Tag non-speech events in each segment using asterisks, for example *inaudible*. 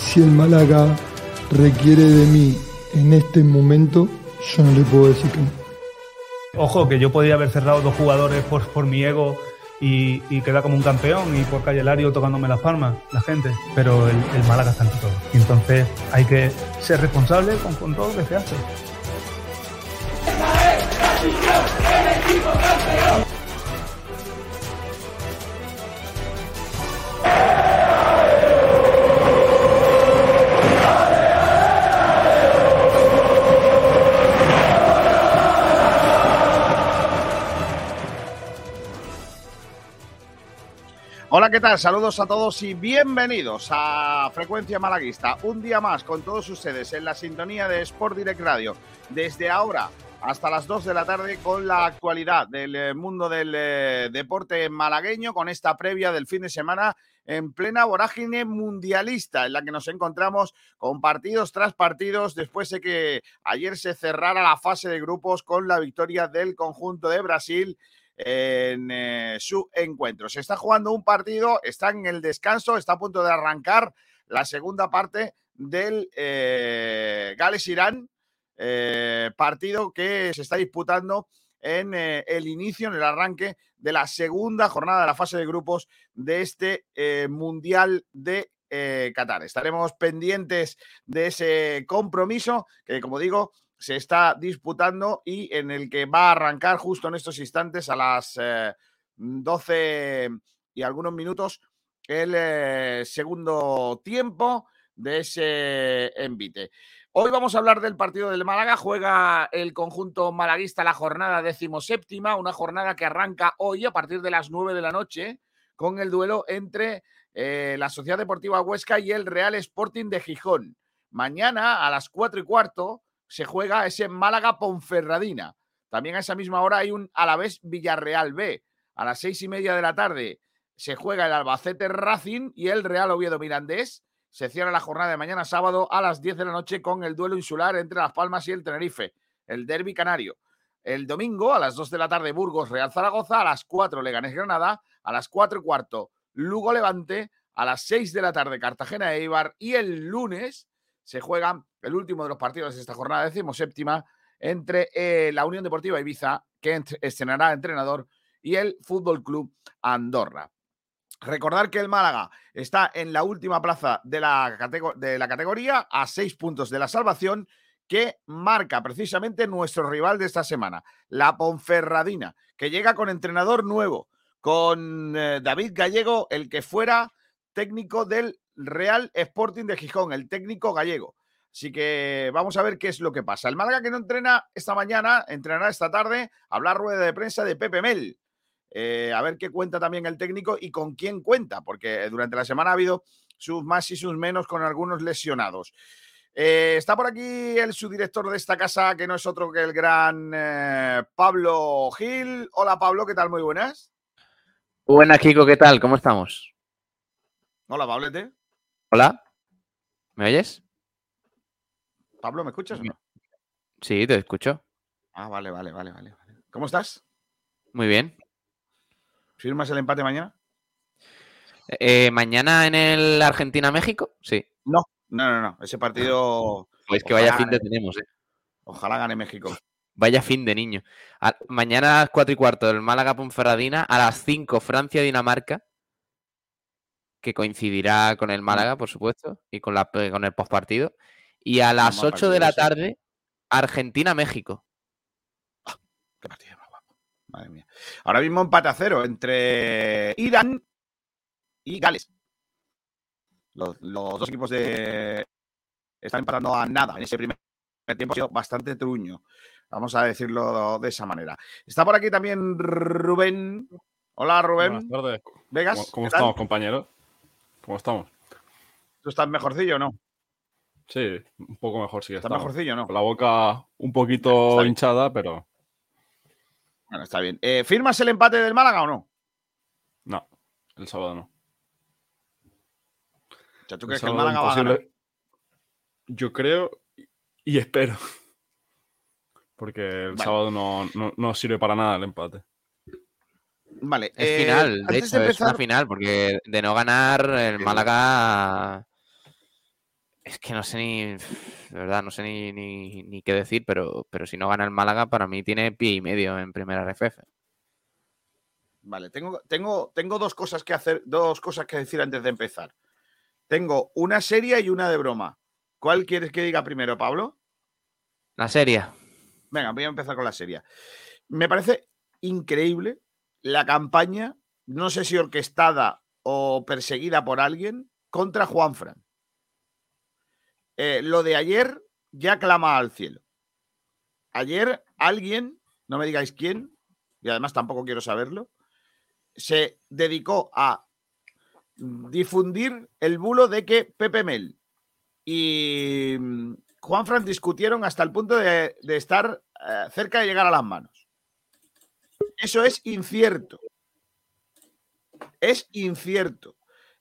Si el Málaga requiere de mí en este momento, yo no le puedo decir que no. Ojo, que yo podía haber cerrado dos jugadores por, por mi ego y, y quedar como un campeón y por Calle Lario tocándome las palmas, la gente. Pero el, el Málaga está ante todo. Y entonces hay que ser responsable con, con todo lo que se hace. ¿Qué tal? Saludos a todos y bienvenidos a Frecuencia Malaguista. Un día más con todos ustedes en la sintonía de Sport Direct Radio. Desde ahora hasta las 2 de la tarde con la actualidad del eh, mundo del eh, deporte malagueño, con esta previa del fin de semana en plena vorágine mundialista en la que nos encontramos con partidos tras partidos después de que ayer se cerrara la fase de grupos con la victoria del conjunto de Brasil en eh, su encuentro. Se está jugando un partido, está en el descanso, está a punto de arrancar la segunda parte del eh, Gales-Irán, eh, partido que se está disputando en el inicio, en el arranque de la segunda jornada de la fase de grupos de este Mundial de Qatar. Estaremos pendientes de ese compromiso que, como digo, se está disputando y en el que va a arrancar justo en estos instantes a las eh, 12 y algunos minutos el eh, segundo tiempo de ese envite. Hoy vamos a hablar del partido del Málaga. Juega el conjunto malaguista la jornada decimoséptima, una jornada que arranca hoy a partir de las 9 de la noche con el duelo entre eh, la Sociedad Deportiva Huesca y el Real Sporting de Gijón. Mañana a las 4 y cuarto se juega ese Málaga Ponferradina. También a esa misma hora hay un Alavés Villarreal B. A las seis y media de la tarde se juega el Albacete Racing y el Real Oviedo Mirandés. Se cierra la jornada de mañana sábado a las 10 de la noche con el duelo insular entre Las Palmas y el Tenerife, el Derby Canario. El domingo a las 2 de la tarde Burgos Real Zaragoza, a las 4 Leganés Granada, a las 4 y cuarto Lugo Levante, a las 6 de la tarde Cartagena Eibar y el lunes se juega el último de los partidos de esta jornada decimoséptima entre eh, la Unión Deportiva Ibiza, que estrenará entrenador, y el Fútbol Club Andorra. Recordar que el Málaga está en la última plaza de la, catego- de la categoría, a seis puntos de la salvación, que marca precisamente nuestro rival de esta semana, la Ponferradina, que llega con entrenador nuevo, con eh, David Gallego, el que fuera técnico del Real Sporting de Gijón, el técnico gallego. Así que vamos a ver qué es lo que pasa. El Málaga que no entrena esta mañana, entrenará esta tarde, hablar rueda de prensa de Pepe Mel. Eh, a ver qué cuenta también el técnico y con quién cuenta, porque durante la semana ha habido sus más y sus menos con algunos lesionados. Eh, está por aquí el subdirector de esta casa, que no es otro que el gran eh, Pablo Gil. Hola Pablo, ¿qué tal? Muy buenas. Buenas, Kiko, ¿qué tal? ¿Cómo estamos? Hola Pablete. Hola. ¿Me oyes? Pablo, ¿me escuchas o no? Sí, te escucho. Ah, vale, vale, vale, vale. vale. ¿Cómo estás? Muy bien. ¿Firmas el empate mañana? Eh, ¿Mañana en el Argentina-México? Sí. No, no, no, no. Ese partido. Pues que vaya Ojalá fin de gane. tenemos, eh. Ojalá gane México. Vaya fin de niño. A- mañana a las 4 y cuarto del Málaga Ponferradina, a las 5 Francia-Dinamarca, que coincidirá con el Málaga, por supuesto, y con, la, con el postpartido. Y a las buen 8 de la tarde, Argentina-México. Qué partido más guapo. Madre mía. Ahora mismo empate a cero entre Irán y Gales. Los, los dos equipos de están empatando a nada en ese primer tiempo. Ha sido bastante truño. Vamos a decirlo de esa manera. Está por aquí también Rubén. Hola, Rubén. Buenas tardes. Vegas. ¿Cómo, cómo estamos, compañeros? ¿Cómo estamos? ¿Tú estás mejorcillo o no? Sí, un poco mejor sí Está está. mejorcillo, ¿no? Con la boca un poquito hinchada, pero Bueno, está bien. Eh, ¿Firmas el empate del Málaga o no? no, el sábado no. O sea, ¿tú El crees que el Málaga va a ganar? imposible. Yo creo y espero. *laughs* Porque el Vale. sábado no, no- no sirve para nada el empate. Vale. Es eh, final, de hecho, de es una final, porque de no ganar el. Málaga. Es que no sé ni. De verdad, no sé ni, ni- ni qué decir, pero, pero si no gana el Málaga, para mí tiene pie y medio en primera RFF. Vale, tengo, tengo, tengo dos cosas que hacer, dos cosas que decir antes de empezar. Tengo una seria y una de broma. ¿Cuál quieres que diga primero, Pablo? La serie. Venga, voy a empezar con la seria. Me parece increíble la campaña, no sé si orquestada o perseguida por alguien, contra Juanfran. Eh, lo de ayer ya clama al cielo. Ayer alguien, no me digáis quién, y además tampoco quiero saberlo, se dedicó a difundir el bulo de que Pepe Mel y mm, Juanfran discutieron hasta el punto de, de estar eh, cerca de llegar a las manos. Eso es incierto. Es incierto.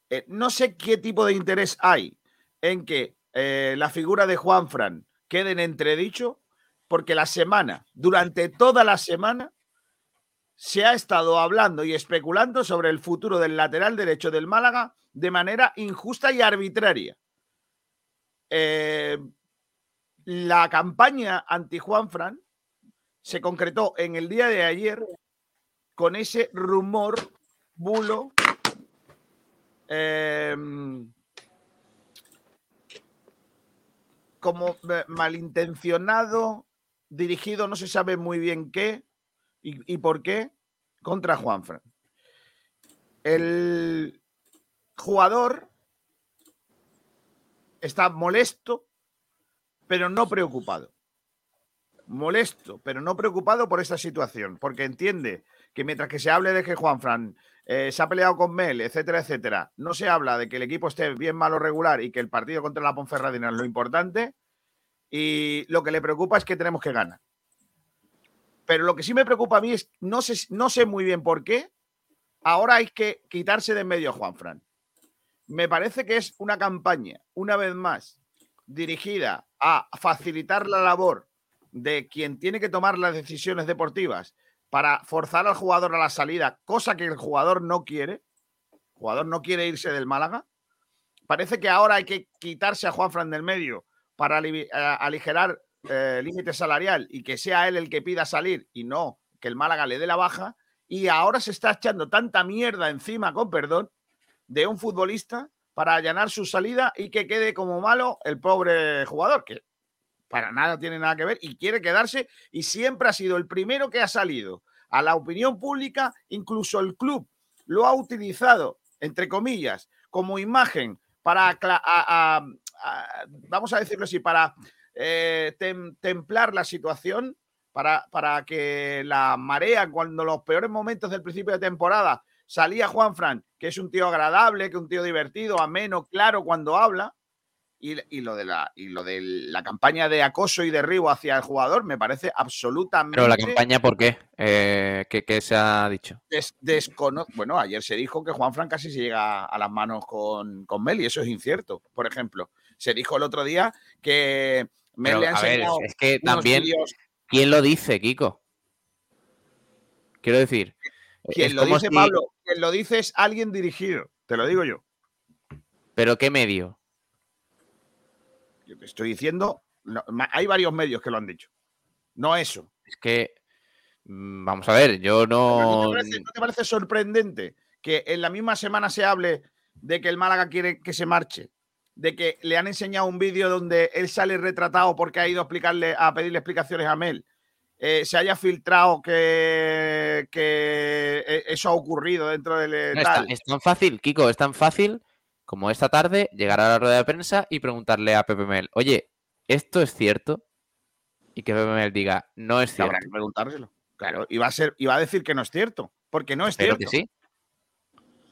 Eh, no sé qué tipo de interés hay en que eh, la figura de Juanfran quede en entredicho, porque la semana, durante toda la semana, se ha estado hablando y especulando sobre el futuro del lateral derecho del Málaga de manera injusta y arbitraria. Eh, la campaña anti Juanfran se concretó en el día de ayer con ese rumor, bulo, eh, como eh, malintencionado, dirigido, no se sabe muy bien qué y, y por qué, contra Juanfran. El jugador está molesto, pero no preocupado. Molesto, pero no preocupado por esta situación, porque entiende que mientras que se hable de que Juanfran eh, se ha peleado con Mel, etcétera, etcétera, no se habla de que el equipo esté bien, malo, regular y que el partido contra la Ponferradina es lo importante. Y lo que le preocupa es que tenemos que ganar. Pero lo que sí me preocupa a mí es, no sé, no sé muy bien por qué, ahora hay que quitarse de en medio a Juanfran. Me parece que es una campaña, una vez más, dirigida a facilitar la labor de quien tiene que tomar las decisiones deportivas para forzar al jugador a la salida, cosa que el jugador no quiere. El jugador no quiere irse del Málaga. Parece que ahora hay que quitarse a Juanfran del medio para aligerar eh, límite salarial y que sea él el que pida salir y no que el Málaga le dé la baja. Y ahora se está echando tanta mierda encima, con perdón, de un futbolista para allanar su salida y que quede como malo el pobre jugador, para nada tiene nada que ver y quiere quedarse y siempre ha sido el primero que ha salido a la opinión pública, incluso el club lo ha utilizado, entre comillas, como imagen para, a- a- vamos a decirlo así, para eh, tem- templar la situación, para, para que la marea, cuando los peores momentos del principio de temporada salía Juanfran, que es un tío agradable, que es un tío divertido, ameno, claro cuando habla, y, y lo de la, y lo de la campaña de acoso y derribo hacia el jugador me parece absolutamente Pero la campaña, ¿por qué? Eh, ¿qué, qué se ha dicho? des- descono- Bueno, ayer se dijo que Juan Fran casi se llega a las manos con, con Mel y eso es incierto, por ejemplo. Se dijo el otro día que Mel Pero, le ha a ver, enseñado es que también, ¿quién lo dice, Kiko? Quiero decir, Quien lo dice, si- Pablo, quien lo dice es alguien dirigido, te lo digo yo. ¿pero qué medio? Yo te estoy diciendo, no, hay varios medios que lo han dicho. No eso. Es que, mm, vamos a ver, yo ¿No no... te, parece, no te parece sorprendente que en la misma semana se hable de que el Málaga quiere que se marche? De que le han enseñado un vídeo donde él sale retratado porque ha ido a explicarle, a pedirle explicaciones a Mel. eh, se haya filtrado que, que e- eso ha ocurrido dentro del eh, No, es, tan, tal. es tan fácil, Kiko, es tan fácil como esta tarde llegar a la rueda de prensa y preguntarle a Pepe Mel, oye, ¿esto es cierto? Y que Pepe Mel diga, no es cierto. Habrá que preguntárselo. Claro, y va a ser, a decir que no es cierto, porque no es cierto. que sí.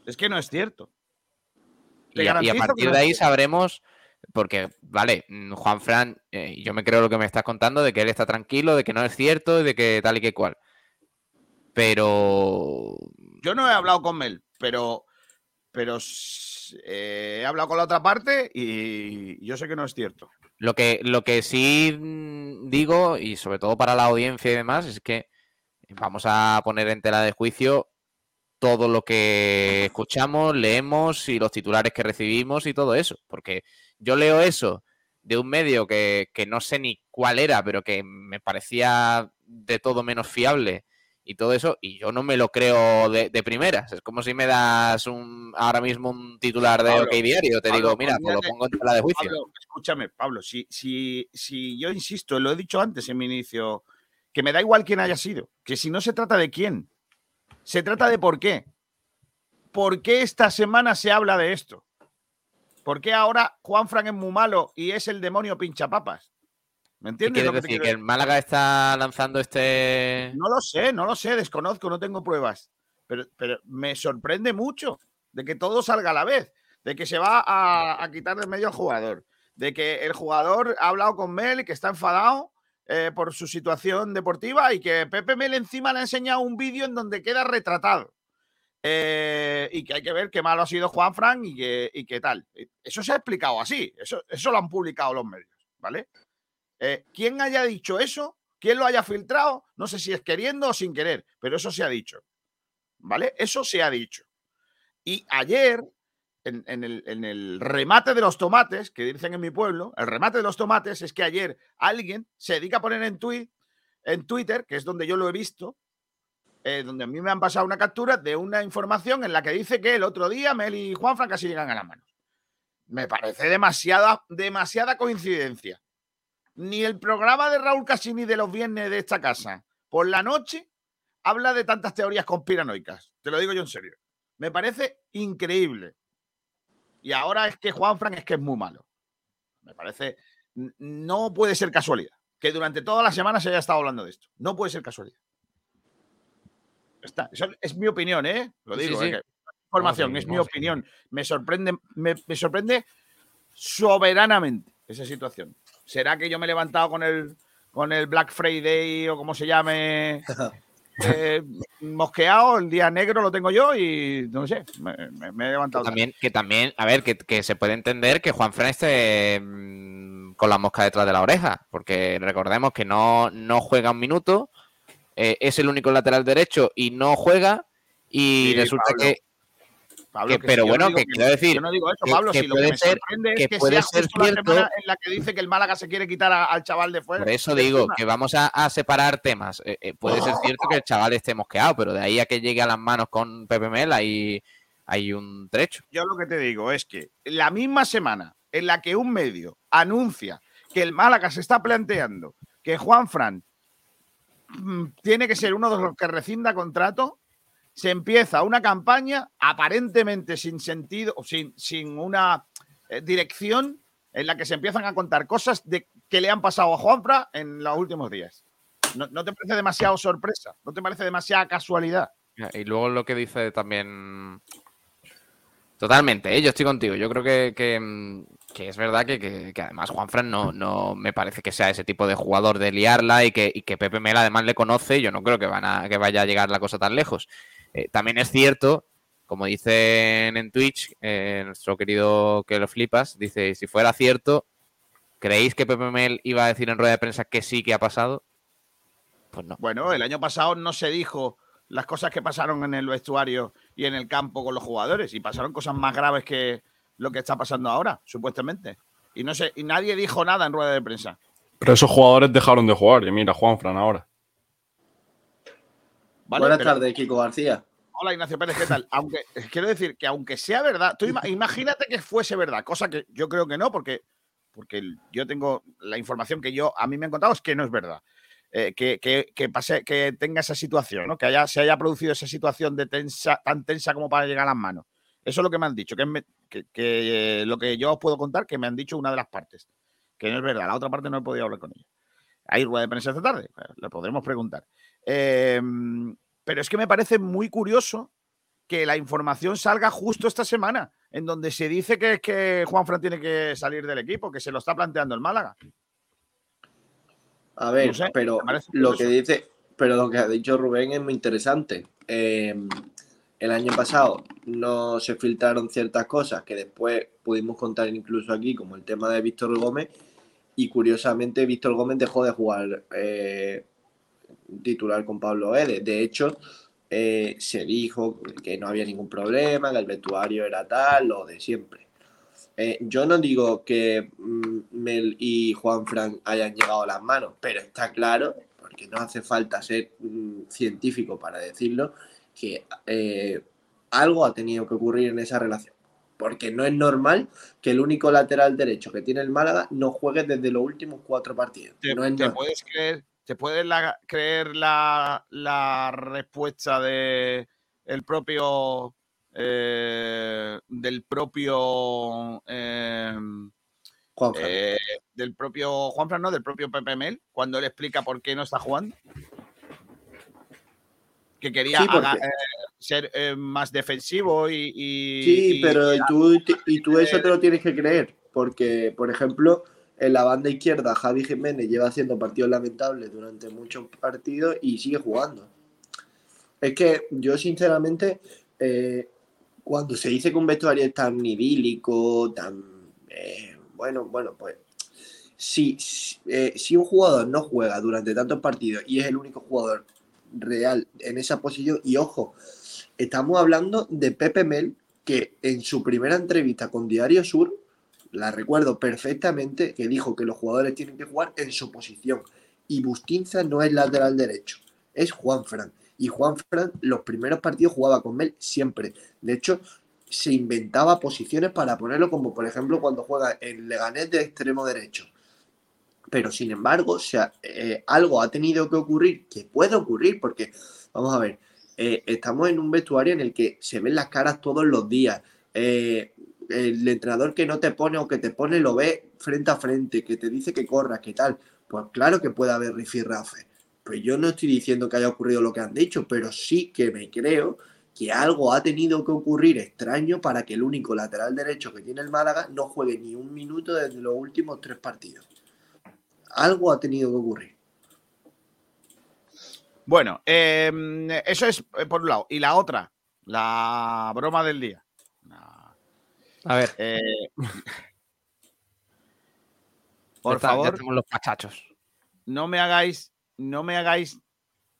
Es que no es cierto. Y a, y partir no de ahí sabremos Porque, vale, mm, Juan Fran, eh, yo me creo lo que me estás contando, de que él está tranquilo, de que no es cierto, de que tal y que cual. Pero. Yo no he hablado con Mel, pero. Pero eh, he hablado con la otra parte y yo sé que no es cierto. Lo que, lo que sí mm, digo, y sobre todo para la audiencia y demás, es que vamos a poner en tela de juicio todo lo que escuchamos, leemos y los titulares que recibimos y todo eso. Porque yo leo eso de un medio que, que no sé ni cuál era, pero que me parecía de todo menos fiable y todo eso, y yo no me lo creo de, primeras. Es como si me das un ahora mismo un titular de OK Diario. Te digo, mira, pues lo pongo en tela de juicio. escúchame, Pablo, si, si, si yo insisto, lo he dicho antes en mi inicio, que me da igual quién haya sido, que si no se trata de quién, se trata de por qué. ¿Por qué esta semana se habla de esto? ¿Por qué ahora Juan Fran es muy malo y es el demonio pinchapapas? ¿Me entiendes? ¿Qué decir? ¿Que el Málaga está lanzando este.? No lo sé, no lo sé, desconozco, no tengo pruebas. Pero, pero me sorprende mucho de que todo salga a la vez, de que se va a, quitar de medio al jugador, de que el jugador ha hablado con Mel y que está enfadado eh, por su situación deportiva y que Pepe Mel encima le ha enseñado un vídeo en donde queda retratado. Eh, y que hay que ver qué malo ha sido Juan Fran y qué tal. Eso se ha explicado así, eso, eso lo han publicado los medios, ¿vale? Eh, ¿Quién haya dicho eso? ¿Quién lo haya filtrado? No sé si es queriendo o sin querer, pero eso se ha dicho. ¿Vale? Eso se ha dicho. Y ayer, en, el, remate de los tomates, que dicen en mi pueblo, el remate de los tomates es que ayer alguien se dedica a poner en, en Twitter, que es donde yo lo he visto, eh, donde a mí me han pasado una captura de una información en la que dice que el otro día Mel y Juanfran casi llegan a las manos. Me parece demasiada, demasiada coincidencia ni el programa de Raúl Casini de los viernes de esta casa por la noche habla de tantas teorías conspiranoicas. Te lo digo yo en serio. Me parece increíble. Y ahora es que Juan Frank es que es muy malo. Me parece. No puede ser casualidad que durante toda la semana se haya estado hablando de esto. No puede ser casualidad. Está. es mi opinión, ¿eh? Lo digo. ¿eh? es mi opinión. Me sorprende, me sorprende soberanamente esa situación. ¿Será que yo me he levantado con el, con el Black Friday o como se llame? *laughs* Eh, mosqueado, el día negro lo tengo yo y no sé, me, he levantado. Que también, que también, a ver, que, se puede entender que Juan Fran esté mm, con la mosca detrás de la oreja, porque recordemos que no, no juega un minuto, eh, es el único lateral derecho y no juega, y resulta que pero bueno, que quiero decir. Yo no digo eso, Pablo. si lo que me sorprende es que, puede sea ser cierto, la en la que dice que el Málaga se quiere quitar al chaval de fuera. Por eso digo que vamos a, separar temas. Eh, eh, puede ser cierto que el chaval esté mosqueado, pero de ahí a que llegue a las manos con Pepe Mel hay, hay un trecho. Yo lo que te digo es que la misma semana en la que un medio anuncia que el Málaga se está planteando que Juan Fran mm, tiene que ser uno de los que rescinda contrato, se empieza una campaña aparentemente sin sentido, sin, sin una eh, dirección en la que se empiezan a contar cosas de que le han pasado a Juanfra en los últimos días. ¿No, te parece demasiado sorpresa? ¿No te parece demasiada casualidad? Y luego lo que dice también... Totalmente, ¿eh? yo estoy contigo. Yo creo que, es verdad que, además Juanfran no, no me parece que sea ese tipo de jugador de liarla y que, que Pepe Mela además le conoce. Yo no creo que, van a, que vaya a llegar la cosa tan lejos. Eh, también es cierto, como dicen en Twitch, eh, nuestro querido que lo flipas, dice, si fuera cierto, ¿creéis que Pepe Mel iba a decir en rueda de prensa que sí que ha pasado? Pues no. Bueno, el año pasado no se dijo las cosas que pasaron en el vestuario y en el campo con los jugadores y pasaron cosas más graves que lo que está pasando ahora, supuestamente. Y no sé, y nadie dijo nada en rueda de prensa. Pero esos jugadores dejaron de jugar y mira, Juan Fran Buenas tardes, Kiko García. Hola Ignacio Pérez, ¿qué tal? Aunque quiero decir que aunque sea verdad, tú imagínate que fuese verdad, cosa que yo creo que no, porque, porque yo tengo la información que yo a mí me han contado es que no es verdad. Eh, que, que, pase, que tenga esa situación, ¿no? que haya, se haya producido esa situación de tensa, tan tensa como para llegar a las manos. Eso es lo que me han dicho, que, que, lo que yo os puedo contar, que me han dicho una de las partes, que no es verdad, la otra parte no he podido hablar con ella. Hay rueda de prensa esta tarde, le podremos preguntar. Eh, pero es que me parece muy curioso que la información salga justo esta semana. en donde se dice que es que Juanfran tiene que salir del equipo, que se lo está planteando el Málaga. A ver, No sé, pero lo que dice, pero lo que ha dicho Rubén es muy interesante. Eh, el año pasado no se filtraron ciertas cosas que después pudimos contar incluso aquí, como el tema de Víctor Gómez, y curiosamente Víctor Gómez dejó de jugar eh, titular con Pablo Ede. De hecho, eh, se dijo que no había ningún problema, que el vestuario era tal, lo de siempre. Eh, yo no digo que mm, Mel y Juan Fran hayan llegado a las manos, pero está claro, porque no hace falta ser mm, científico para decirlo, que eh, algo ha tenido que ocurrir en esa relación. Porque no es normal que el único lateral derecho que tiene el Málaga no juegue desde los últimos cuatro partidos. ¿Te, no es te normal. puedes creer, te puedes la- creer la, la respuesta de el propio eh, del propio eh, eh, del propio Juanfran, no, del propio Pepe Mel, cuando él explica por qué no está jugando? Que quería Sí, porque- haga- eh, ser eh, más defensivo y. y- Sí, y- pero y- tú, y tú eso te lo tienes que creer, porque, por ejemplo, en la banda izquierda Javi Jiménez lleva haciendo partidos lamentables durante muchos partidos y sigue jugando. Es que yo, sinceramente, eh, cuando se dice que un vestuario es tan idílico, tan... eh, bueno, bueno, pues... Si, eh, si un jugador no juega durante tantos partidos y es el único jugador real en esa posición, y ojo, estamos hablando de Pepe Mel, que en su primera entrevista con Diario Sur, la recuerdo perfectamente, que dijo que los jugadores tienen que jugar en su posición. Y Bustinza no es lateral derecho, es Juan Fran. Y Juan Fran, los primeros partidos jugaba con Mel siempre. De hecho, se inventaba posiciones para ponerlo, como por ejemplo cuando juega en Leganés de extremo derecho. Pero sin embargo, o sea, eh, algo ha tenido que ocurrir, que puede ocurrir, porque, vamos a ver, eh, estamos en un vestuario en el que se ven las caras todos los días. Eh, el entrenador que no te pone o que te pone lo ve frente a frente, que te dice que corras, que tal. Pues claro que puede haber rifirrafe. Pues yo no estoy diciendo que haya ocurrido lo que han dicho, pero sí que me creo que algo ha tenido que ocurrir extraño para que el único lateral derecho que tiene el Málaga no juegue ni un minuto desde los últimos tres partidos. Algo ha tenido que ocurrir. Bueno, eh, eso es eh, por un lado. Y la otra, la broma del día. A ver, eh, *laughs* ya por está, ya favor, tenemos los pachachos. no me hagáis, no me hagáis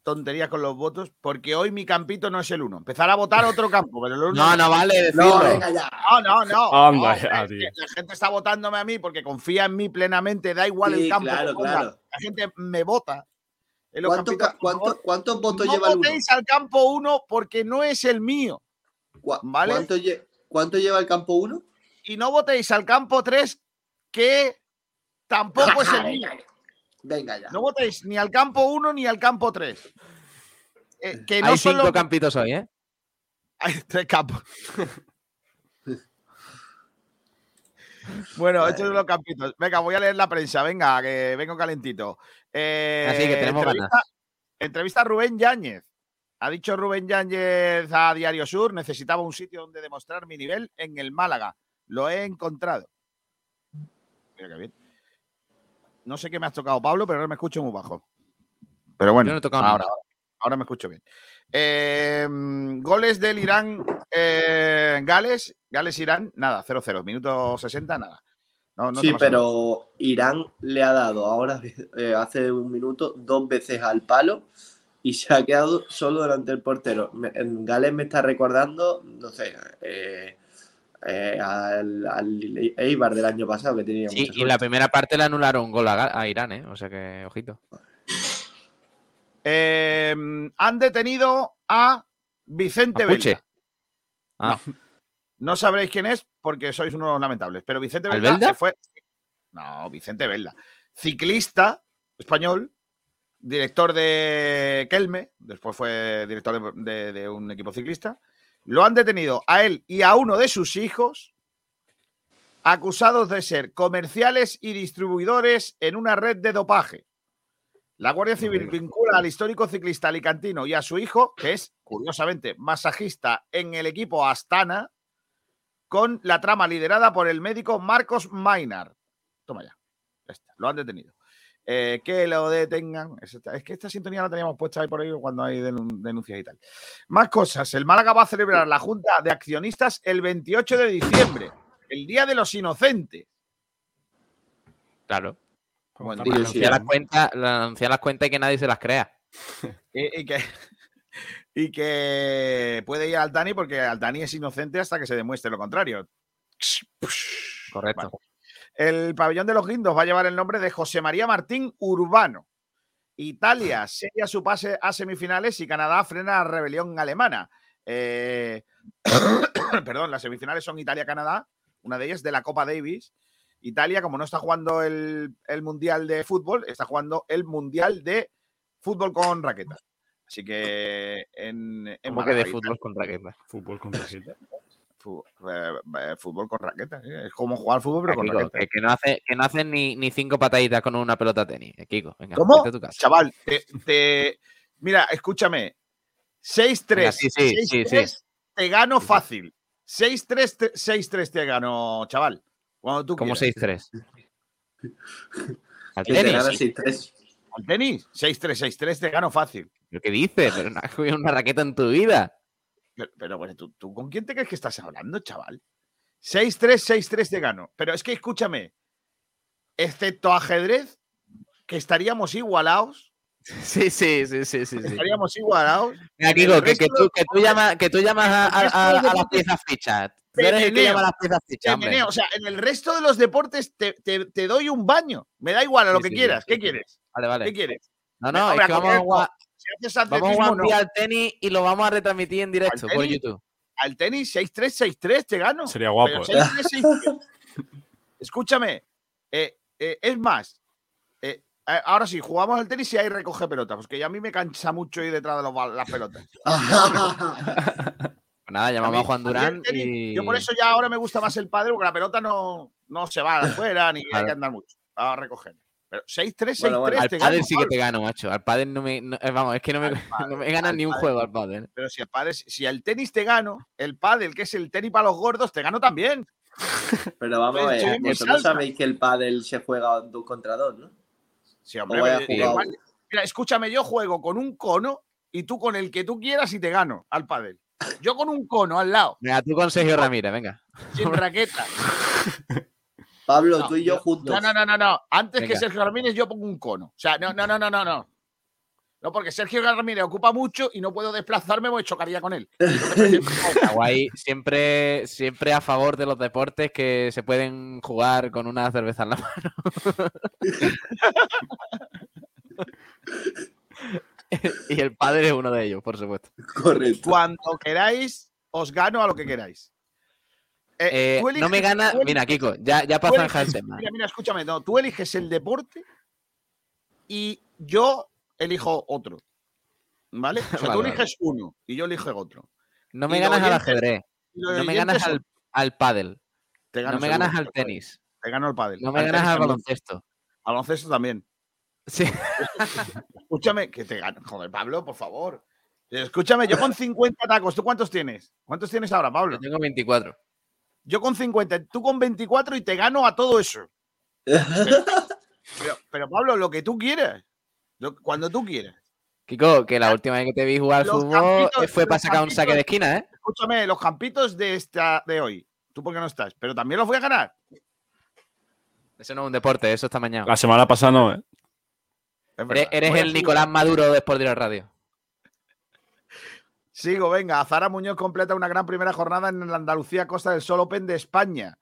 tonterías con los votos, porque hoy mi campito no es el uno. Empezar a votar otro *laughs* campo, pero el uno No, no vale decirlo. No, venga ya. No, no, no. Anda *laughs* No, ya, es tío. que la gente está votándome a mí porque confía en mí plenamente, da igual Sí, el campo. claro, claro. La gente me vota. ¿Cuántos, votos no lleva el uno? votéis al campo uno porque no es el mío. ¿Cu- ¿vale? ¿Cuánto, lle- cuánto lleva el campo 1? Y no votéis al campo 3 que tampoco es el mío. Venga ya. No votéis ni al campo 1 ni al campo 3. que no Hay cinco los- campitos hoy, ¿eh? *laughs* Hay tres campos. bueno, estos son los campitos. Venga, voy a leer la prensa. Venga, que vengo calentito. Eh, Así que tenemos entrevista, entrevista a Rubén Yáñez. Ha dicho Rubén Yáñez a Diario Sur, necesitaba un sitio donde demostrar mi nivel en el Málaga. Lo he encontrado. Mira qué bien. No sé qué me has tocado, Pablo, pero ahora me escucho muy bajo. Pero bueno, Yo no he tocado ahora, me escucho bien. Eh, goles del Irán, eh, Gales, Gales-Irán, nada, 0-0, minuto 60, nada. No, no sí, pero Irán le ha dado ahora, *laughs* eh, hace un minuto, dos veces al palo y se ha quedado solo delante del portero. Me- en Gales me está recordando, no sé, eh, eh, al, al Eibar del año pasado que tenía Sí, y en la primera parte le anularon gol a, Irán, ¿eh? O sea que, ojito. Eh, han detenido a Vicente Mapuche. Velda. Ah, No sabréis quién es porque sois unos lamentables, pero Vicente Velda ¿Albelda? se fue. No, Vicente Velda. Ciclista español, director de Kelme, después fue director de, de- de un equipo ciclista. Lo han detenido a él y a uno de sus hijos, acusados de ser comerciales y distribuidores en una red de dopaje. La Guardia Civil vincula al histórico ciclista alicantino y a su hijo, que es, curiosamente, masajista en el equipo Astana, con la trama liderada por el médico Marcos Mainar. Toma ya. ya está, lo han detenido. Eh, que lo detengan. Es, que esta sintonía la teníamos puesta ahí por ahí cuando hay denun- denuncias y tal. Más cosas. El Málaga va a celebrar la Junta de Accionistas el 28 de diciembre, el Día de los Inocentes. Claro. Bueno, Sí, vale. sí. Anunciar las cuentas, anunciar las cuentas y que nadie se las crea. Y, y que, *laughs* y que puede ir al Tani porque Altani es inocente hasta que se demuestre lo contrario. Correcto. Vale. El pabellón de los guindos va a llevar el nombre de José María Martín Urbano. Italia sella su pase a semifinales y Canadá frena la rebelión alemana. Eh, *coughs* perdón, las semifinales son Italia-Canadá, una de ellas de la Copa Davis. Italia, como no está jugando el, el Mundial de Fútbol, está jugando el Mundial de Fútbol con raqueta. Así que en, en Como que de fútbol con raqueta. Fútbol con raqueta. Eh, fútbol con raqueta. ¿eh? Es como jugar al fútbol, pero con Kiko, raqueta. que, que no hace, que no hacen ni, ni cinco pataditas con una pelota de tenis. Eh, Kiko, venga, ¿Cómo? vete a tu casa. Chaval, te, te- mira, escúchame. 6-3. Venga, sí, sí, sí, 6-3 sí. te gano fácil. 6-3 te, 6-3 te gano, chaval. Cuando tú Como quieras. 6-3. *laughs* Al tenis. gana 6-3. Al tenis, 6-3, 6-3 te gano fácil. ¿Pero qué dices? Pero no has *laughs* cogido una raqueta en tu vida. Pero, pero bueno, ¿tú, tú con quién te crees que estás hablando, chaval? 6-3, 6-3 te gano. Pero es que escúchame, excepto ajedrez, que estaríamos igualados. Sí, sí, sí, sí, sí. Estaríamos igualados. Mira, Kiko, que, que tú, que tú llamas, que tú llamas a, las piezas fichas. Tú eres el que llama a las piezas fichas. O sea, en el resto de los deportes te, te- te doy un baño. Me da igual a lo Sí, que sí, quieras. sí, ¿Qué quieres? Vale, ¿Qué vale. quieres? No, no, es que vamos a Si haces vamos a no. al tenis y lo vamos a retransmitir en directo por tenis? YouTube. Al tenis 6-3, 6-3 te gano. Sería guapo, Pero ¿eh? 6-3, 6-3. Escúchame. eh, eh, es más. eh, ahora sí, jugamos al tenis y ahí recoge pelotas. Porque a mí me cansa mucho ir detrás de los las pelotas. *laughs* Pues nada, llamamos a, mí- Juan Durán tenis- y. Yo por eso ya ahora me gusta más el padre, porque la pelota no, no se va afuera ni hay Claro. que andar mucho a recoger. Pero 6-3, 6-3 Bueno, Al pádel sí que te gano, macho. Al pádel no me. no- eh, vamos, es que no me, *laughs* no me ganan ni un pádel. juego al pádel. Pero si al padre, si al tenis te gano, el pádel, que es el tenis para los gordos, te gano también. Pero vamos a ver, vosotros sabéis que el pádel se juega dos contra dos, ¿no? Sí, hombre, igual- mira, escúchame, yo juego con un cono y tú con el que tú quieras y te gano al pádel. Yo con un cono al lado, Venga, tú con Sergio Ramírez, venga. sin *laughs* raqueta. Pablo, No, tú y yo juntos. No, no, no, no, no. Antes que. Sergio Ramírez yo pongo un cono. O sea, no, no, no, no, no, no. No, porque Sergio Ramírez ocupa mucho y no puedo desplazarme porque chocaría con él. *laughs* Guay, siempre, siempre a favor de los deportes que se pueden jugar con una cerveza en la mano. *laughs* y el padre es uno de ellos, por supuesto. Correcto. Cuando queráis, os gano a lo que queráis. Eh, Eh, no me gana. Mira, Kiko, ya, ya para zanjar el tema. Mira, mira, escúchame, no, tú eliges el deporte y yo elijo otro. ¿Vale? O sea, Vale, tú vale. eliges uno y yo elijo otro. No me y ganas al ajedrez, no me ganas al, al pádel, te no me seguro, ganas al tenis, Te gano al pádel. no me Al ganas al baloncesto. Al baloncesto también. Sí. *laughs* Escúchame, que te gano. Joder, Pablo, por favor. Escúchame, yo con *laughs* 50 tacos, ¿tú cuántos tienes? ¿Cuántos tienes ahora, Pablo? Yo tengo 24. Yo con 50, tú con 24 y te gano a todo eso. *laughs* Pero, pero, Pablo, lo que tú quieras. Lo- cuando tú quieras. Kiko, que la última vez que te vi jugar al Los fútbol campitos- fue para sacar un saque de esquina, ¿eh? Escúchame, los campitos de esta de hoy. Tú porque no estás, pero también los voy a ganar. Eso no es un deporte, eso está mañana. La semana pasada no, ¿eh? Es Eres, verdad. el. Nicolás Maduro de Sport Radio. Sigo, venga. Zara Muñoz completa una gran primera jornada en la Andalucía Costa del Sol Open de España.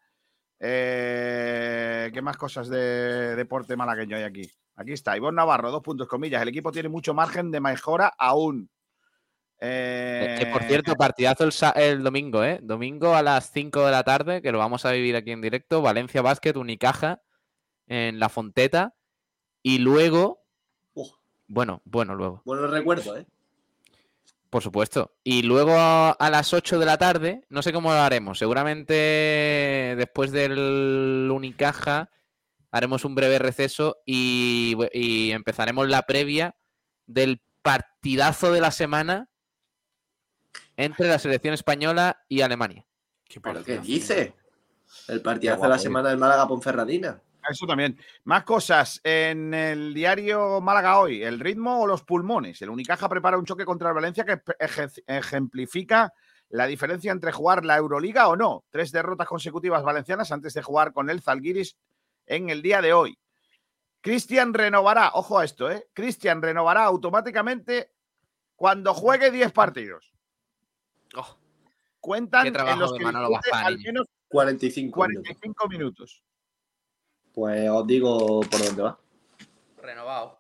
Eh, ¿Qué más cosas de deporte malagueño hay aquí? Aquí está. Ivonne Navarro, dos puntos, comillas. El equipo tiene mucho margen de mejora aún. Eh, Que por cierto, partidazo el, el domingo, ¿eh? Domingo a las 5 de la tarde, que lo vamos a vivir aquí en directo. Valencia Basket, Unicaja en La Fonteta. Y luego. Uf. Bueno, bueno, luego. Bueno recuerdo, ¿eh? Por supuesto. Y luego a, a las 8 de la tarde, no sé cómo lo haremos. Seguramente después del Unicaja haremos un breve receso y, y empezaremos la previa del partidazo de la semana entre la selección española y Alemania. Qué ¿Pero qué dice? El partidazo de la semana del Málaga Ponferradina. Eso también. Más cosas en el diario Málaga hoy. El ritmo o los pulmones. El Unicaja prepara un choque contra el Valencia que eje- ejemplifica la diferencia entre jugar la Euroliga o no. Tres derrotas consecutivas valencianas antes de jugar con el Zalgiris en el día de hoy. Cristian renovará, ojo a esto, ¿eh? Cristian renovará automáticamente cuando juegue 10 partidos. Oh, Cuentan Qué trabajo en los de que al menos 45 minutos. 45 minutos. Pues os digo por dónde va. renovado.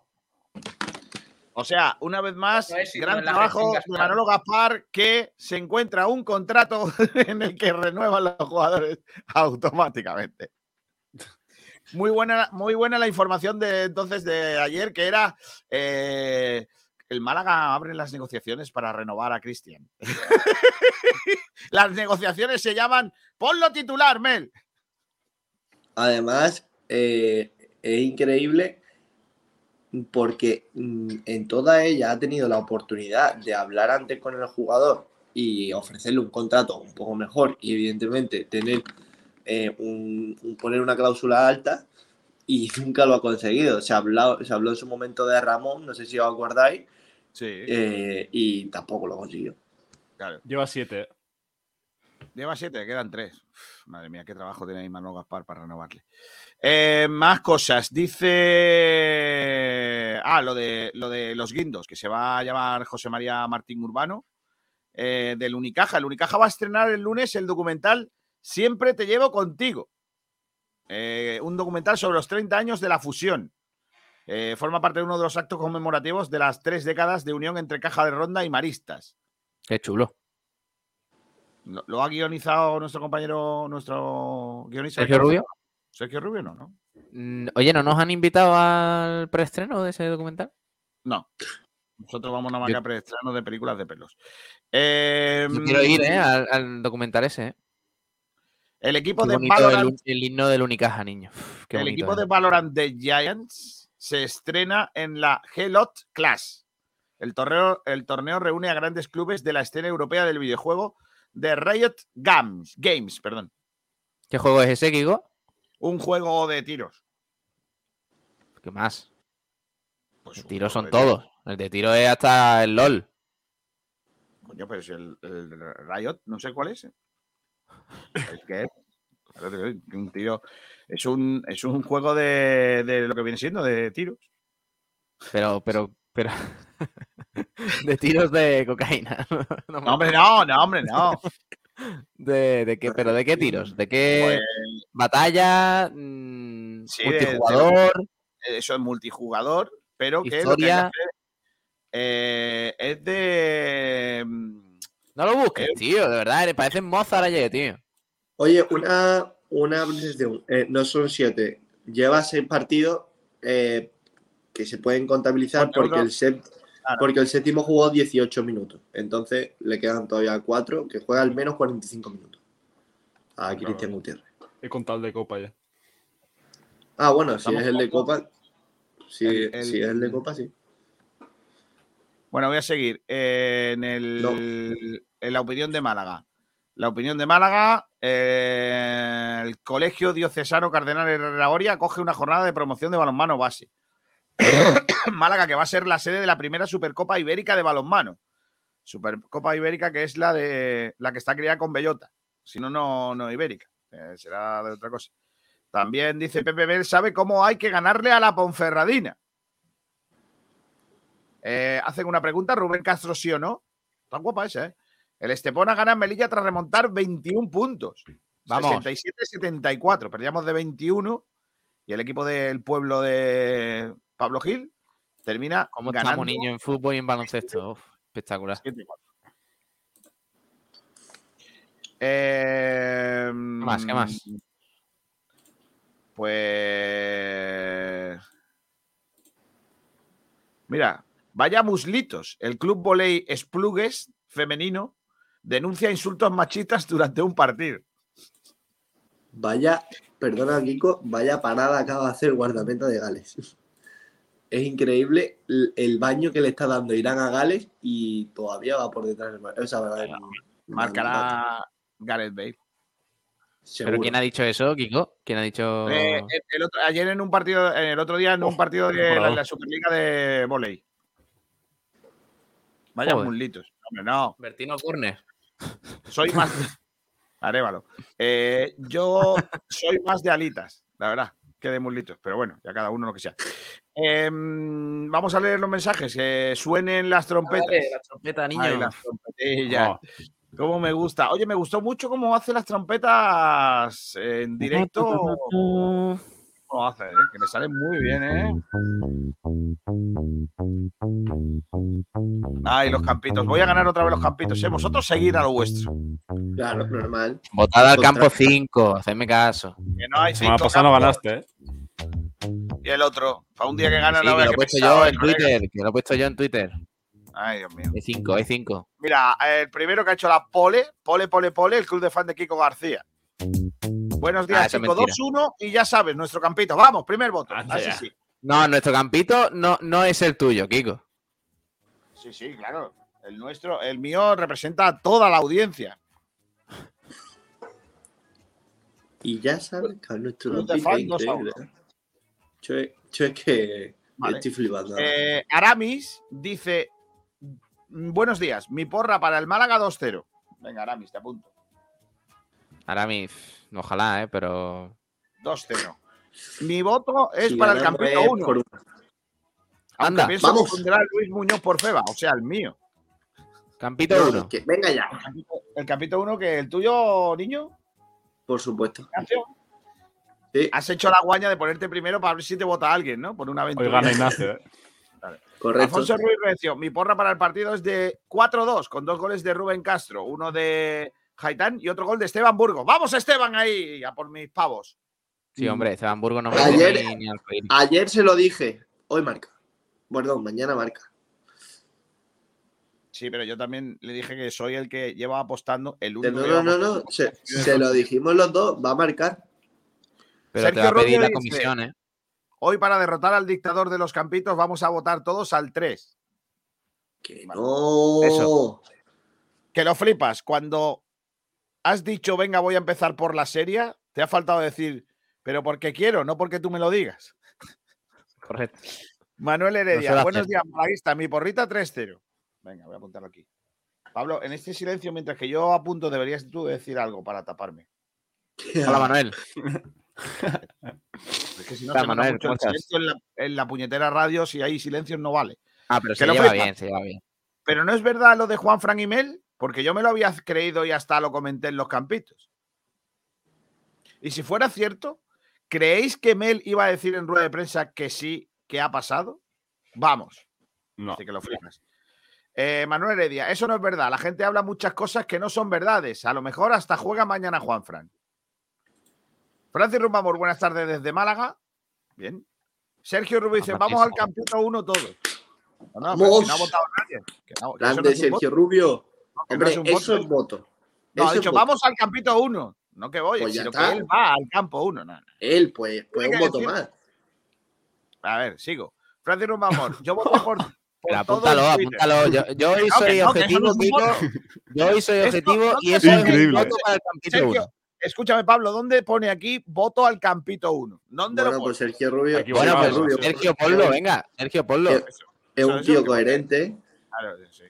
O sea, una vez más, éxito gran trabajo de Gaspar. Manolo Gaspar que se encuentra un contrato *laughs* en el que renuevan los jugadores automáticamente. Muy buena, muy buena la información de entonces de ayer, que era eh, el Málaga abre las negociaciones para renovar a Cristian. *laughs* las negociaciones se llaman Ponlo titular, Mel. Además, eh, es increíble porque mm, en toda ella ha tenido la oportunidad de hablar antes con el jugador y ofrecerle un contrato un poco mejor y evidentemente tener eh, un, un- poner una cláusula alta y *laughs* nunca lo ha conseguido. Se habló, se habló en su momento de Ramón, no sé si os acordáis, Sí, eh, y tampoco lo consiguió. claro. Lleva siete. Lleva siete, quedan tres. Uf, madre mía, qué trabajo tiene ahí Manolo Gaspar para renovarle. Eh, más cosas. Dice. Ah, lo de, lo de los guindos, que se va a llamar José María Martín Urbano, eh, del Unicaja. El Unicaja va a estrenar el lunes el documental Siempre te llevo contigo. Eh, un documental sobre los 30 años de la fusión. Forma parte de uno de los actos conmemorativos de las tres décadas de unión entre Caja de Ronda y Maristas. Qué chulo. Lo, lo ha guionizado nuestro compañero, nuestro guionista. Sergio Rubio. Sergio Rubio, no, ¿no? Mm, Oye, ¿no nos han invitado al preestreno de ese documental? No. Nosotros vamos a Yo- marcar preestreno de películas de pelos. Eh, Yo quiero ir, ¿eh? Al, al documental ese, ¿eh? El equipo Qué de el, Valorant, un- el himno del Unicaja, niño. Qué el equipo es. de Valorant de Giants se estrena en la Helot Class. El torneo, el torneo reúne a grandes clubes de la escena europea del videojuego de Riot Games. Games perdón. ¿Qué juego es ese, Kiko? Un juego de tiros. ¿Qué más? Pues tiro son todos. El de tiro es hasta el LOL. Coño, pero si el, el Riot, no sé cuál es. Es que es. Un tiro. Es un, es un juego de, de lo que viene siendo, de tiros. Pero, pero, pero. *laughs* de tiros de cocaína. *laughs* No, hombre, no, no, hombre, no. *laughs* de, de qué, ¿Pero de qué tiros? ¿De qué Pues, batalla? mm, Sí, de- de- multijugador. eso es multijugador, pero que lo que hacer, eh, es de. mm, No lo busques, Eh. tío, de verdad, eres- pareces Mozart ayer, tío. Oye, una, una. Eh, no son siete. Lleva seis partidos eh, que se pueden contabilizar porque uno. el, set- Claro. porque el séptimo jugó 18 minutos. Entonces le quedan todavía cuatro que juega al menos 45 minutos. A Cristian Gutiérrez. He contado el de Copa ya. Ah, bueno, si es el de Copa. Si, El- el- si es el de Copa, sí. Bueno, voy a seguir. eh, en, el, No. en la opinión de Málaga. La opinión de Málaga, eh, el Colegio Diocesano Cardenal Herrera Oria acoge una jornada de promoción de balonmano base. *coughs* *laughs* Málaga, que va a ser la sede de la primera Supercopa Ibérica de balonmano. Supercopa Ibérica, que es la de la que está criada con Bellota. Si no, no, no Ibérica. Eh, será de otra cosa. También dice Pepe Bel, sabe cómo hay que ganarle a la Ponferradina. Eh, hacen una pregunta, Rubén Castro, sí o no. Tan guapa esa, ¿eh? El Estepona gana en Melilla tras remontar 21 puntos. Vamos. 67-74. Perdíamos de 21 y el equipo del pueblo de Pablo Gil termina ¿Cómo ganando estamos, niños, en fútbol y en baloncesto? Uf, espectacular. 7-4. Eh, más? ¿Qué más? Pues. Mira, vaya muslitos. El club volei Esplugues femenino denuncia insultos machistas durante un partido. Vaya, perdona, Kiko, vaya parada acaba de hacer el guardameta de Gales. Es increíble el, el baño que le está dando Irán a Gales y todavía va por detrás. del mar- O sea, va- Marcará Gareth Bale. ¿Pero quién ha dicho eso, Kiko? ¿Quién ha dicho...? Eh, el- otro- ayer en un partido, en el otro día en un partido de la, Superliga de volei. Vaya Joder. muslitos. Hombre, no. Bertino Corner. Soy más. *laughs* Arévalo. Eh, yo soy más de alitas, la verdad, que de muslitos. Pero bueno, ya cada uno lo que sea. Em, vamos a leer los mensajes. Que suenen las trompetas. la trompeta, niño. Ay, las trompetillas. Oh, Cómo me gusta. Oye, me gustó mucho cómo hace las trompetas en directo. Cómo hace, ¿eh? que le sale muy bien, ¿eh? Ay, los campitos. Voy a ganar otra vez los campitos. ¿eh? Vosotros seguir a lo vuestro. Claro, normal. Votada al campo 5, hacedme caso. Que no hay cinco pasada no ganaste, ¿eh? Y el otro. Para un día que gana Sí, la que lo he puesto yo el en colega. Twitter, que lo he puesto yo en Twitter. Ay, Dios mío. Hay 5, hay 5. Mira, el primero que ha hecho la pole, pole, pole, pole, el club de fan de Kiko García. Buenos Ah, días, eso es Chico. mentira. 2-1 y ya sabes, nuestro campito. Vamos, primer voto. Así sí. No, nuestro campito no, no es el tuyo, Kiko. Sí, sí, claro. El nuestro, el mío representa a toda la audiencia. Y ya sabes que a nuestro campito es dos a increíble, uno. Yo, yo es que Vale. estoy flipando. Eh, Aramis dice: "Mm, Buenos días, mi porra para el Málaga 2-0. Venga, Aramis, te apunto. Aramis, ojalá, ¿eh? Pero... 2-0. Mi voto es Si para el es 1. por- Anda, pienso vamos. pondrá Luis Muñoz por Feba, o sea, el mío. Campito No, 1. que- venga ya, El campito- El campito 1, que el tuyo, niño, por supuesto. Ignacio, Sí, has hecho la guaña de ponerte primero para ver si te vota alguien, ¿no? Por una Hoy aventura. gana Ignacio, ¿eh? *laughs* correcto. Alfonso Ruiz Recio, mi porra para el partido es de 4-2, con dos goles de Rubén Castro, uno de Haitán y otro gol de Esteban Burgos. ¡Vamos, Esteban, ahí! A por mis pavos. Sí, hombre, Esteban Burgos no me Ayer- ni, ni al. Ayer se lo dije. Hoy marca. Perdón, mañana marca. Sí, pero yo también le dije que soy el que lleva apostando el No, único. no, no, lleva no. Se, se lo dijimos los dos. Va a marcar. Pero te Sergio va a pedir la dice- comisión, ¿eh? Hoy, para derrotar al dictador de los campitos, vamos a votar todos al 3. Que Vale. no. Eso. Que lo flipas. Cuando has dicho, venga, voy a empezar por la serie, te ha faltado decir, pero porque quiero, no porque tú me lo digas. Correcto. Manuel Heredia, buenos días, Malaguista. Mi porrita 3-0. Venga, voy a apuntarlo aquí. Pablo, en este silencio, mientras que yo apunto, deberías tú decir algo para taparme. *laughs* Hola, Manuel. *laughs* Es que si no Hola, Manuel, mucho silencio en la, en la puñetera radio, si hay silencios no vale. Ah, pero se lleva bien, se lleva bien. Pero no es verdad lo de Juan Fran y Mel, porque yo me lo había creído y hasta lo comenté en los campitos. Y si fuera cierto, ¿creéis que Mel iba a decir en rueda de prensa que sí, que ha pasado? Vamos. No. Así que lo flipas. Eh, Manuel Heredia, eso no es verdad. La gente habla muchas cosas que no son verdades. A lo mejor hasta juega mañana Juan Fran. Francis Rumbamor, buenas tardes desde Málaga. Bien. Sergio Rubio dice, vamos al campito 1 todos. No, si no ha Vamos. votado nadie. Que no, que eso no Grande voto. Sergio Rubio. No Hombre, un eso voto. es voto. No, ha Eso es dicho, voto. vamos al campito 1. No que voy, Pues sino que él va al campo 1. No, no. Él, pues, pues un voto decir- más. A ver, sigo. Francis Rumbamor, yo voté *laughs* por, por Pero apúntalo, apúntalo. Yo, yo hoy no, soy no, objetivo, no Kiko. voto. Yo hoy soy objetivo no y eso es Increíble. un voto para el campito Sergio, 1. escúchame, Pablo, ¿dónde pone aquí voto al campito 1? ¿Dónde Bueno, lo pues pone? Sergio Rubio. Aquí Bueno, Sergio pues Rubio. Sergio, ponlo, venga. Sergio, ponlo. Es un tío coherente. Claro, sí.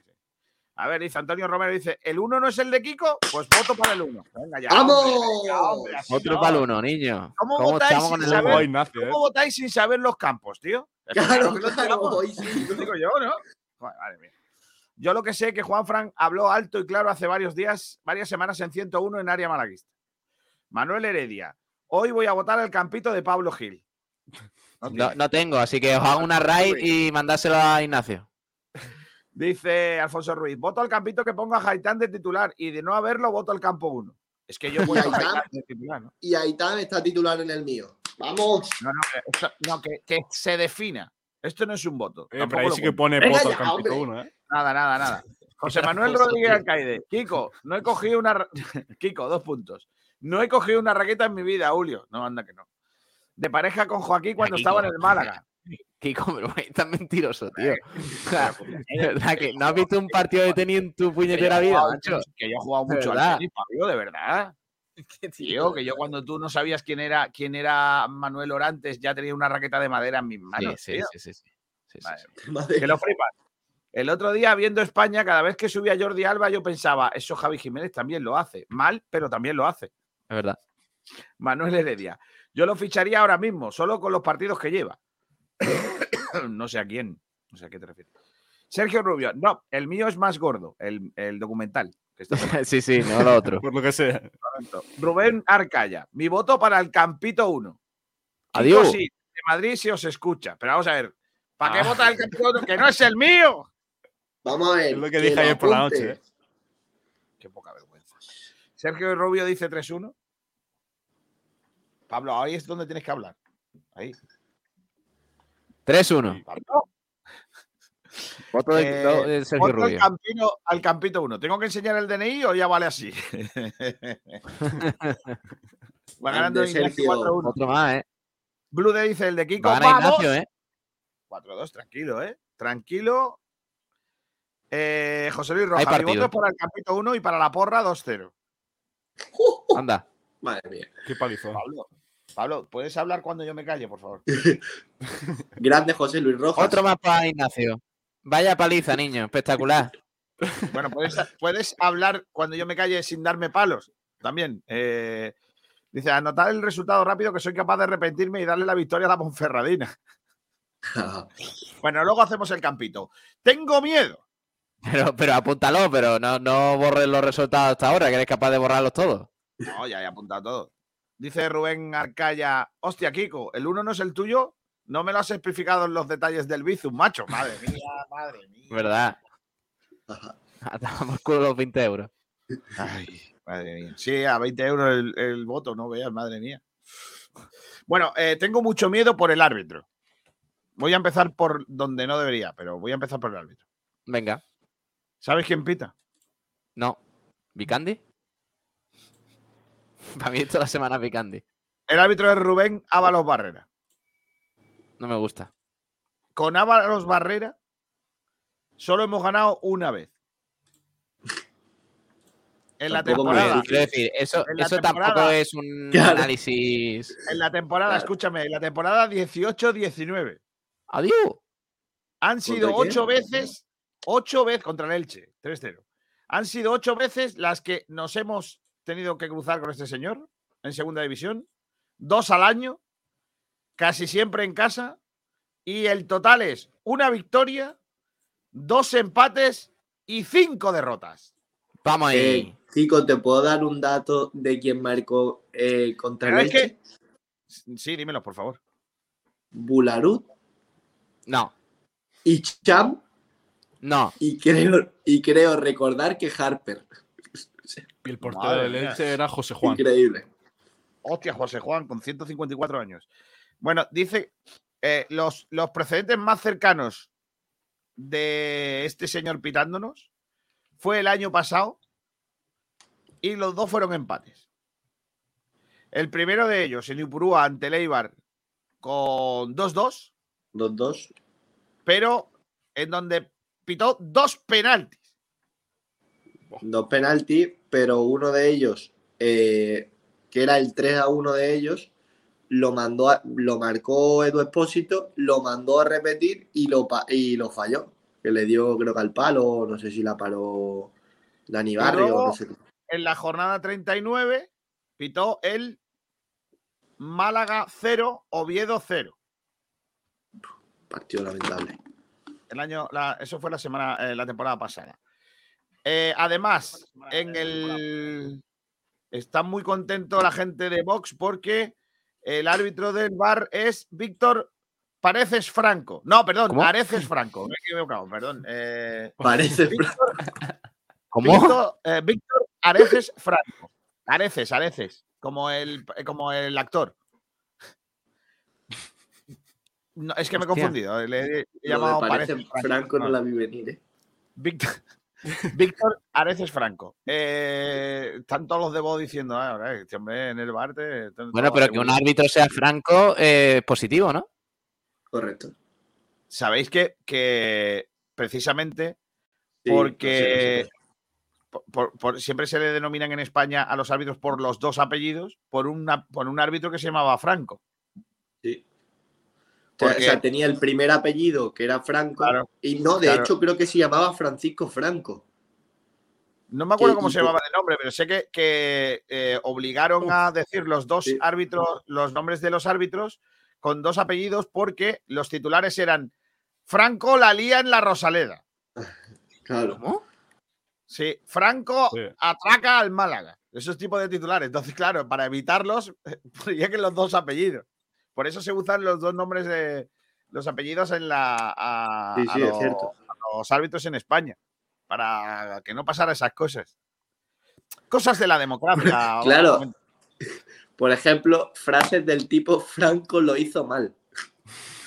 A ver, dice Antonio Romero, dice, ¿el 1 no es el de Kiko? Pues voto para el 1. Venga ya. ¡Vamos! hombre, venga, hombre, así Otro no. para el uno, niño. ¿Cómo ¿eh? ¿Cómo votáis sin saber los campos, tío? *laughs* Claro, claro, sí. Lo digo yo, ¿no? Joder, madre mía. Yo lo que sé es que Juan Fran habló alto y claro hace varios días, varias semanas en 101 en área malaguista. Manuel Heredia, hoy voy a votar el campito de Pablo Gil. No no tengo, así que os hago una raid y mandárselo a Ignacio. Dice Alfonso Ruiz, voto al campito que ponga a Haitán de titular y de no haberlo voto al campo 1. Es que yo puesto a Haitán? Haitán de titular, ¿no? Y Aitán está titular en el mío. ¡Vamos! No, no, que, esto- no, que, que se defina. Esto no es un voto. Eh, pero ahí sí que pone voto al campito hombre. 1, ¿eh? Nada, nada, nada. José Manuel Rodríguez. Alcaide. Kiko, no he cogido una. *laughs* Kiko, dos puntos. No he cogido una raqueta en mi vida, Julio. No, anda que no. De pareja con Joaquín cuando Kiko. estaba en el Málaga. Kiko, pero tan mentiroso, tío. *laughs* O sea, *laughs* de verdad que no has visto un partido de tenis en tu puñetera vida, macho. Que yo he jugado mucho al verdad. tenis, Pablo, de verdad. *laughs* Tío, que yo cuando tú no sabías quién era, quién era Manuel Orantes, ya tenía una raqueta de madera en mis manos. sí, sí, sí, Que lo flipas. El otro día, viendo España, cada vez que subía Jordi Alba, yo pensaba, eso Javi Jiménez también lo hace. Mal, pero también lo hace. Es verdad. Manuel Heredia. Yo lo ficharía ahora mismo, solo con los partidos que lleva. *coughs* no sé a quién. No sé a qué te refieres. Sergio Rubio. No, el mío es más gordo, el, el documental. que está *laughs* sí, sí, no lo otro. *laughs* Por lo que sea. Rubén Arcaya. Mi voto para el Campito 1. Adiós. Sí, de Madrid si os escucha. Pero vamos a ver. ¿Para qué Ah. vota el Campito 1? Que no es el mío. Vamos a ver. Es lo que dije ayer por la noche, ¿eh? Qué poca vergüenza. Sergio Rubio dice 3-1. Pablo, ahí es donde tienes que hablar. Ahí. 3-1. Pablo. Voto de, Eh, de Sergio Voto al, Rubio. campino, al Campito 1. ¿Tengo que enseñar el DNI o ya vale así? *laughs* Va ganando Ignacio Sergio. 4-1. Otro más, ¿eh? Blue de dice el de Kiko. Va. Ignacio, ¿eh? 4-2, tranquilo, ¿eh? Tranquilo. Eh, José Luis Rojas, mi voto es para el Campito 1 y para la porra 2-0. Anda. Madre mía. Qué palizón. Pablo, Pablo, ¿puedes hablar cuando yo me calle, por favor? *laughs* Grande José Luis Rojas. Otro más para Ignacio. Vaya paliza, niño. Espectacular. Bueno, ¿puedes, puedes hablar cuando yo me calle sin darme palos. También. Eh, dice, anotar el resultado rápido que soy capaz de arrepentirme y darle la victoria a la Ponferradina. *laughs* Bueno, luego hacemos el campito. Tengo miedo. Pero, pero apúntalo, pero no, no borres los resultados hasta ahora, que eres capaz de borrarlos todos. No, ya he apuntado todo. Dice Rubén Arcaya, hostia, Kiko, ¿el uno no es el tuyo? No me lo has especificado en los detalles del Bizum, macho. Madre mía, madre mía. ¿Verdad? Atamos culo los 20 euros. Ay, madre mía. Sí, a 20 euros el, el voto, no veas, madre mía. Bueno, eh, tengo mucho miedo por el árbitro. Voy a empezar por donde no debería, pero voy a empezar por el árbitro. Venga. ¿Sabes quién pita? No. ¿Vicandi? *laughs* Para mí toda la semana Vicandi. El árbitro es Rubén Ábalos Barrera. No me gusta. Con Ábalos Barrera solo hemos ganado una vez. *laughs* En la temporada. Quiero decir, eso, tampoco es un *laughs* Claro. análisis. En la temporada, Claro. escúchame, en la temporada 18-19. Adiós. Han sido ocho veces, ocho veces contra el Elche, 3-0. Han sido ocho veces las que nos hemos tenido que cruzar con este señor en segunda división, dos al año, casi siempre en casa, y el total es una victoria, dos empates y cinco derrotas. Vamos ahí. Eh, Chico, ¿te puedo dar un dato de quién marcó eh, contra el es que. Sí, dímelo, por favor. Bularut No, y Cham no. y creo, y creo recordar que Harper. Y el portero Madre del mía. Elche era José Juan. Increíble. Hostia, José Juan, con 154 años. Bueno, dice eh, los, los precedentes más cercanos de este señor pitándonos fue el año pasado y los dos fueron empates. El primero de ellos, en Ipurúa ante Leibar, con 2-2, Los dos. pero en donde pitó dos penaltis. Dos penaltis, pero uno de ellos, eh, que era el 3 a 1 de ellos, lo mandó a- lo marcó Edu Espósito, lo mandó a repetir y lo, y lo falló. Que le dio, creo que al palo, no sé si la paró Dani Barrio, luego- no sé qué. En la jornada 39 pitó el Málaga 0, Oviedo 0. Partido lamentable. El año, la- eso fue la semana, eh, la temporada pasada. Eh, además, en el está muy contento la gente de Vox porque el árbitro del bar es Víctor Pareces Franco. No, perdón, ¿Cómo? Areces Franco. Me he equivocado, perdón. Eh, *laughs* Parece. ¿Cómo? Víctor, eh, Víctor Areces Franco. Areces, Areces, como el, como el actor. No, es que me he confundido. Le he llamado parece Pareces Franco. Franco no No. la vi venir, ¿eh? Víctor, Víctor Areces Franco. Eh, están todos los de voz diciendo, ah, ahora, este hombre en el bar. te- te- Bueno, pero que un bien". árbitro sea franco eh, es positivo, ¿no? Correcto. Sabéis que, que precisamente Sí, porque por- siempre se le denominan en España a los árbitros por los dos apellidos, por, una, por un árbitro que se llamaba Franco. Sí. O sea, Porque- o sea, tenía el primer apellido, que era Franco. Claro, y no, de claro. hecho, creo que se llamaba Francisco Franco. No me acuerdo cómo se llamaba de nombre, pero sé que, que, eh, obligaron a decir los dos Sí. árbitros, los nombres de los árbitros con dos apellidos porque los titulares eran Franco la lía en la Rosaleda. *laughs* Claro. ¿Cómo? Sí, Franco Sí. atraca al Málaga. Esos tipos de titulares. Entonces, claro, para evitarlos, *laughs* ponía que los dos apellidos. Por eso se usan los dos nombres de los apellidos en la, a, Sí, a sí, es los- cierto. a los árbitros en España. Para que no pasara esas cosas. Cosas de la democracia. *laughs* Claro. Por ejemplo, frases del tipo Franco lo hizo mal.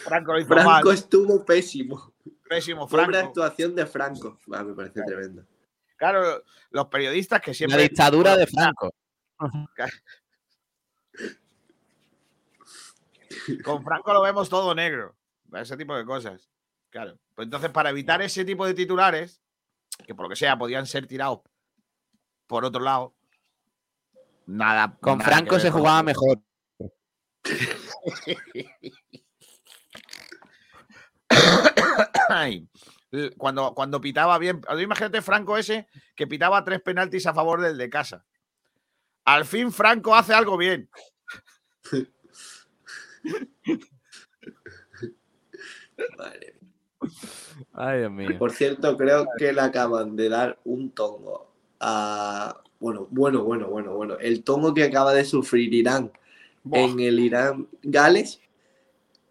Franco lo hizo Franco mal. estuvo pésimo. Pésimo, Franco. actuación de Franco. Ah, me parece tremendo. Claro, los periodistas que La siempre. dictadura de Franco. Con Franco lo vemos todo negro. Ese tipo de cosas. Claro. Pues entonces, para evitar ese tipo de titulares, que por lo que sea podían ser tirados por otro lado, nada. Con nada Franco se jugaba mejor. Ay, Cuando, cuando pitaba bien. Imagínate Franco ese que pitaba tres penaltis a favor del de casa. Al fin Franco hace algo bien. Madre mía. Ay, Dios mío. Por cierto, creo que le acaban de dar un tongo a. Bueno, bueno, bueno, bueno, bueno. El tongo que acaba de sufrir Irán Buah, en el Irán-Gales.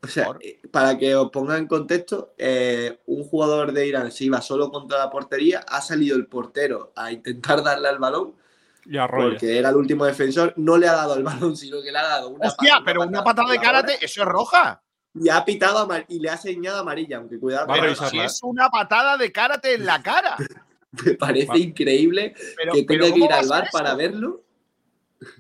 O sea, Por- eh, para que os ponga en contexto, eh, un jugador de Irán se iba solo contra la portería, ha salido el portero a intentar darle al balón, Y porque era el último defensor, no le ha dado el balón, sino que le ha dado una Hostia, pa- pero una patada de karate, eso es roja. Y ha pitado amar- y le ha señalado amarilla, aunque cuidado, Pero si es una patada de karate en la cara. *laughs* me parece increíble Pero, que tenga que ¿cómo ir al bar para verlo.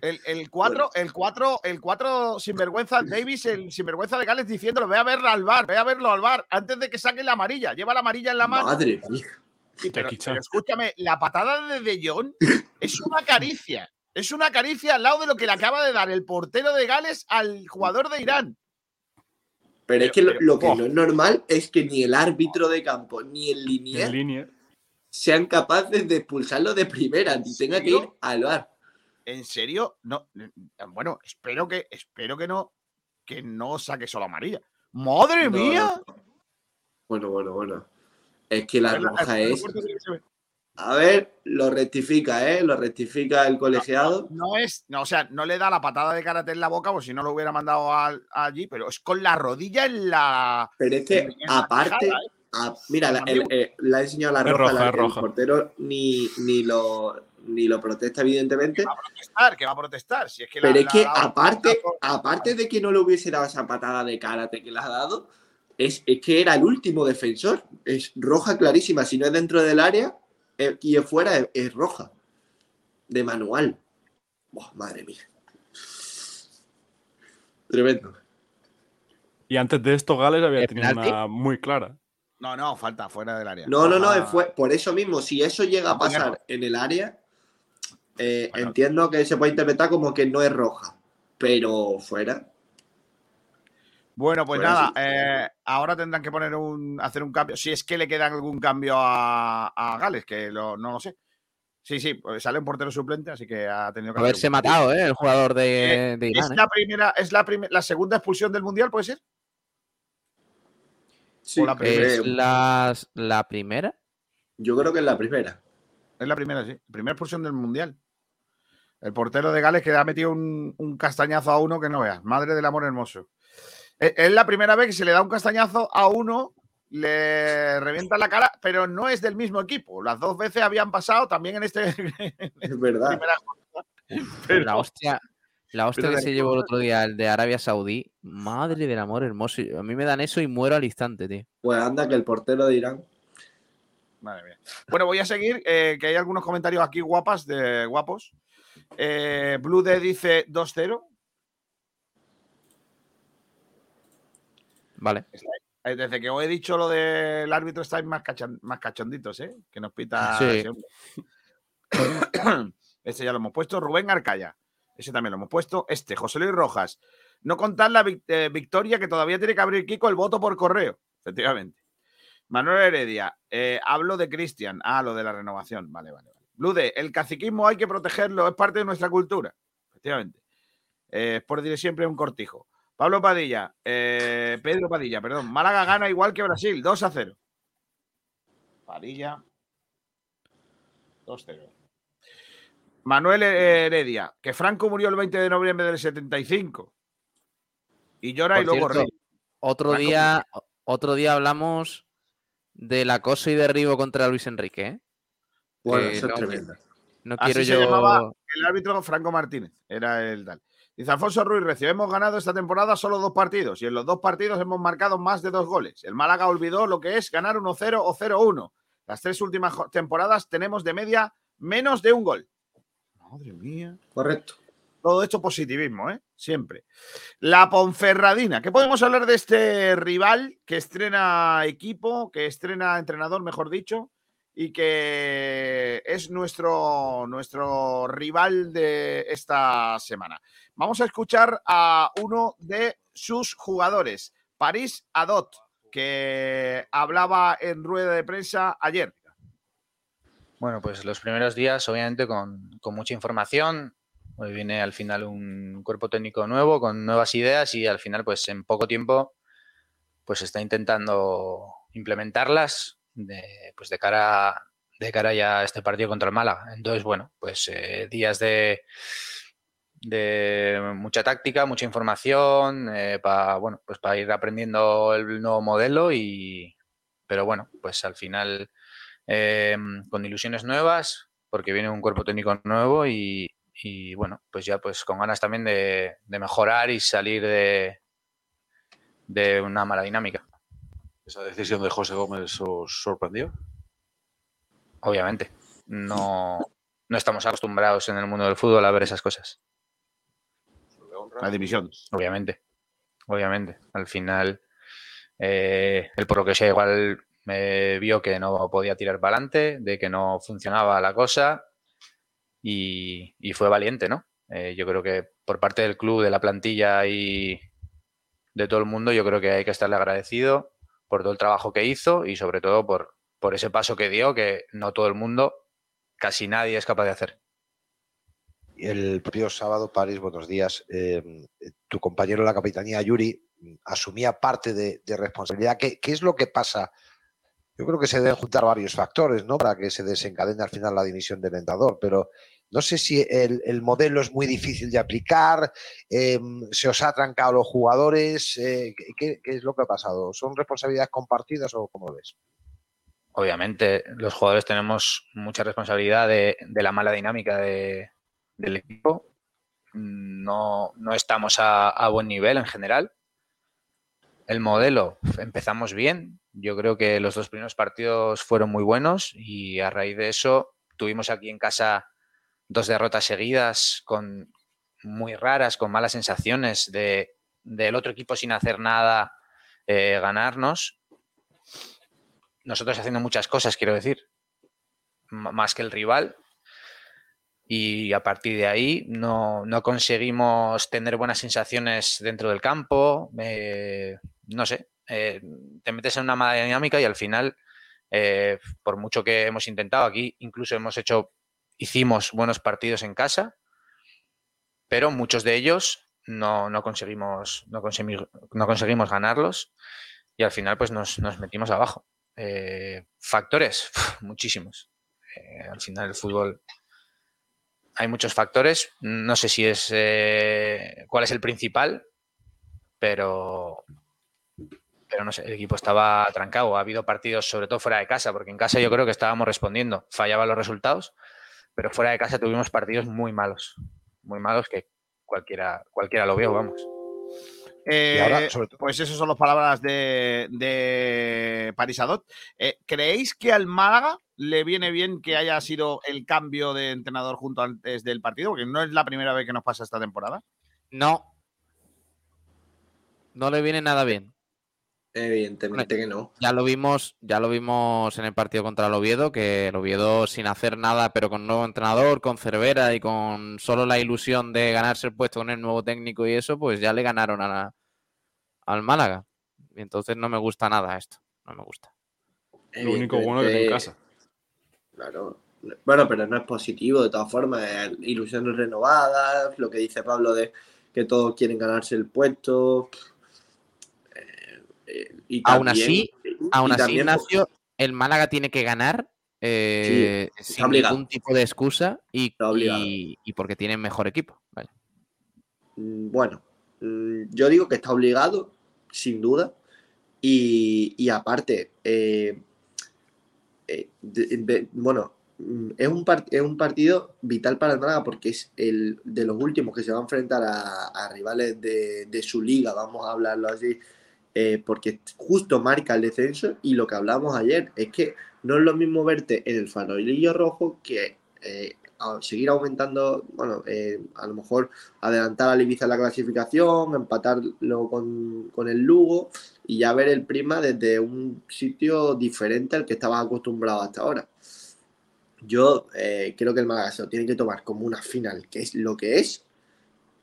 El, el 4, el 4, el 4 sinvergüenza Davis, el sinvergüenza de Gales diciéndolo, ve a verlo al bar, ve a verlo al bar, antes de que saque la amarilla. Lleva la amarilla en la mano. Madre mía. Sí, pero, escúchame, la patada de De Jong es una caricia. Es una caricia al lado de lo que le acaba de dar el portero de Gales al jugador de Irán. Pero Pero- es que lo, que oh. no es normal es que ni el árbitro de campo ni el linier línea. sean capaces de expulsarlo de primera, ¿En ni tenga que ir al bar. ¿En serio? No. Bueno, espero que, espero que no, que no saque solo amarilla. ¡Madre No, mía! Bueno, bueno, bueno. Es que la la- roja es-. A ver, lo rectifica, ¿eh? Lo rectifica el colegiado. No es, no, o sea, no le da la patada de karate en la boca, pues si no lo hubiera mandado al- allí, pero es con la rodilla en la. Pero es que, en la aparte, ¿eh? a- mira, la, el- eh, le ha enseñado la roja, roja, la que el roja. portero ni, ni, lo, ni lo protesta, evidentemente. Que va a protestar, que va a protestar. Si es que la- Pero es la- que la- aparte, aparte de que no le hubiese dado esa patada de karate que le ha dado, es, es que era el último defensor. Es roja clarísima. Si no es dentro del área eh, y es fuera, es, es roja. De manual. Madre mía. Tremendo. Y antes de esto, Gales había ¿El tenido penalti? una muy clara. No, no, falta fuera del área. No, no, no, fue, por eso mismo, si eso llega a pasar en el área, eh, Bueno. entiendo que se puede interpretar como que no es roja. Pero fuera. Bueno, pues nada, sí. eh, ahora tendrán que poner un, hacer un cambio. Si es que le queda algún cambio a, a Gales, que lo- no lo sé. Sí, sí, pues sale un portero suplente, así que ha tenido que Haberse matado, ¿eh? El jugador de, de Es Irán. ¿eh? la primera, es la primera, la segunda expulsión del mundial, ¿puede ser? Sí, O la primera. Es creo. la, la primera. Yo creo que es la primera. Es la primera, sí. Primera expulsión del mundial. El portero de Gales que ha metido un, un castañazo a uno que no veas. Madre del amor hermoso. Es, la primera vez que se le da un castañazo a uno, le revienta la cara, pero no es del mismo equipo. Las dos veces habían pasado también en este. *laughs* Es verdad. La hostia, la hostia pero que se llevó el otro día, el de Arabia Saudí. Madre del amor hermoso. A mí me dan eso y muero al instante, tío. Pues anda que el portero de Irán. Madre mía. Bueno, voy a seguir, eh, que hay algunos comentarios aquí guapas de guapos. Eh, Blue D dice 2-0. Vale. Desde que os he dicho lo del árbitro estáis más, cachan- más cachonditos, ¿eh? Que nos pita. Sí. ese. *coughs* Este ya lo hemos puesto. Rubén Arcaya. Ese también lo hemos puesto. Este, José Luis Rojas. No contar la eh, victoria que todavía tiene que abrir Kiko el voto por correo. Efectivamente. Manuel Heredia. eh, hablo de Cristian. Ah, lo de la renovación. Vale, vale, vale. Blude, el caciquismo hay que protegerlo. Es parte de nuestra cultura. Efectivamente. Eh, es por decir siempre un cortijo. Pablo Padilla. eh, Pedro Padilla, perdón. Málaga gana igual que Brasil. 2 a 0. Padilla. 2-0. Manuel Heredia, que Franco murió el 20 de noviembre del 75. Y llora Por y luego cierto, ríe. Otro Franco día, otro día hablamos del acoso y derribo contra Luis Enrique. ¿eh? Bueno, Que eso es no- tremendo. No Así quiero se yo. llamaba el árbitro Franco Martínez. Era el tal. Dice Alfonso Ruiz Recio, hemos ganado esta temporada solo dos partidos y en los dos partidos hemos marcado más de dos goles. El Málaga olvidó lo que es ganar 1-0 o 0-1. Las tres últimas temporadas tenemos de media menos de un gol. Madre mía. Correcto. Todo esto positivismo, ¿eh? Siempre. La Ponferradina. ¿Qué podemos hablar de este rival que estrena equipo, que estrena entrenador, mejor dicho, y que es nuestro, nuestro rival de esta semana? Vamos a escuchar a uno de sus jugadores, París Adot, que hablaba en rueda de prensa ayer. Bueno, pues los primeros días, obviamente, con, con mucha información. Hoy viene al final un cuerpo técnico nuevo, con nuevas ideas y al final, pues en poco tiempo, pues está intentando implementarlas de, pues de cara de cara ya este partido contra el Málaga. Entonces, bueno, pues eh, días de, de mucha táctica, mucha información, para bueno, pues para ir aprendiendo el nuevo modelo y pero bueno, pues al final eh, con ilusiones nuevas, porque viene un cuerpo técnico nuevo y, y bueno, pues ya pues con ganas también de, de mejorar y salir de, de una mala dinámica. ¿Esa decisión de José Gómez os sorprendió? Obviamente. No, no estamos acostumbrados en el mundo del fútbol a ver esas cosas. La división. Obviamente. Obviamente. Al final, eh, el por lo que sea igual me vio que no podía tirar para adelante, de que no funcionaba la cosa y, y fue valiente, ¿no? Eh, yo creo que por parte del club, de la plantilla y de todo el mundo, yo creo que hay que estarle agradecido por todo el trabajo que hizo y sobre todo por, por ese paso que dio, que no todo el mundo, casi nadie es capaz de hacer. El propio sábado, París, buenos días. eh, tu compañero la capitanía, Yuri, asumía parte de, de responsabilidad. ¿Qué, ¿Qué es lo que pasa? Yo creo que se deben juntar varios factores, ¿no? Para que se desencadene al final la dimisión del entrenador, pero no sé si el, el modelo es muy difícil de aplicar, eh, se os ha trancado los jugadores, eh, ¿qué, ¿qué, es lo que ha pasado? ¿Son responsabilidades compartidas o cómo lo ves? Obviamente, los jugadores tenemos mucha responsabilidad de, la mala dinámica de, del equipo. No, no estamos a, buen nivel en general. El modelo, empezamos bien. Yo creo que los dos primeros partidos fueron muy buenos y a raíz de eso tuvimos aquí en casa dos derrotas seguidas con muy raras, con malas sensaciones de del otro equipo sin hacer nada eh, ganarnos. Nosotros haciendo muchas cosas, quiero decir, más que el rival. Y a partir de ahí no, no conseguimos tener buenas sensaciones dentro del campo. Eh, no sé, eh, te metes en una mala dinámica y al final, por mucho que hemos intentado aquí, incluso hemos hecho, hicimos buenos partidos en casa, pero muchos de ellos no, no conseguimos, no, conseguimos, no conseguimos ganarlos y al final pues nos, nos metimos abajo. Eh, factores, *laughs* muchísimos. Eh, al final el fútbol hay muchos factores. No sé si es eh, cuál es el principal, pero pero no sé, el equipo estaba trancado. Ha habido partidos, sobre todo fuera de casa, porque en casa yo creo que estábamos respondiendo. Fallaban los resultados, pero fuera de casa tuvimos partidos muy malos, muy malos que cualquiera, cualquiera lo vio, vamos. Eh, ahora, todo... Pues esas son las palabras de, de Parisadot. Eh, ¿Creéis que al Málaga le viene bien que haya sido el cambio de entrenador junto antes del partido? Porque no es la primera vez que nos pasa esta temporada. No. No le viene nada bien. Evidentemente que no. Ya lo vimos, ya lo vimos en el partido contra el Oviedo, que el Oviedo sin hacer nada, pero con nuevo entrenador, con Cervera y con solo la ilusión de ganarse el puesto con el nuevo técnico y eso, pues ya le ganaron a la- al Málaga. Y entonces no me gusta nada esto, no me gusta. Lo único bueno que es en casa. Claro. Bueno, pero no es positivo, de todas formas. eh, Ilusiones renovadas, lo que dice Pablo de que todos quieren ganarse el puesto. Y Aún también- así, y Aún así, también, Ignacio, el Málaga tiene que ganar eh, sin obligado. ningún tipo de excusa y, obligado. y- y porque tienen mejor equipo. Mm, Bueno, mm, yo digo que está obligado, sin duda. Y, y aparte, eh, eh, de- de- bueno, mm, es un, es un partido vital para el Málaga porque es el de los últimos que se va a enfrentar a, a rivales de, de su liga, vamos a hablarlo así, eh, porque justo marca el descenso y lo que hablamos ayer es que no es lo mismo verte en el farolillo rojo que eh, a- seguir aumentando, bueno, eh, a lo mejor adelantar al Ibiza la clasificación, empatarlo con, con el Lugo y ya ver el Prima desde un sitio diferente al que estabas acostumbrado hasta ahora. Yo creo que el Málaga lo tiene que tomar como una final, que es lo que es,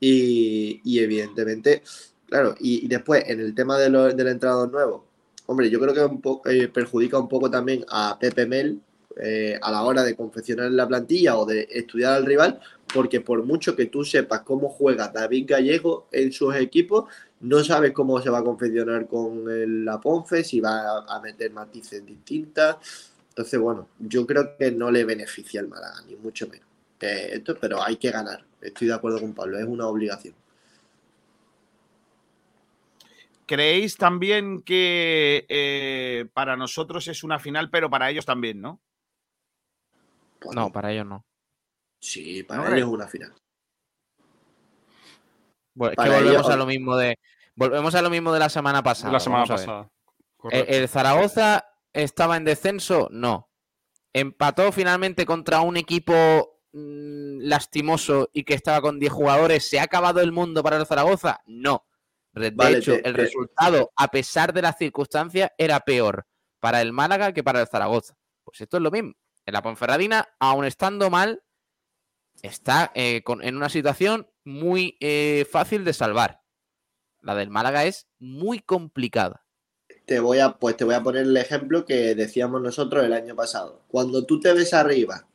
y evidentemente, claro, y, después en el tema de lo- del entrenador nuevo, hombre, yo creo que un poco, eh, perjudica un poco también a Pepe Mel eh, a la hora de confeccionar la plantilla o de estudiar al rival, porque por mucho que tú sepas cómo juega David Gallego en sus equipos, no sabes cómo se va a confeccionar con el- la Ponfe, si va a, a meter matices distintas. Entonces, bueno, yo creo que no le beneficia al Málaga, ni mucho menos. Eh, esto, pero hay que ganar. Estoy de acuerdo con Pablo, es una obligación. ¿Creéis también que eh, para nosotros es una final, pero para ellos también, no? No, para ellos no. Sí, para ellos es una final. Bueno, es que volvemos ellos- a lo mismo de volvemos a lo mismo de la semana pasada. La semana pasada. ¿El, Correcto. el Zaragoza estaba en descenso? No. ¿Empató finalmente contra un equipo mm, lastimoso y que estaba con 10 jugadores? ¿Se ha acabado el mundo para el Zaragoza? No. De Vale, hecho, te- el te- resultado, a pesar de las circunstancias, era peor para el Málaga que para el Zaragoza. Pues esto es lo mismo. En la Ponferradina, aun estando mal, está eh, con- en una situación muy eh, fácil de salvar. La del Málaga es muy complicada. Te voy a, pues te voy a poner el ejemplo que decíamos nosotros el año pasado. Cuando tú te ves arriba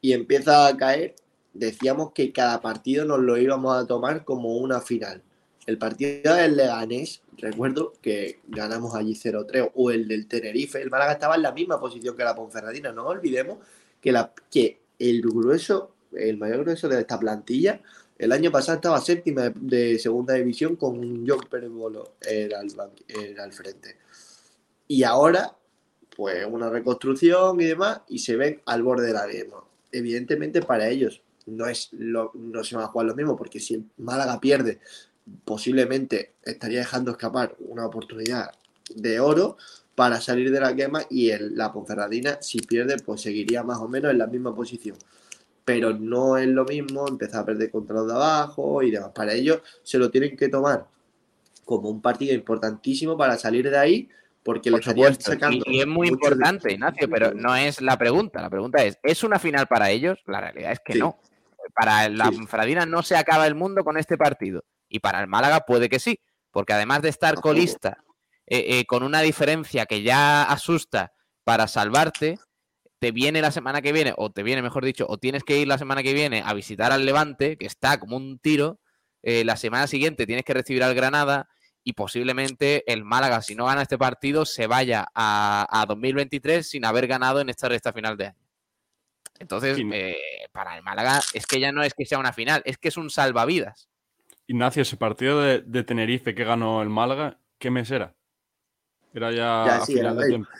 y empiezas a caer, decíamos que cada partido nos lo íbamos a tomar como una final. El partido del Leganés, recuerdo que ganamos allí 0-3, o el del Tenerife, el Málaga estaba en la misma posición que la Ponferradina. No olvidemos que, la, que el grueso, el mayor grueso de esta plantilla, el año pasado estaba séptima de, de segunda división con un John Bolo era al, frente. Y ahora, pues una reconstrucción y demás, y se ven al borde del abismo. Evidentemente para ellos no, es lo, no se va a jugar lo mismo, porque si el Málaga pierde, posiblemente estaría dejando escapar una oportunidad de oro para salir de la quema y el, la Ponferradina, si pierde, pues seguiría más o menos en la misma posición. Pero no es lo mismo empezar a perder contra los de abajo y demás. Para ellos se lo tienen que tomar como un partido importantísimo para salir de ahí, porque le Por estarían supuesto, sacando. Y, y es muy de- importante, Ignacio, pero no es la pregunta. La pregunta es, ¿es una final para ellos? La realidad es que Sí. no. Para la Sí. Fradina no se acaba el mundo con este partido. Y para el Málaga puede que sí, porque además de estar colista eh, eh, con una diferencia que ya asusta para salvarte, te viene la semana que viene, o te viene, mejor dicho, o tienes que ir la semana que viene a visitar al Levante, que está como un tiro. eh, la semana siguiente tienes que recibir al Granada y posiblemente el Málaga, si no gana este partido, se vaya a, a 2023 sin haber ganado en esta recta final de año. Entonces, eh, para el Málaga es que ya no es que sea una final, es que es un salvavidas. Ignacio, ese partido de, de Tenerife que ganó el Málaga, ¿qué mes era? Era ya, Ya, a sí, final era de tiempo.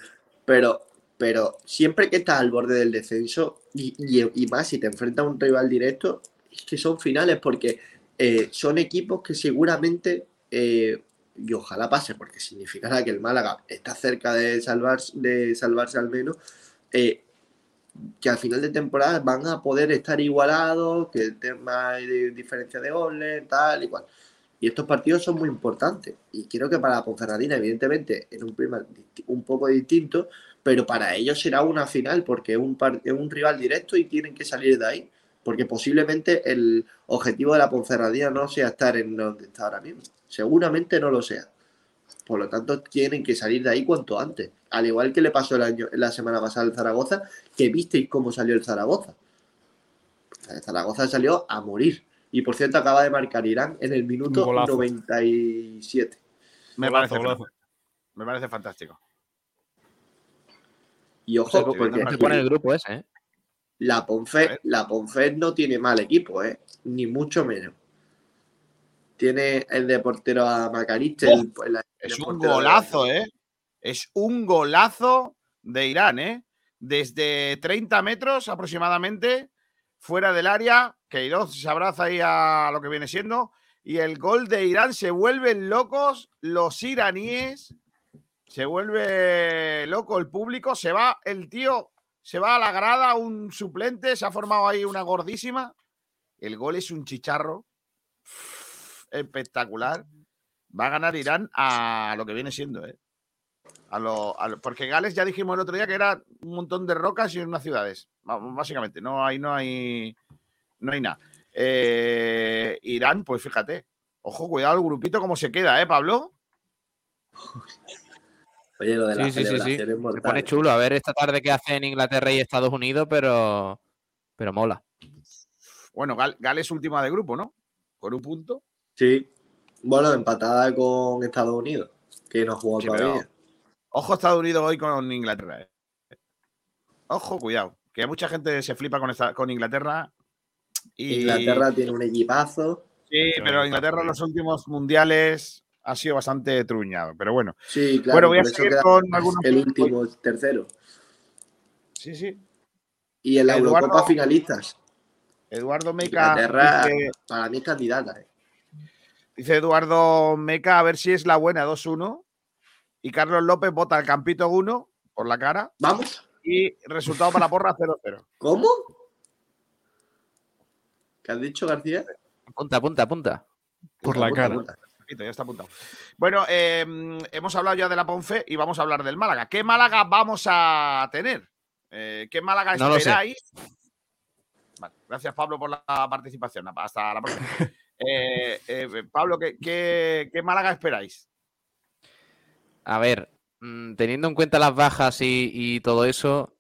Pero, pero siempre que estás al borde del descenso, y, y- y más si te enfrentas a un rival directo, es que son finales porque eh, son equipos que seguramente, eh, y ojalá pase, porque significará que el Málaga está cerca de, salvarse, de salvarse al menos, eh, que al final de temporada van a poder estar igualados, que el tema de diferencia de goles, tal y cual. Y estos partidos son muy importantes. Y creo que para la Ponferradina, evidentemente, en un primer un poco distinto, pero para ellos será una final porque es un, es un rival directo y tienen que salir de ahí. Porque posiblemente el objetivo de la Ponferradina no sea estar en donde está ahora mismo. Seguramente no lo sea. Por lo tanto, tienen que salir de ahí cuanto antes. Al igual que le pasó el año, la semana pasada al Zaragoza, que visteis cómo salió el Zaragoza. El Zaragoza salió a morir. Y por cierto, acaba de marcar Irán en el minuto 97. Me parece, me parece fantástico. Y ojo, porque se pone el grupo ese, ¿eh? La Ponfe, la Ponfe no tiene mal equipo, ¿eh? Ni mucho menos. Tiene el de portero a Macariste. es un golazo, ¿eh? Es un golazo de Irán, ¿eh? Desde 30 metros aproximadamente, fuera del área, Queiroz se abraza ahí a lo que viene siendo, y el gol de Irán se vuelven locos los iraníes, se vuelve loco el público, se va el tío, se va a la grada, un suplente, se ha formado ahí una gordísima, el gol es un chicharro espectacular, va a ganar Irán a lo que viene siendo, ¿eh? A lo, porque Gales ya dijimos el otro día que era un montón de rocas y unas ciudades. Básicamente, no hay, no hay, no hay nada. Eh, Irán, pues fíjate. Ojo, cuidado el grupito cómo se queda, ¿eh, Pablo? *laughs* Oye, lo de la sí, sí, sí, Se pone chulo. A ver esta tarde qué hacen Inglaterra y Estados Unidos, pero, pero mola. Bueno, Gales última de grupo, ¿no? Con un punto. Sí. Bueno, empatada con Estados Unidos, que no jugó todavía. Ojo Estados Unidos hoy con Inglaterra. Eh. Ojo, cuidado. Que mucha gente se flipa con, con Inglaterra. Y... Inglaterra tiene un equipazo. Sí, pero Inglaterra en los últimos mundiales ha sido bastante truñado. Pero bueno. Sí, claro. Bueno, voy a seguir con algunos. El último, el tercero. Sí, sí. Y en la Eurocopa finalistas. Eduardo Meca. Inglaterra, para mí, candidata. Eh. Dice Eduardo Meca, a ver si es la buena 2-1 y Carlos López bota el campito 1 por la cara. Vamos. Y resultado para la porra 0-0. ¿Cómo? ¿Qué has dicho, García? Punta, punta, punta. Por la cara. ya está apuntado. Bueno, em, hemos hablado ya de la Ponfe y vamos a hablar del Málaga. ¿Qué Málaga vamos a tener? Eh, ¿Qué Málaga esperáis? Vale, gracias, Pablo, por la participación. Hasta la próxima. *laughs* Eh, eh, Pablo, ¿qué, qué Málaga esperáis? A ver, mm, teniendo en cuenta las bajas y, todo eso,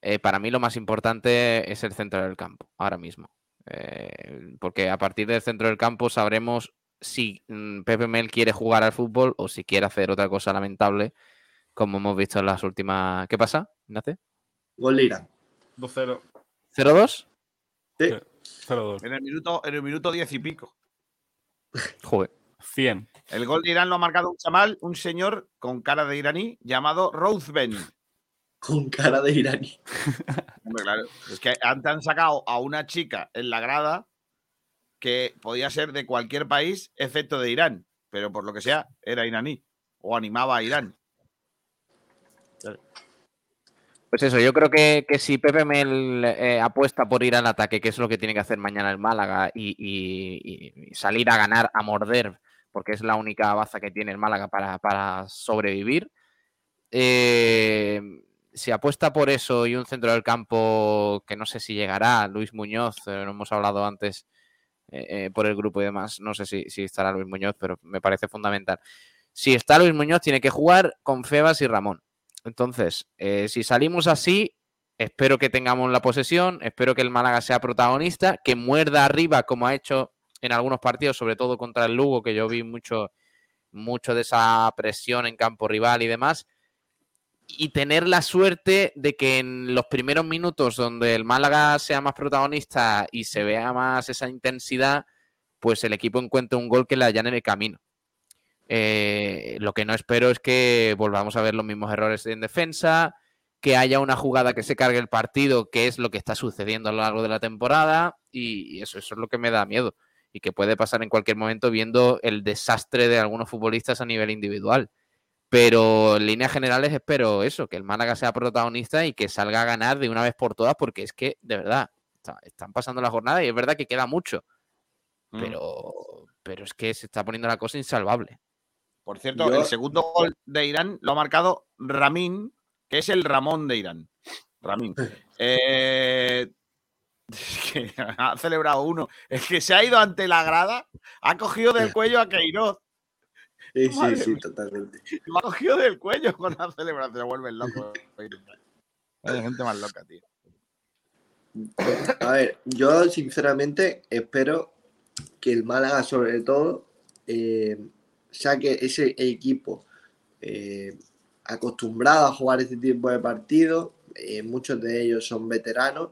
eh, para mí lo más importante es el centro del campo, ahora mismo. Eh, porque a partir del centro del campo sabremos si mm, Pepe Mel quiere jugar al fútbol o si quiere hacer otra cosa lamentable, como hemos visto en las últimas. ¿Qué pasa, Ignacio? Gol Irán. 2-0. ¿0-2? Sí. 0-2. En el minuto, en el minuto 10 y pico. Joder. 100. El gol de Irán lo ha marcado un chamal, un señor con cara de iraní llamado Ben. Con cara de iraní. claro, es que antes han sacado a una chica en la grada que podía ser de cualquier país excepto de Irán, pero por lo que sea era iraní o animaba a Irán. Pues eso, yo creo que, si Pepe Mel eh, apuesta por ir al ataque, que es lo que tiene que hacer mañana el Málaga, y salir a ganar, a morder porque es la única baza que tiene el Málaga para, sobrevivir. Eh, si apuesta por eso y un centro del campo que no sé si llegará, Luis Muñoz, eh, lo hemos hablado antes eh, por el grupo y demás, no sé si, estará Luis Muñoz, pero me parece fundamental. Si está Luis Muñoz, tiene que jugar con Febas y Ramón. Entonces, si salimos así, espero que tengamos la posesión, espero que el Málaga sea protagonista, que muerda arriba como ha hecho en algunos partidos, sobre todo contra el Lugo, que yo vi mucho, mucho de esa presión en campo rival y demás. Y tener la suerte de que en los primeros minutos donde el Málaga sea más protagonista y se vea más esa intensidad, pues el equipo encuentre un gol que le en el camino. Eh, lo que no espero es que volvamos a ver los mismos errores en defensa, que haya una jugada que se cargue el partido, que es lo que está sucediendo a lo largo de la temporada, y eso, eso es lo que me da miedo y que puede pasar en cualquier momento viendo el desastre de algunos futbolistas a nivel individual. Pero en líneas generales espero eso, que el Málaga sea protagonista y que salga a ganar de una vez por todas, porque es que, de verdad, están pasando la jornada y es verdad que queda mucho. Mm. Pero, pero es que se está poniendo la cosa insalvable. Por cierto, Yo- el segundo gol de Irán lo ha marcado Ramín, que es el Ramón de Irán. Ramín. *laughs* Eh, es que ha celebrado uno. Es que se ha ido ante la grada, ha cogido del *laughs* cuello a Queiroz. Sí, sí, Madre sí, mía. totalmente. Lo ha cogido del cuello con la celebración. Se vuelven locos. Hay gente más loca, tío. A ver, yo sinceramente espero que el Málaga, sobre todo, eh, saque ese equipo eh, acostumbrado a jugar este tipo de partidos. eh, muchos de ellos son veteranos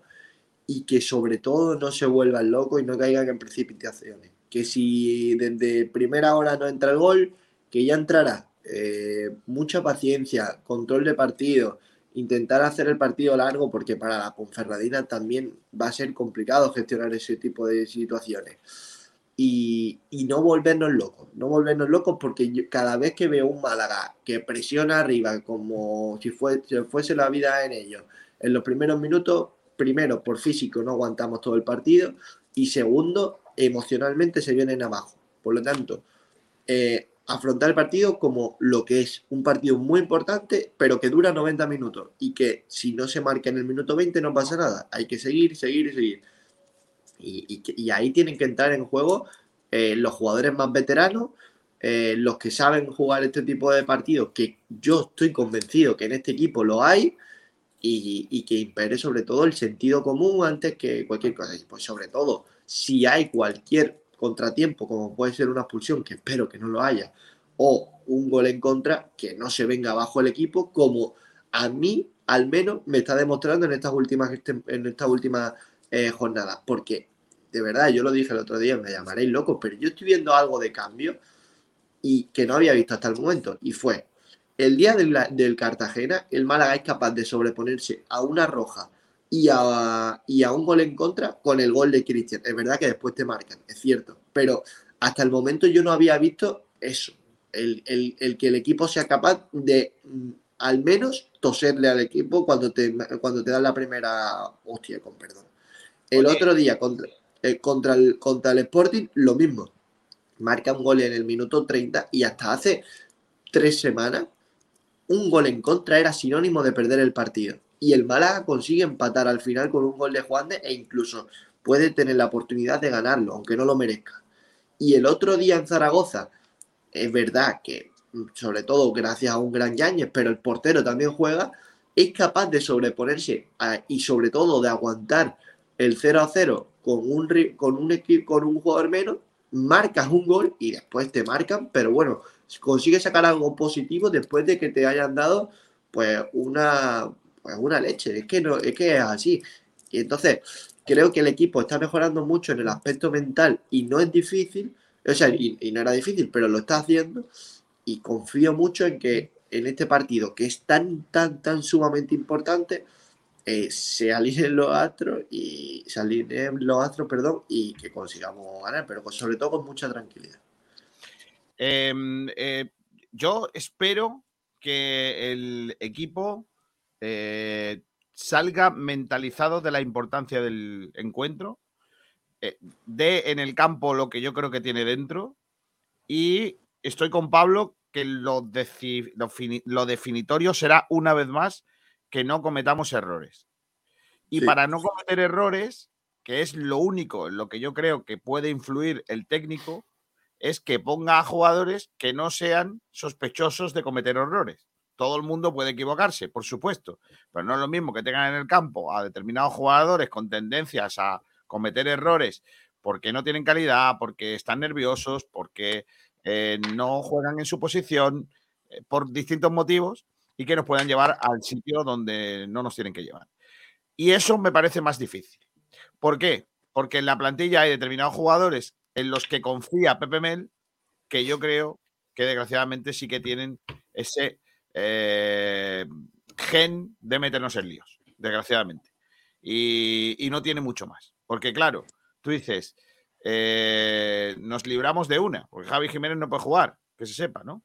y que sobre todo no se vuelvan locos y no caigan en precipitaciones. Que si desde primera hora no entra el gol, que ya entrará. Eh, mucha paciencia, control de partido, intentar hacer el partido largo porque para la Ponferradina también va a ser complicado gestionar ese tipo de situaciones. Y, no volvernos locos, no volvernos locos porque yo- cada vez que veo un Málaga que presiona arriba como si si fuese la vida en ellos, en los primeros minutos, primero por físico no aguantamos todo el partido y segundo, emocionalmente se vienen abajo. Por lo tanto, eh, afrontar el partido como lo que es un partido muy importante, pero que dura 90 minutos y que si no se marca en el minuto 20 no pasa nada. Hay que seguir, seguir y seguir. Y, y ahí tienen que entrar en juego eh, los jugadores más veteranos, eh, los que saben jugar este tipo de partidos, que yo estoy convencido que en este equipo lo hay, y, y que impere sobre todo el sentido común antes que cualquier cosa. Y pues sobre todo, si hay cualquier contratiempo, como puede ser una expulsión, que espero que no lo haya, o un gol en contra, que no se venga abajo el equipo, como a mí al menos me está demostrando en estas últimas, en estas últimas eh, jornadas. Porque, de verdad, yo lo dije el otro día, me llamaréis loco, pero yo estoy viendo algo de cambio y que no había visto hasta el momento. Y fue el día del, del Cartagena, el Málaga es capaz de sobreponerse a una roja y a, y a un gol en contra con el gol de Cristian. Es verdad que después te marcan, es cierto, pero hasta el momento yo no había visto eso. El, el- el que el equipo sea capaz de mm, al menos toserle al equipo cuando te, cuando te dan la primera hostia, con perdón. El Oye. otro día contra, contra, el, contra el Sporting, lo mismo. Marca un gol en el minuto 30 y hasta hace tres semanas un gol en contra era sinónimo de perder el partido. Y el Málaga consigue empatar al final con un gol de Juan de e incluso puede tener la oportunidad de ganarlo, aunque no lo merezca. Y el otro día en Zaragoza, es verdad que, mm, sobre todo gracias a un gran Yáñez, pero el portero también juega, es capaz de sobreponerse y sobre todo de aguantar el 0 a 0 con un, con un equipo, con un jugador menos, marcas un gol y después te marcan, pero bueno, consigues sacar algo positivo después de que te hayan dado pues una, pues, una leche. Es que no, es que es así. Y entonces, creo que el equipo está mejorando mucho en el aspecto mental y no es difícil, o sea, y no era difícil, pero lo está haciendo. Y confío mucho en que en este partido, que es tan, tan, tan sumamente importante, eh, se alineen los astros y se alineen los astros, perdón, y que consigamos ganar, pero sobre todo con mucha tranquilidad. Em, eh, yo espero que el equipo eh, salga mentalizado de la importancia del encuentro, dé en el campo lo que yo creo que tiene dentro y estoy con Pablo que lo, lo definitorio será una vez más que no cometamos errores. Y Sí. para no cometer errores, que es lo único en lo que yo creo que puede influir el técnico, es que ponga a jugadores que no sean sospechosos de cometer errores. Todo el mundo puede equivocarse, por supuesto, pero no es lo mismo que tengan en el campo a determinados jugadores con tendencias a cometer errores porque no tienen calidad, porque están nerviosos, porque eh, no juegan en su posición, eh, por distintos motivos, y que nos puedan llevar al sitio donde no nos tienen que llevar. Y eso me parece más difícil. ¿Por qué? Porque en la plantilla hay determinados jugadores en los que confía Pepe Mel, que yo creo que desgraciadamente sí que tienen ese eh, gen de meternos en líos, desgraciadamente. Y, no tiene mucho más. Porque claro, tú dices, eh, nos libramos de una, porque Javi Jiménez no puede jugar, que se sepa, ¿no?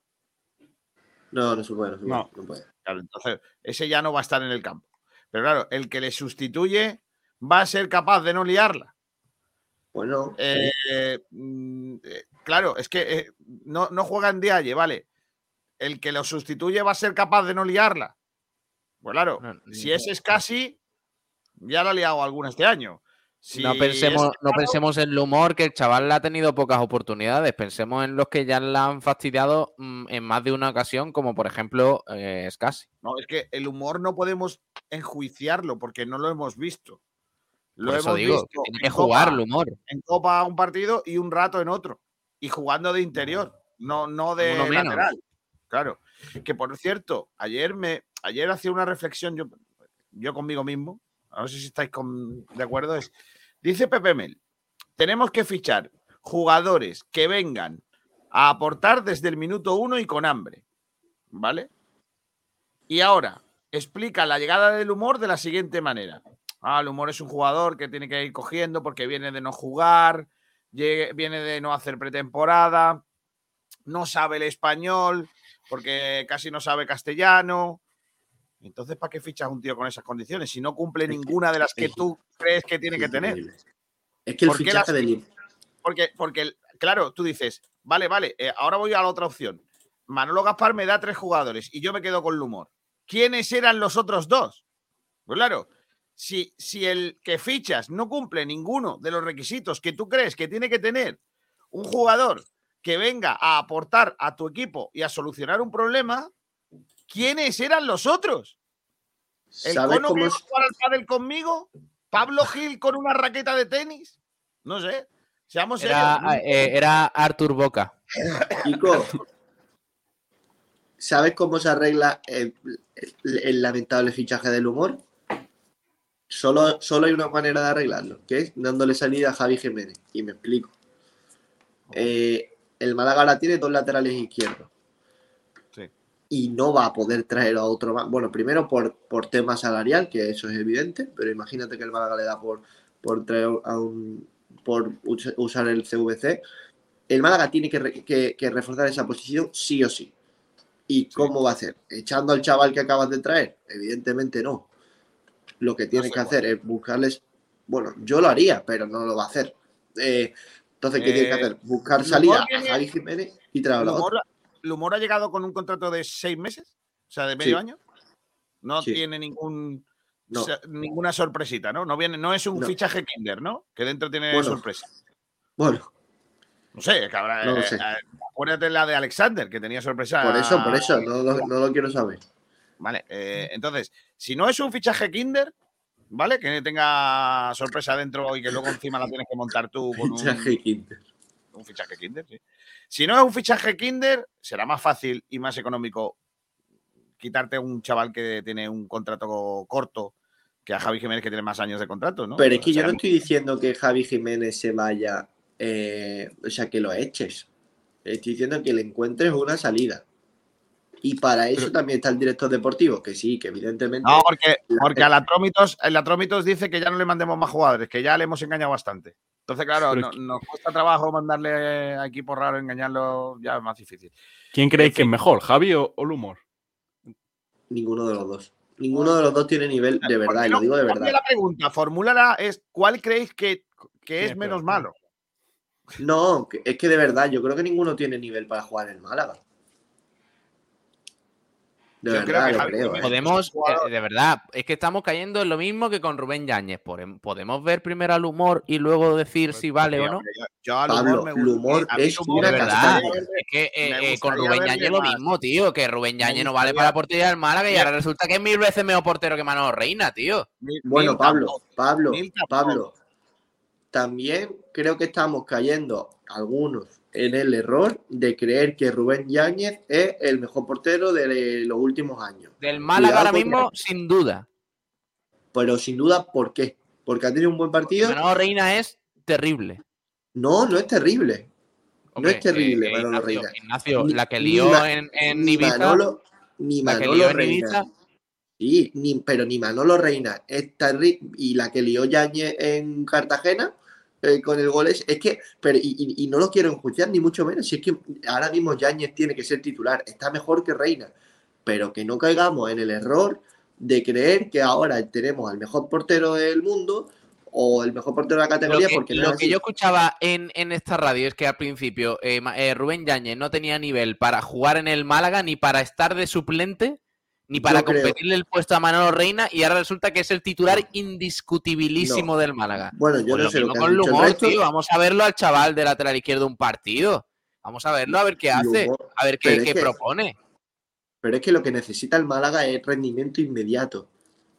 No, no se puede, no se puede. No. no puede. Claro, entonces ese ya no va a estar en el campo. Pero claro, el que le sustituye va a ser capaz de no liarla. Bueno, Eh, mm, eh, claro, claro, es que eh, no, no juega en Dialle, vale. El que lo sustituye va a ser capaz de no liarla. Pues claro, No, si ese es casi, ya la ha liado alguna este año. Si no pensemos, es no pensemos en el humor, que el chaval le ha tenido pocas oportunidades. Pensemos en los que ya la han fastidiado mm, en más de una ocasión, como por ejemplo eh, Scassi. No, es que el humor no podemos enjuiciarlo porque no lo hemos visto. Lo Por eso hemos digo, visto que tiene en que jugar el humor. En Copa un partido y un rato en otro. Y jugando de interior, no, no de lateral. Claro. Que por cierto, ayer me ayer hacía una reflexión yo, yo conmigo mismo. A ver si estáis de acuerdo. Es, dice Pepe Mel, tenemos que fichar jugadores que vengan a aportar desde el minuto uno y con hambre. ¿Vale? Y ahora, explica la llegada del humor de la siguiente manera. Ah, el humor es un jugador que tiene que ir cogiendo porque viene de no jugar, viene de no hacer pretemporada, no sabe el español porque casi no sabe castellano. Entonces, ¿para qué fichas un tío con esas condiciones si no cumple ninguna de las que tú crees que tiene que tener? Es que el ¿Por qué fichaje del Porque, porque claro, tú dices, vale, vale, eh, ahora voy a la otra opción. Manolo Gaspar me da tres jugadores y yo me quedo con el humor. ¿Quiénes eran los otros dos? Pues claro, si, si el que fichas no cumple ninguno de los requisitos que tú crees que tiene que tener un jugador que venga a aportar a tu equipo y a solucionar un problema, ¿quiénes eran los otros? ¿El ¿Sabes cono que cómo iba es? a jugar al pádel conmigo? ¿Pablo Gil con una raqueta de tenis? No sé. Seamos Era, serios. eh, era Artur Boca. Kiko, ¿sabes cómo se arregla el, el- el lamentable fichaje del humor? Solo, solo hay una manera de arreglarlo, que es dándole salida a Javi Jiménez. Y me explico. Eh, el Málaga ahora tiene dos laterales izquierdos. Y no va a poder traer a otro. Bueno, primero por, por tema salarial, que eso es evidente, pero imagínate que el Málaga le da por, por traer a un por us- usar el CVC. El Málaga tiene que, que- que reforzar esa posición sí o sí. ¿Y cómo va a hacer? ¿Echando al chaval que acabas de traer? Evidentemente no. Lo que tiene que hacer es buscarles. Bueno, yo lo haría, pero no lo va a hacer. Eh, entonces, ¿qué tiene que Eh, hacer? Buscar salida a Javi Jiménez y traerlo a otro. ¿Lumor, Lumor ha llegado con un contrato de seis meses? O sea, de medio Sí. año. No Sí. tiene ningún No. ninguna sorpresita, ¿no? No viene, no es un No. fichaje Kinder, ¿no? Que dentro tiene Bueno. sorpresa. Bueno, No sé, que habrá- No eh, sé. eh, acuérdate la de Alexander, que tenía sorpresa. por eso, por eso, no, lo- no lo quiero saber. Vale, eh, entonces, si no es un fichaje Kinder, ¿vale? Que tenga sorpresa dentro y que luego encima la tienes que montar tú con un, Fichaje Quinter. un fichaje Kinder, sí. Si no es un fichaje Kinder, será más fácil y más económico quitarte a un chaval que tiene un contrato corto que a Javi Jiménez que tiene más años de contrato, ¿no? Pero es que yo no estoy diciendo que Javi Jiménez se vaya, eh, o sea, que lo eches. Estoy diciendo que le encuentres una salida. Y para eso también está el director deportivo, que sí, que evidentemente. No, porque, porque a la Trómitos, el Atrómitos dice que ya no le mandemos más jugadores, que ya le hemos engañado bastante. Entonces, claro, no- que- nos cuesta trabajo mandarle a equipos raros, engañarlo, ya es más difícil. ¿Quién creéis que es mejor, Javi o, o Lumor? Ninguno de los dos. Ninguno de los dos tiene nivel de verdad, y lo digo de verdad. la pregunta, formúlala es ¿cuál creéis que, que es menos malo? No, es que de verdad, yo creo que ninguno tiene nivel para jugar en Málaga. De Yo creo verdad, que lo Javi creo. Jiménez- ¿eh? Podemos, eh, de verdad, es que estamos cayendo en lo mismo que con Rubén Yáñez. Podem- Podemos ver primero al humor y luego decir si vale o no. Yo, yo al Pablo, humor me gusta- el humor es una verdad, es que eh, eh, con Rubén Yáñez lo mismo, tío. Que Rubén Yáñez no vale para la portería del Málaga y ahora resulta que es mil veces mejor portero que Manolo Reina, tío. Bueno, mil Pablo, tampoco, Pablo. Pablo, también creo que estamos cayendo algunos en el error de creer que Rubén Yáñez es el mejor portero de los últimos años. Del Málaga ahora mismo, sin duda. Pero sin duda, ¿por qué? Porque ha tenido un buen partido. Manolo Reina es terrible. No, no es terrible. Hombre, no es terrible, eh, Manolo Ignacio, Reina. Ignacio, Ni- la que lió en, en ni Ibiza. Manolo, ni la que Manolo Reina. Sí, ni, pero ni Manolo Reina es terrible. Y la que lió Yáñez en Cartagena eh, con el gol es, es que, pero, y, y- y no lo quiero enjuiciar ni mucho menos, si es que ahora mismo Yáñez tiene que ser titular, está mejor que Reina, pero que no caigamos en el error de creer que ahora tenemos al mejor portero del mundo o el mejor portero de la Lo categoría que, porque no lo es que yo escuchaba en, en esta radio es que al principio eh, eh, Rubén Yáñez no tenía nivel para jugar en el Málaga, ni para estar de suplente, ni para Yo creo- competirle el puesto a Manolo Reina, y ahora resulta que es el titular indiscutibilísimo No. del Málaga. Bueno, yo Pues no lo sé lo que con Lumor, resto. tío. Vamos a verlo al chaval de lateral izquierdo un partido. Vamos a verlo, a ver qué hace, a ver qué, que- propone. Pero es que lo que necesita el Málaga es rendimiento inmediato.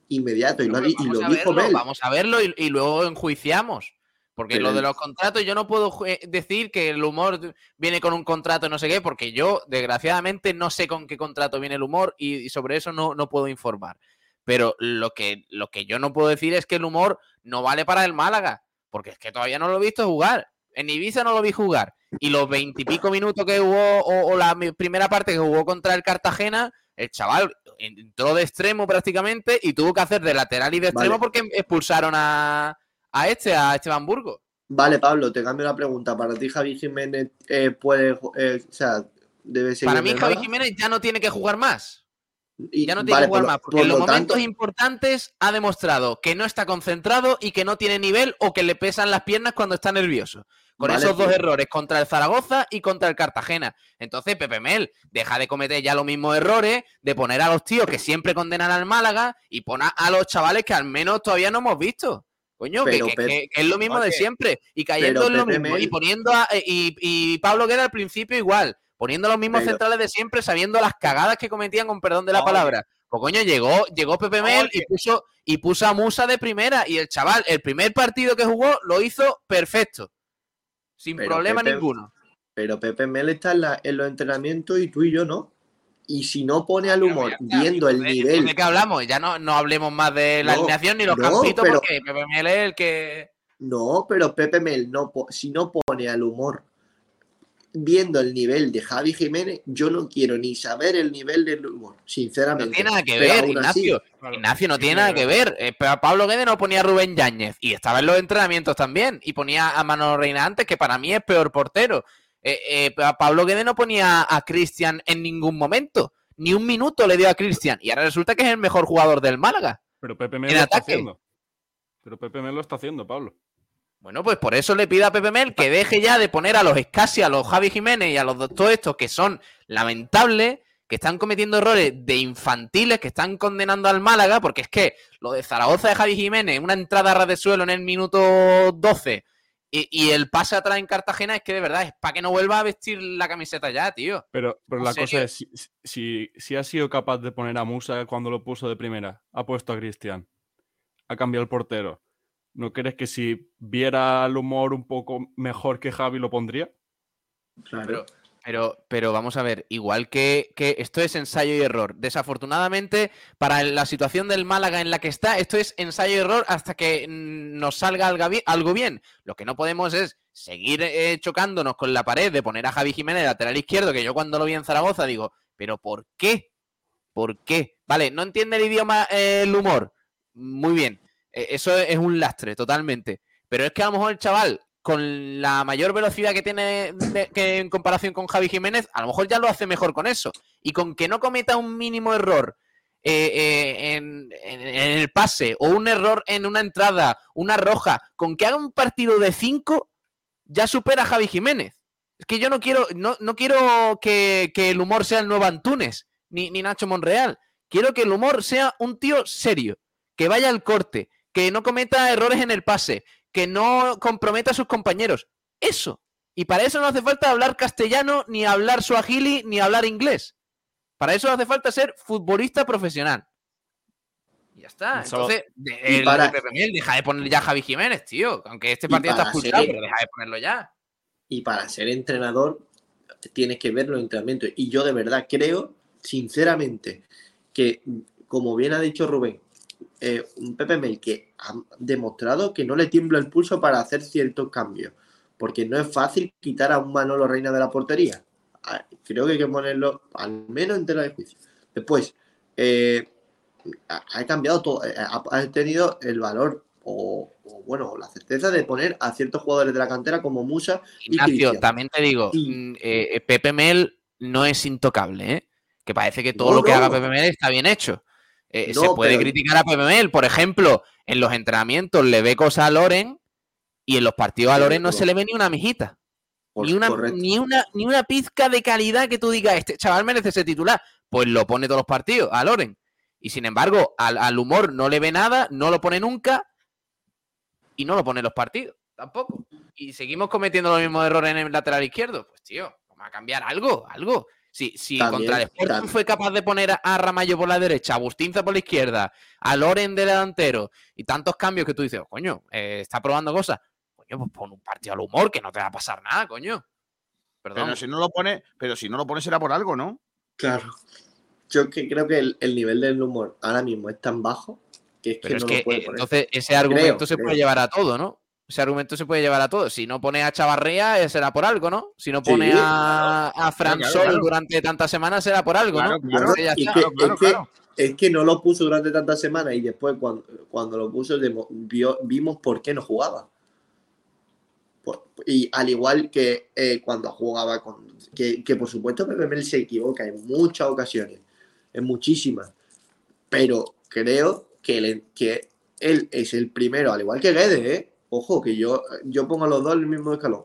Inmediato. Y lo, y lo dijo Mel. Vamos a verlo y, y luego enjuiciamos. Porque lo de los contratos, yo no puedo jue- decir que el humor viene con un contrato no sé qué, porque yo, desgraciadamente, no sé con qué contrato viene el humor y, y sobre eso no, no puedo informar. Pero lo que, lo que yo no puedo decir es que el humor no vale para el Málaga, porque es que todavía no lo he visto jugar. En Ibiza no lo vi jugar. Y los veintipico minutos que jugó, o, o la primera parte que jugó contra el Cartagena, el chaval entró de extremo prácticamente y tuvo que hacer de lateral y de Vale. extremo porque expulsaron a, a este, a Esteban Burgo. Vale, Pablo, te cambio la pregunta. ¿Para ti Javi Jiménez eh, puede, eh, o sea, debe seguir Para mí, Javi? Jiménez ya no tiene que jugar más. Y- Ya no tiene vale, que jugar por más. Porque por en los lo momentos tanto- importantes ha demostrado que no está concentrado y que no tiene nivel o que le pesan las piernas cuando está nervioso. Con Vale, esos dos pues- errores contra el Zaragoza y contra el Cartagena. Entonces, Pepe Mel, deja de cometer ya los mismos errores, de poner a los tíos que siempre condenan al Málaga y poner a los chavales que al menos todavía no hemos visto. Coño, que, Pero que- Pep- que- que es lo mismo de siempre. Y cayendo pero en lo mismo. Y poniendo a, eh, y, y Pablo Guerra al principio igual. Poniendo los mismos Pero- centrales de siempre, sabiendo las cagadas que cometían, con perdón de la palabra. Pues coño, llegó, llegó Pepe Mel y puso, y puso a Musa de primera. Y el chaval, el primer partido que jugó, lo hizo perfecto. Sin problema Pepe- ninguno. Pero Pepe Mel está en, la- en los entrenamientos y tú y yo no. Y si no pone al humor viendo el nivel. ¿De qué hablamos? Ya no, no hablemos más de la No, alineación ni los no, campitos pero- porque Pepe Mel es el que. No, pero Pepe Mel, no, si no pone al humor viendo el nivel de Javi Jiménez, yo no quiero ni saber el nivel del humor, sinceramente. No tiene nada que Pero ver, así, Ignacio. Ignacio no tiene nada que ver. Eh, pero Pablo Guedes no ponía a Rubén Yáñez y estaba en los entrenamientos también. Y ponía a Manolo Reina antes, que para mí es peor portero. Eh, eh, Pablo Guedes no ponía a Cristian en ningún momento. Ni un minuto le dio a Cristian. Y ahora resulta que es el mejor jugador del Málaga. Pero Pepe Mel lo está haciendo. Pero Pepe Mel lo está haciendo, Pablo. Bueno, pues por eso le pido a Pepe Mel que deje ya de poner a los Escasi, a los Javi Jiménez y a los todos estos que son lamentables, que están cometiendo errores de infantiles, que están condenando al Málaga, porque es que lo de Zaragoza de Javi Jiménez, una entrada a ras de suelo en el minuto 12 y, y el pase atrás en Cartagena, es que de verdad es para que no vuelva a vestir la camiseta ya, tío. Pero, pero ¿En la serio? cosa es, si, si, si ha sido capaz de poner a Musa cuando lo puso de primera, ha puesto a Cristian, ha cambiado el portero, ¿no crees que si viera el humor un poco mejor que Javi lo pondría? claro. Pero, pero, pero vamos a ver, igual que, que esto es ensayo y error. Desafortunadamente, para la situación del Málaga en la que está, esto es ensayo y error hasta que nos salga algo bi- algo bien. Lo que no podemos es seguir eh, chocándonos con la pared de poner a Javi Jiménez lateral izquierdo, que yo cuando lo vi en Zaragoza digo, ¿pero por qué? ¿Por qué? Vale, no entiende el idioma, eh, el humor. Muy bien. Eh, Eso es un lastre, totalmente. Pero es que a lo mejor el chaval, con la mayor velocidad que tiene que en comparación con Javi Jiménez, a lo mejor ya lo hace mejor con eso. Y con que no cometa un mínimo error eh, eh, en, el pase o un error en una entrada, una roja, con que haga un partido de 5, ya supera Javi Jiménez. Es que yo no quiero, no, no quiero que, que el humor sea el nuevo Antunes, ni, ni Nacho Monreal. Quiero que el humor sea un tío serio, que vaya al corte, que no cometa errores en el pase, que no comprometa a sus compañeros. Eso. Y para eso no hace falta hablar castellano, ni hablar suajili, ni hablar inglés. Para eso hace falta ser futbolista profesional. Y ya está. Entonces, de- Y el para- deja de poner ya a Javi Jiménez, tío. Aunque este partido está expulsado, ser- pero deja de ponerlo ya. Y para ser entrenador tienes que ver los entrenamientos. Y yo de verdad creo, sinceramente, que como bien ha dicho Rubén, eh, un Pepe Mel que ha demostrado que no le tiembla el pulso para hacer ciertos cambios. Porque no es fácil quitar a un Manolo Reina de la portería. Ah, Creo que hay que ponerlo al menos en tela de juicio. Después, eh, ha, cambiado todo. eh, Ha, tenido el valor o, o, bueno, la certeza de poner a ciertos jugadores de la cantera como Musa y Ignacio, Cristian. también te digo, Y- mm, eh, Pepe Mel no es intocable, ¿eh? Que parece que todo No, lo que no. haga Pepe Mel está bien hecho. Eh, No, se puede pero- criticar a Mel. Por ejemplo, en los entrenamientos le ve cosas a Loren y en los partidos a Loren no se le ve ni una mijita. Por- Ni una, ni, una, ni una pizca de calidad que tú digas, este chaval merece ser titular. Pues lo pone todos los partidos a Loren. Y sin embargo, al, al humor no le ve nada, no lo pone nunca y no lo pone en los partidos tampoco. Y seguimos cometiendo los mismos errores en el lateral izquierdo. Pues tío, vamos a cambiar algo, algo. Si, si También, contra el Sporting también. fue capaz de poner a, Ramallo por la derecha, a Bustinza por la izquierda, a Loren de delantero y tantos cambios que tú dices, coño, eh, está probando cosas. Coño, pues pon un partido al humor, que no te va a pasar nada, coño. Perdón. Pero si no lo pone, pero si no lo pone será por algo, ¿no? Claro. Yo que creo que el, el nivel del humor ahora mismo es tan bajo que es que Pero es no que lo puede eh, poner. entonces ese argumento Creo, se creo. puede llevar a todo, ¿no? Ese argumento se puede llevar a todo. Si no pone a Chavarría, eh, será por algo, ¿no? Si no Sí, pone a, a Fran claro, Sol claro. durante tantas semanas, será por algo, Claro, ¿no? que- es, que, claro. es que no lo puso durante tantas semanas y después cuando, cuando lo puso vio- vimos por qué no jugaba. Por- y al igual que eh, cuando jugaba con... Que, que por supuesto Pepe Mel se equivoca en muchas ocasiones, en muchísimas. Pero creo que, le- que él es el primero, al igual que Guedes, ¿eh? Ojo, que yo, yo pongo a los dos en el mismo escalón.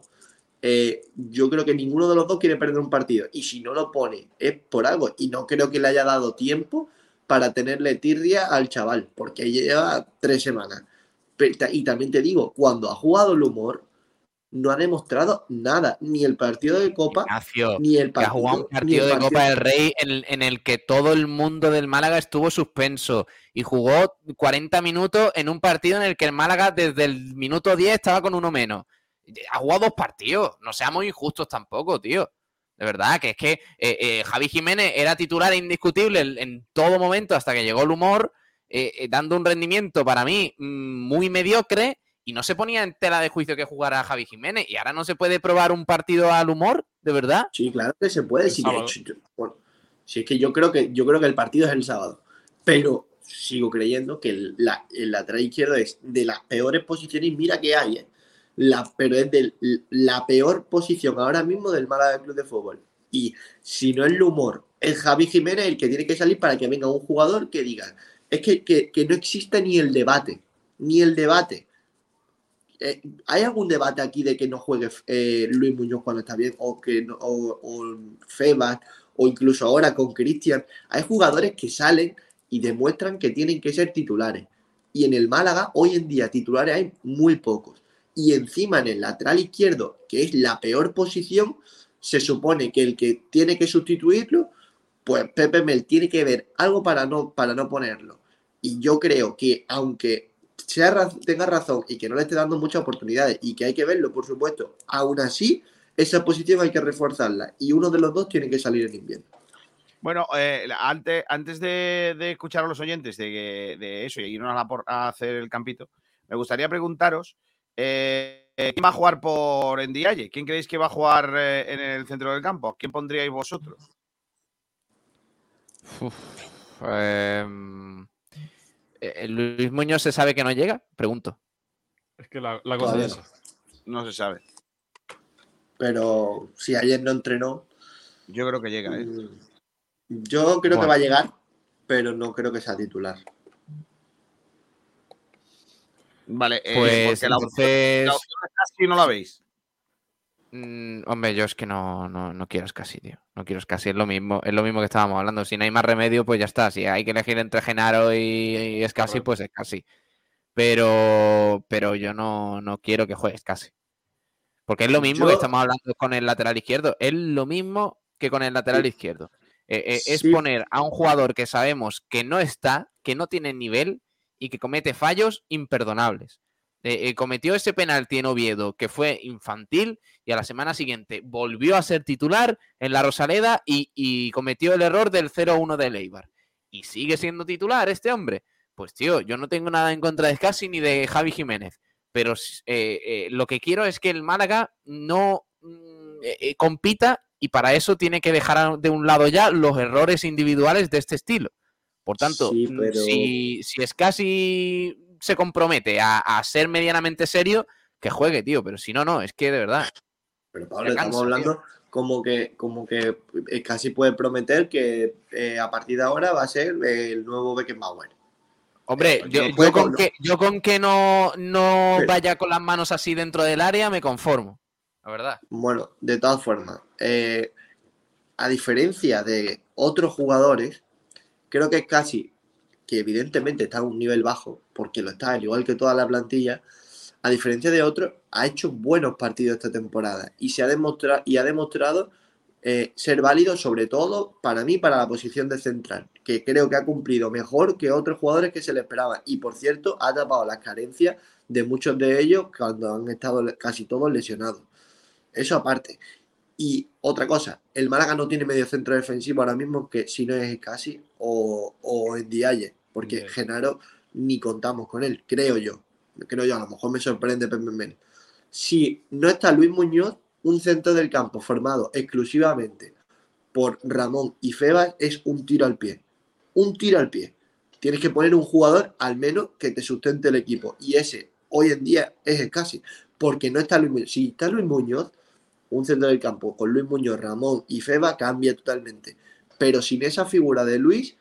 Eh, yo creo que ninguno de los dos quiere perder un partido. Y si no lo pone, es por algo. Y no creo que le haya dado tiempo para tenerle tirria al chaval, porque lleva tres semanas. Y también te digo, cuando ha jugado el humor, no ha demostrado nada. Ni el partido de Copa, Ignacio, ni el que ha partido. jugado un partido de partido- Copa del Rey en el, en el que todo el mundo del Málaga estuvo suspenso y jugó 40 minutos en un partido en el que el Málaga desde el minuto 10 estaba con uno menos. Ha jugado dos partidos, no seamos injustos tampoco, tío. De verdad, que es que eh, eh, Javi Jiménez era titular indiscutible en, en todo momento hasta que llegó el humor, eh, eh, dando un rendimiento para mí mm, muy mediocre y no se ponía en tela de juicio que jugara Javi Jiménez. Y ahora no se puede probar un partido al humor, de verdad. Sí, claro que se puede. Hecho, yo- bueno, si es que yo creo que yo creo que el partido es el sábado. Pero sigo creyendo que el, la- el lateral izquierdo es de las peores posiciones. y Mira que hay, ¿eh? La, pero es de la peor posición ahora mismo del Málaga Club de Fútbol. Y si no es el humor, es Javi Jiménez el que tiene que salir para que venga un jugador que diga. Es que, que, que no exista ni el debate. Ni el debate. Eh, ¿Hay algún debate aquí de que no juegue eh, Luis Muñoz cuando está bien? O que o Febas, o incluso ahora con Cristian. Hay jugadores que salen y demuestran que tienen que ser titulares. Y en el Málaga, hoy en día, titulares hay muy pocos. Y encima en el lateral izquierdo, que es la peor posición, se supone que el que tiene que sustituirlo, pues Pepe Mel tiene que ver algo para no, para no ponerlo. Y yo creo que aunque sea, tenga razón y que no le esté dando muchas oportunidades y que hay que verlo, por supuesto, aún así, esa posición hay que reforzarla. Y uno de los dos tiene que salir en invierno. Bueno, eh, antes, antes de, de escuchar a los oyentes de, eso y irnos a, la por- a hacer el campito, me gustaría preguntaros eh, ¿quién va a jugar por Ndiaye? ¿Quién creéis que va a jugar eh, en el centro del campo? ¿Quién pondríais vosotros? Em, eh, ¿Luis Muñoz se sabe que no llega? Pregunto. Es que la, la cosa es. No se sabe. Pero si ayer no entrenó, Yo creo que llega, ¿eh? mm, yo creo que va a llegar, pero no creo que sea titular. Vale, eh, Pues porque la opción, entonces. la opción es casi no la veis. Mm, hombre, yo es que no, no, no quiero casi, tío. No quiero casi. Es lo mismo, es lo mismo que estábamos hablando. Si no hay más remedio, pues ya está. Si hay que elegir entre Genaro y, y Escasi, Claro. pues es casi. Pero, pero yo no, no quiero que juegues casi. Porque es lo mismo Yo- que estamos hablando con el lateral izquierdo. Es lo mismo que con el lateral Sí. izquierdo. Eh, eh, Es poner a un jugador que sabemos que no está, que no tiene nivel y que comete fallos imperdonables. Eh, eh, cometió ese penalti en Oviedo que fue infantil y a la semana siguiente volvió a ser titular en la Rosaleda y, y cometió el error del 0-1 de Eibar. Y sigue siendo titular este hombre. Pues tío, yo no tengo nada en contra de Scassi ni de Javi Jiménez, pero eh, lo que quiero es que el Málaga no mm, compita y para eso tiene que dejar de un lado ya los errores individuales de este estilo. Por tanto, Sí, mm, pero- si, si Scassi se compromete a, a ser medianamente serio, que juegue, tío, pero si no, no, es que de verdad. Pero Pablo, estamos hablando como que, como que eh, casi puede prometer que eh, a partir de ahora va a ser el nuevo Beckenbauer. Hombre, Eh, yo, con que, yo con que no, no vaya con las manos así dentro del área me conformo. La verdad. Bueno, de todas formas, eh, a diferencia de otros jugadores, creo que es casi que evidentemente está a un nivel bajo, porque lo está, al igual que toda la plantilla, a diferencia de otros, ha hecho buenos partidos esta temporada y se ha demostrado y ha demostrado eh, ser válido, sobre todo para mí, para la posición de central, que creo que ha cumplido mejor que otros jugadores que se le esperaban. Y por cierto, ha tapado las carencias de muchos de ellos cuando han estado casi todos lesionados. Eso aparte. Y otra cosa, el Málaga no tiene medio centro defensivo ahora mismo que si no es casi o, o en Dialle, porque Ndiaye. Genaro ni contamos con él, creo yo. Creo yo, a lo mejor me sorprende Pepe Mel. Si no está Luis Muñoz, un centro del campo formado exclusivamente por Ramón y Febas es un tiro al pie. Un tiro al pie. Tienes que poner un jugador al menos que te sustente el equipo. Y ese hoy en día es el casi. Porque no está Luis Muñoz. Si está Luis Muñoz, un centro del campo con Luis Muñoz, Ramón y Feba cambia totalmente. Pero sin esa figura de Luis,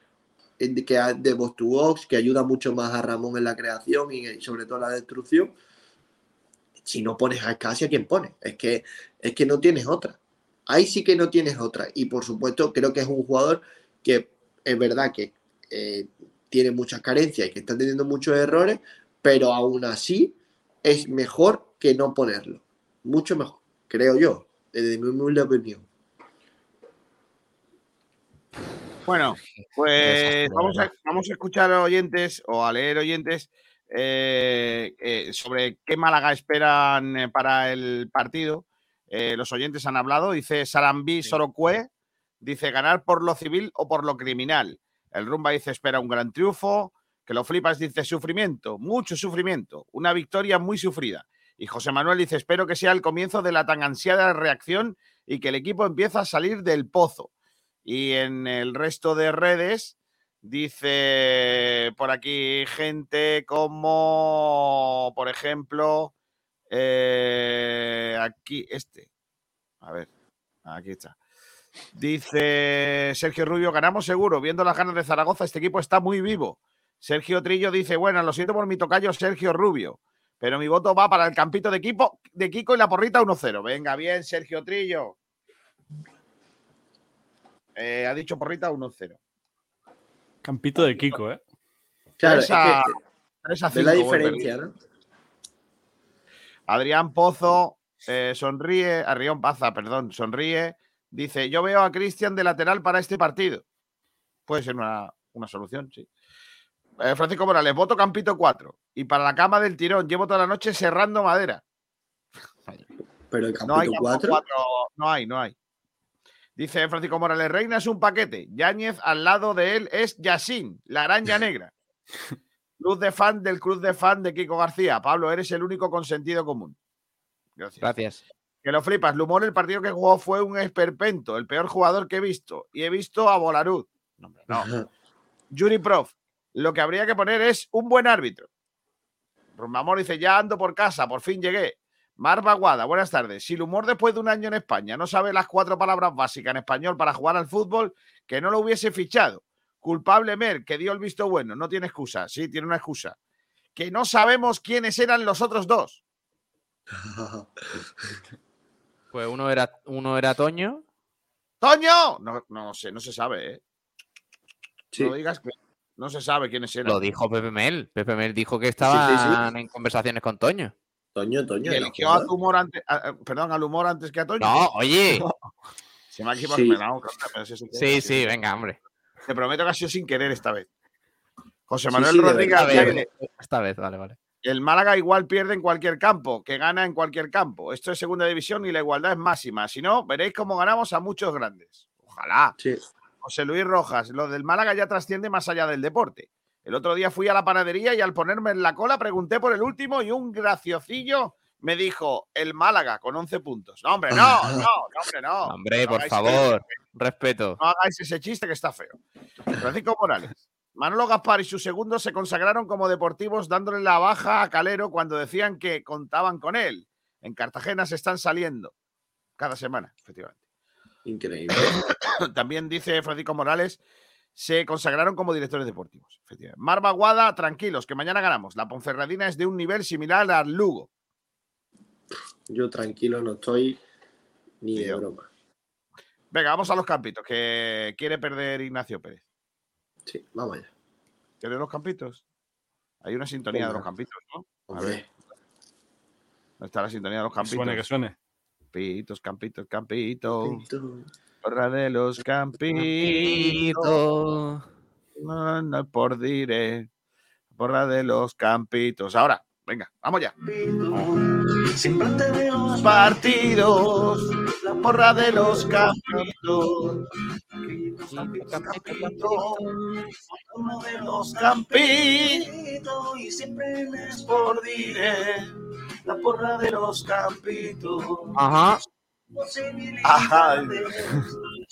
que de box to box, que ayuda mucho más a Ramón en la creación y sobre todo en la destrucción, si no pones a Escasi, ¿a quién pones? Es que, es que no tienes otra. Ahí sí que no tienes otra. Y por supuesto, creo que es un jugador que es verdad que eh, tiene muchas carencias y que está teniendo muchos errores, pero aún así es mejor que no ponerlo. Mucho mejor, creo yo, desde mi humilde opinión. Bueno, pues vamos a, vamos a escuchar oyentes o a leer oyentes eh, eh, sobre qué Málaga esperan eh, para el partido. Eh, los oyentes han hablado, dice Sarambí Sorocue, dice ganar por lo civil o por lo criminal. El Rumba dice espera un gran triunfo. Que lo flipas dice sufrimiento, mucho sufrimiento, una victoria muy sufrida. Y José Manuel dice espero que sea el comienzo de la tan ansiada reacción y que el equipo empiece a salir del pozo. Y en el resto de redes dice por aquí gente como, por ejemplo, eh, aquí este. A ver, aquí está. Dice Sergio Rubio, ganamos seguro. Viendo las ganas de Zaragoza, este equipo está muy vivo. Sergio Trillo dice, bueno, lo siento por mi tocayo Sergio Rubio, pero mi voto va para el campito de, equipo, de Kiko y la porrita 1-0. Venga, bien, Sergio Trillo. Eh, ha dicho porrita 1-0. Campito de Kiko, ¿eh? Claro, a- es a la diferencia, ¿no? Adrián Pozo eh, sonríe, Arrión Paza, perdón, sonríe. Dice: Yo veo a Cristian de lateral para este partido. Puede ser una, una solución, sí. Eh, Francisco Morales, voto Campito 4. Y para la cama del tirón, llevo toda la noche serrando madera. Pero el No hay campito campo 4, cuatro, no hay, no hay. Dice Francisco Morales, Reina es un paquete. Yáñez al lado de él es Yasín, la araña *laughs* negra. Cruz de fan del cruz de fan de Kiko García. Pablo, eres el único con sentido común. Gracias. Gracias. Que lo flipas. Lumor, el partido que jugó fue un esperpento, el peor jugador que he visto. Y he visto a Bolarud. No, hombre, no. *laughs* Yuri Prof. Lo que habría que poner es un buen árbitro. Rumbamor dice: Ya ando por casa, por fin llegué. Mar Baguada, buenas tardes. Si el humor después de un año en España no sabe las cuatro palabras básicas en español para jugar al fútbol, que no lo hubiese fichado. Culpable Mer, que dio el visto bueno, no tiene excusa. Sí, tiene una excusa. Que no sabemos quiénes eran los otros dos. *laughs* Pues uno era, uno era Toño. ¡Toño! No, no sé, no se sabe, ¿eh? Sí. No digas que no se sabe quiénes eran. Lo dijo Pepe Mel. Pepe Mel dijo que sí, estaban en conversaciones con Toño. Toño, Toño. ¿era eligió a jugador? tu humor antes, a- perdón, al humor antes que a Toño. No, oye. *laughs* Se me ha equivocado. Sí. no, claro, pero sí, sí, Sí, sí, venga, hombre. Te prometo que ha sido sin querer esta vez. José Manuel sí, Rodríguez verdad, Esta de dice, vez, esta vez, vale, vale. el Málaga igual pierde en cualquier campo, que gana en cualquier campo. Esto es segunda división y la igualdad es máxima. Si no, veréis cómo ganamos a muchos grandes. Ojalá. Sí. José Luis Rojas, lo del Málaga ya trasciende más allá del deporte. El otro día fui a la panadería y al ponerme en la cola pregunté por el último y un graciocillo me dijo el Málaga con 11 puntos. No, hombre, no, *laughs* no, no, hombre, no. Hombre, No por favor, respeto. No hagáis ese chiste que está feo. Francisco Morales. Manolo Gaspar y sus segundos se consagraron como deportivos dándole la baja a Calero cuando decían que contaban con él. En Cartagena se están saliendo. cada semana, efectivamente. Increíble. *coughs* También dice Francisco Morales, se consagraron como directores deportivos. Efectivamente. Mar Baguada, tranquilos, que mañana ganamos. La Ponferradina es de un nivel similar al Lugo. Yo tranquilo no estoy ni de broma. Venga, vamos a los campitos, que quiere perder Ignacio Pérez. Sí, vamos allá. ¿Quieres los campitos? Hay una sintonía de los campitos, ¿no? A Hombre, ver, ¿dónde está la sintonía de los Que campitos? suene, que suene. Campitos, campitos, campitos. Campito. Porra de los campitos. No, no por dire. Porra de los campitos. Ahora, venga, vamos ya. Siempre de los Partidos. La porra de los campitos. uno de los Campitos. campitos y siempre les Por dire. La porra de los campitos. Ajá. Ajá.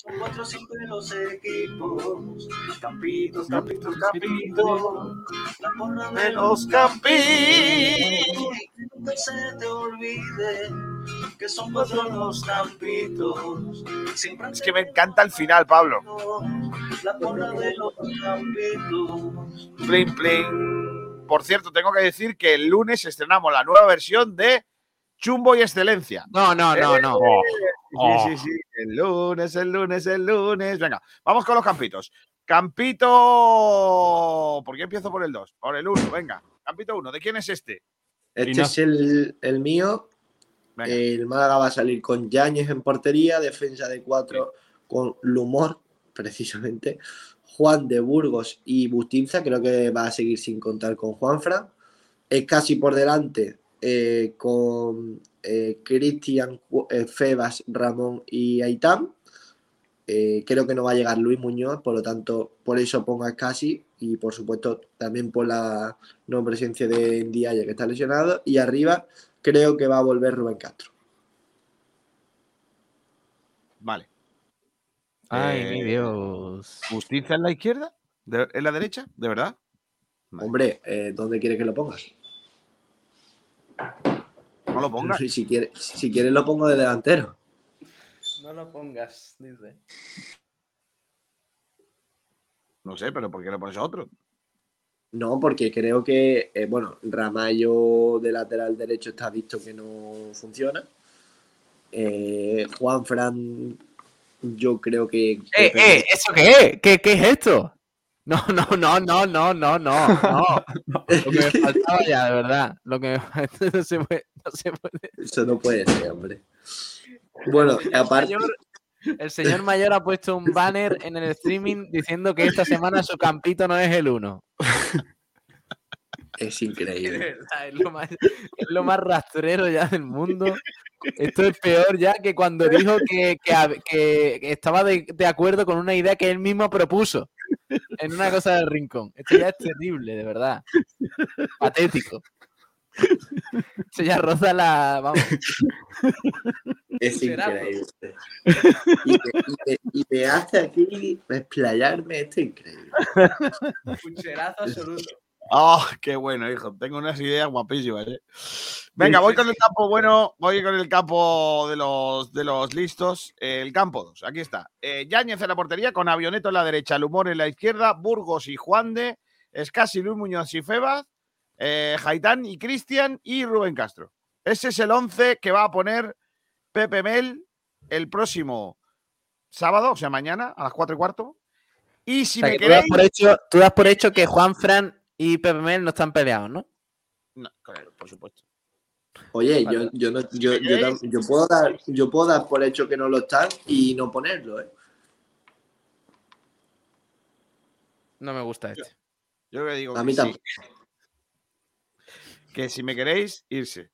Son cuatro siempre los equipos. Campitos, Campitos, campitos. La porra De los campitos. Nunca se te olvide que son cuatro los campitos. Siempre Es que me encanta el final, Pablo. La porra de los campitos. Plin, plin. Por cierto, tengo que decir que el lunes estrenamos la nueva versión de Chumbo y Excelencia. No, no, no, no. Oh. Sí, sí, sí. El lunes, el lunes, el lunes. Venga, vamos con los campitos. Campito. ¿Por qué empiezo por el 2? Por el 1, venga. Campito 1. ¿De quién es este? Este Ignacio. es el, el mío. Venga. El Málaga va a salir con Yáñez en portería, defensa de cuatro con Lumor, precisamente. Juan de Burgos y Bustinza, creo que va a seguir sin contar con Juanfran. Es casi por delante eh, con eh, Cristian, eh, Febas, Ramón y Aitán. Eh, creo que no va a llegar Luis Muñoz, por lo tanto, por eso pongo a casi y por supuesto también por la no presencia de Ndiaye que está lesionado. Y arriba creo que va a volver Rubén Castro. Vale. Ay, Eh, mi Dios. ¿Justicia en la izquierda? ¿De- ¿En la derecha? ¿De verdad? Vale. Hombre, eh, ¿dónde quieres que lo pongas? No lo pongas. Si quieres, si quieres lo pongo de delantero. No lo pongas, dice. No sé, pero ¿por qué lo pones a otro? No, porque creo que, eh, bueno, Ramallo de lateral derecho está visto que no funciona. Eh, Juan Fran, yo creo que. ¡Eh, eh! ¿Eso qué es? ¿Qué, qué es esto? *laughs* No, no, no, no, no, no, no, no. *laughs* Lo que me faltaba ya, de verdad. Lo que me *laughs* no se puede. No se puede. Eso no puede ser, hombre. Bueno, aparte. Señor- el señor mayor ha puesto un banner en el streaming diciendo que esta semana su campito no es el uno. Es increíble. es lo, más, es lo más rastrero ya del mundo. Esto es peor ya que cuando dijo que, que que estaba de, de acuerdo con una idea que él mismo propuso en una cosa del rincón. Esto ya es terrible, de verdad. Patético. Esto ya roza la. Vamos. Es increíble. Me- y me hace aquí explayarme, esto es increíble. Pucherazo absoluto. ¡Ah, qué bueno, hijo! Tengo unas ideas guapísimas, ¿eh? Venga, voy con el campo bueno, voy con el campo de los, de los listos. El campo 2, aquí está. Eh, Yáñez en la portería, con Avioneto en la derecha, Lumor en la izquierda, Burgos y Juan de, Escasi, Luis Muñoz y Febas, eh, Jaitán y Cristian y Rubén Castro. Ese es el 11 que va a poner Pepe Mel el próximo sábado, o sea, mañana, a las 4 y cuarto. Y si O sea, me que tú, das queréis... por hecho, tú das por hecho que Juan Fran y Pepe Mel no están peleados, ¿no? No, claro, por supuesto. Oye, yo, yo, no, yo, yo, puedo dar, yo puedo dar por hecho que no lo están y no ponerlo, ¿eh? No me gusta este. Yo le digo A que mí sí. tampoco. Que si me queréis, irse.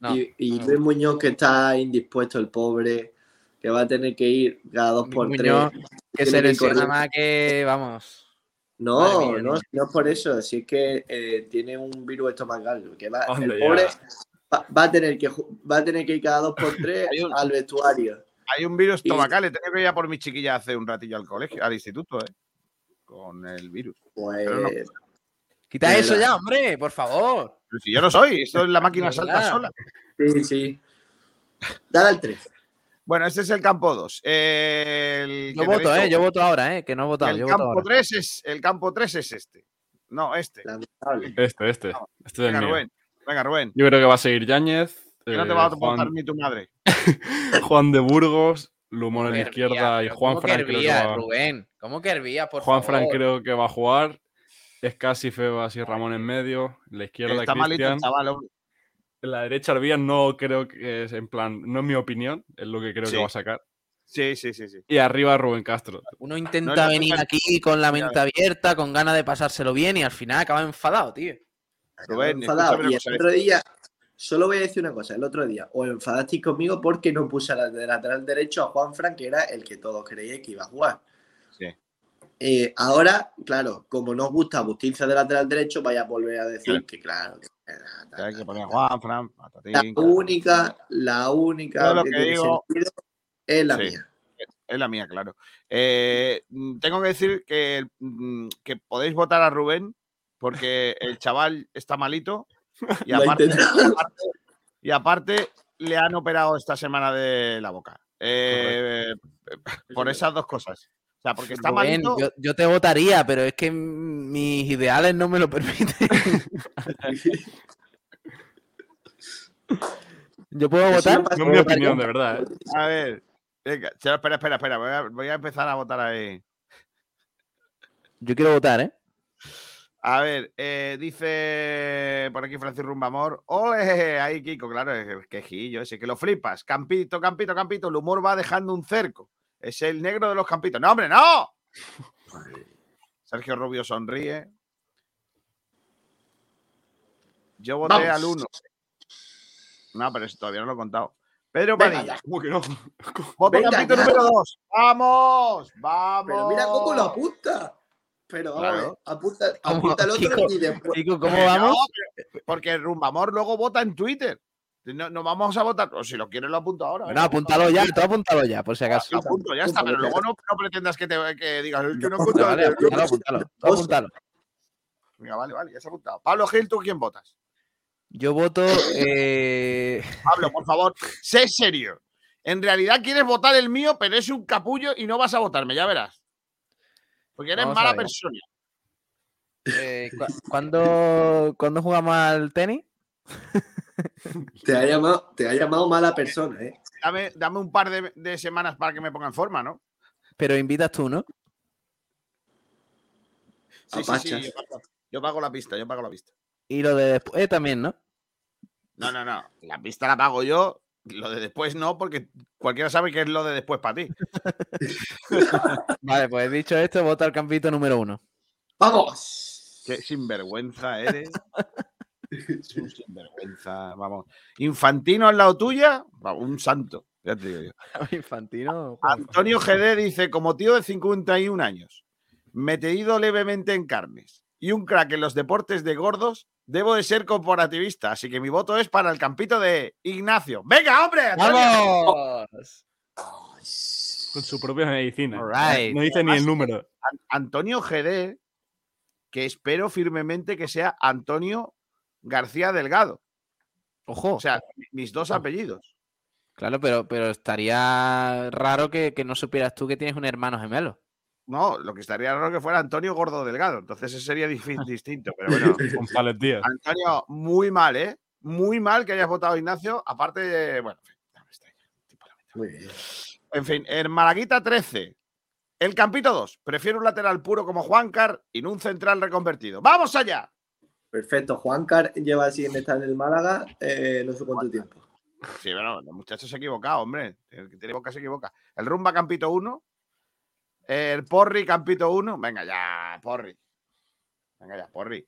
No, y y no. Luis Muñoz que está indispuesto, el pobre, que va a tener que ir cada dos Luis por Muñoz, tres. Que se lesiona más que, vamos. No, mía, no, no es por eso, si es que eh, tiene un virus estomacal, que va, el pobre va, va a tener que va a tener que ir cada dos por *laughs* tres un- al vestuario. Hay un virus Y- estomacal. He tenido que ir a por mi chiquilla hace un ratillo al colegio, al instituto, ¿eh? Con el virus. Pues no. Quita eso ya, hombre, por favor. Pero si yo no soy, esto es la máquina salta sola. sí, sí. Dale al 3. Bueno, este es el campo 2. El Yo voto, ¿eh? Yo voto ahora, ¿eh? Que no he votado. El yo voto campo, ahora. 3 es, el campo 3 es este. No, este. Lamentable. *laughs* Este, este. Este es el Venga, mío. Rubén. Venga, Rubén. Yo creo que va a seguir Yáñez. Que no te eh, va a votar Juan, ni tu madre. *laughs* Juan de Burgos, Lumón en la izquierda y Juan ¿cómo que Fran creo que hervía, va, Rubén? ¿Cómo que hervía, por Juan favor? Fran creo que va a jugar. Es casi Febas y Ramón en medio. En la izquierda Está malito el chaval, hombre. En la derecha Arbía no creo que es en plan, no es mi opinión, es lo que creo Sí. que va a sacar. Sí, sí, sí, sí. Y arriba Rubén Castro. Uno No, intenta no, venir no, aquí con la mente abierta, con ganas de pasárselo bien y al final acaba enfadado, tío. Rubén, enfadado. Y el otro día, solo voy a decir una cosa, el otro día os enfadasteis conmigo porque no puse al de lateral derecho a Juan Fran, que era el que todos creíais que iba a jugar. Eh, ahora, claro, como no os gusta Bustinza de lateral derecho, vaya a volver a decir que claro. que- hay que poner a Juan, Fran. La única, la única lo que que tiene digo- sentido es la Sí. mía. Es la mía, claro. Eh, tengo que decir que, mm, que podéis votar a Rubén porque el chaval está malito y *laughs* aparte, aparte- y aparte le han operado esta semana de la boca. Eh, por esas dos cosas. O sea, porque está Rubén, malito. yo, yo te votaría, pero es que mis ideales no me lo permiten. *laughs* ¿Yo puedo Eso votar? no es ¿Puedo mi opinión, yo? de verdad. ¿eh? A ver. Venga, espera, espera, espera. Voy, a, voy a empezar a votar ahí. Yo quiero votar, ¿eh? A ver, eh, dice por aquí Francis Rumbamor. ¡Ole! Ahí, Kiko, claro, es quejillo ese, que lo flipas. Campito, campito, campito. El humor va dejando un cerco. Es el negro de los campitos. ¡No, hombre, no! *laughs* Sergio Rubio sonríe. Yo voté Vamos. al 1. No, pero eso todavía no lo he contado. Pedro Padilla. ¿Cómo que no? *laughs* Voto Venga campito ya. número 2. ¡Vamos! ¡Vamos! Pero mira cómo lo apunta. Pero vamos, Claro. apunta, apunta el otro Kiko, y después. Kiko, ¿cómo Eh, vamos? no, porque Rumbamor luego vota en Twitter. No, no vamos a votar. O si lo quieres, lo apunto ahora. Bueno, venga, apúntalo ya, tú apúntalo ya, por si acaso. Lo apunto, ya está. Pero luego no, no pretendas que, te, que digas. "Es que no he Vale, apuntado". vale, apúntalo, apúntalo. apúntalo. Venga, vale, vale, ya se ha apuntado. Pablo Gil, ¿tú quién votas? Yo voto. eh, *laughs* Pablo, por favor, sé serio. En realidad quieres votar el mío, pero es un capullo y no vas a votarme, ya verás. Porque eres Vamos mala persona. eh, cu- ¿cuándo, ¿Cuándo jugamos al tenis? *laughs* *laughs* Te ha llamado, te ha llamado mala persona, ¿eh? Dame, dame un par de, de semanas para que me ponga en forma, ¿no? Pero invitas tú, ¿no? Sí, sí, sí, Apachas. yo pago, yo pago la pista, yo pago la pista. Y lo de después eh, también, ¿no? No, no, no. La pista la pago yo. Lo de después no, porque cualquiera sabe que es lo de después para ti. *laughs* Vale, pues dicho esto, vota al campito número uno. ¡Vamos! Qué sinvergüenza eres. *laughs* Un sinvergüenza, vamos. Infantino al lado tuya, vamos, un santo. Ya te digo yo. *laughs* Infantino. Antonio GD dice: Como tío de 51 años, metido levemente en carnes y un crack en los deportes de gordos, debo de ser corporativista. Así que mi voto es para el campito de Ignacio. ¡Venga, hombre! Antonio! ¡Vamos! Con su propia medicina. No dice ni el número. An- Antonio GD, que espero firmemente que sea Antonio García Delgado. Ojo. O sea, mis dos apellidos. Claro, pero, pero estaría raro que, que no supieras tú que tienes un hermano gemelo. No, lo que estaría raro que fuera Antonio Gordo Delgado. Entonces ese sería *laughs* distinto. Pero bueno, *laughs* González Díaz. Antonio, muy mal, ¿eh? Muy mal que hayas votado a Ignacio. Aparte, de- bueno, en fin, ya me extraña, tipo lamentable. Muy bien. En fin, en Malaguita 13. El Campito 2. Prefiero un lateral puro como Juancar y no un central reconvertido. ¡Vamos allá! Perfecto. Juancar lleva así en estar en el Málaga eh, no sé cuánto tiempo. Sí, bueno, el muchacho se ha equivocado, hombre. El que tiene boca se equivoca. El Rumba Campito 1. El Porri Campito 1. Venga ya, Porri. Venga ya, Porri.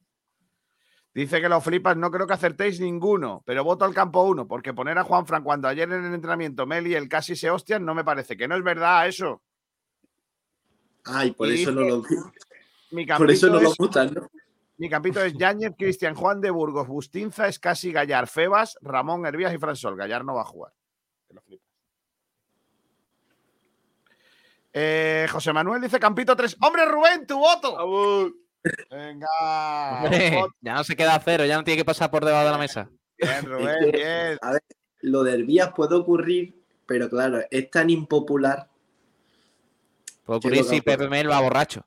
Dice que los flipas no creo que acertéis ninguno, pero voto al campo 1, porque poner a Juan Fran cuando ayer en el entrenamiento Meli y el casi se hostian no me parece, que no es verdad eso. Ay, por Y eso no lo Mi por eso no lo votan, ¿no? Mi campito es Yáñez, Cristian Juan de Burgos, Bustinza, Escasi, Gallar, Febas, Ramón Hervías y Fransol. Gallar no va a jugar. Que lo flipas. Eh, José Manuel dice Campito 3. ¡Hombre, Rubén, tu voto! Venga. Hombre, ya no se queda a cero, ya no tiene que pasar por debajo de la mesa. Bien, Rubén, bien. a ver, lo del Vías puede ocurrir, pero claro, es tan impopular. Puede ocurrir si. Pepe Mel va borracho.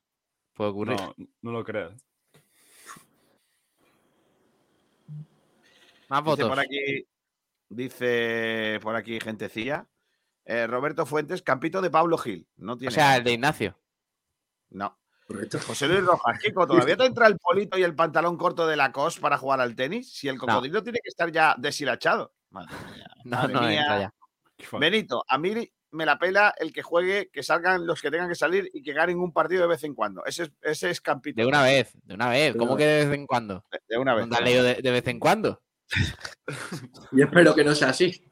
Puede ocurrir. No, no lo creas. Más Dice votos. por aquí, dice por aquí gentecilla. eh, Roberto Fuentes, campito de Pablo Gil. No O tiene. sea, el de Ignacio. No. Correcto. José Luis Rojas, Kiko, *laughs* ¿todavía te entra el polito y el pantalón corto de la COS para jugar al tenis? Si el cocodrilo tiene que estar ya deshilachado. Madre mía, *laughs* No, madre no mía. entra ya. Benito, a mí me la pela el que juegue, que salgan los que tengan que salir y que ganen un partido de vez en cuando. Ese es, ese es campito. De una vez, de una vez. De ¿Cómo una que de vez en cuando? De- De una vez. ¿Dónde has leído de, de vez en cuando? *laughs* Y espero que no sea así.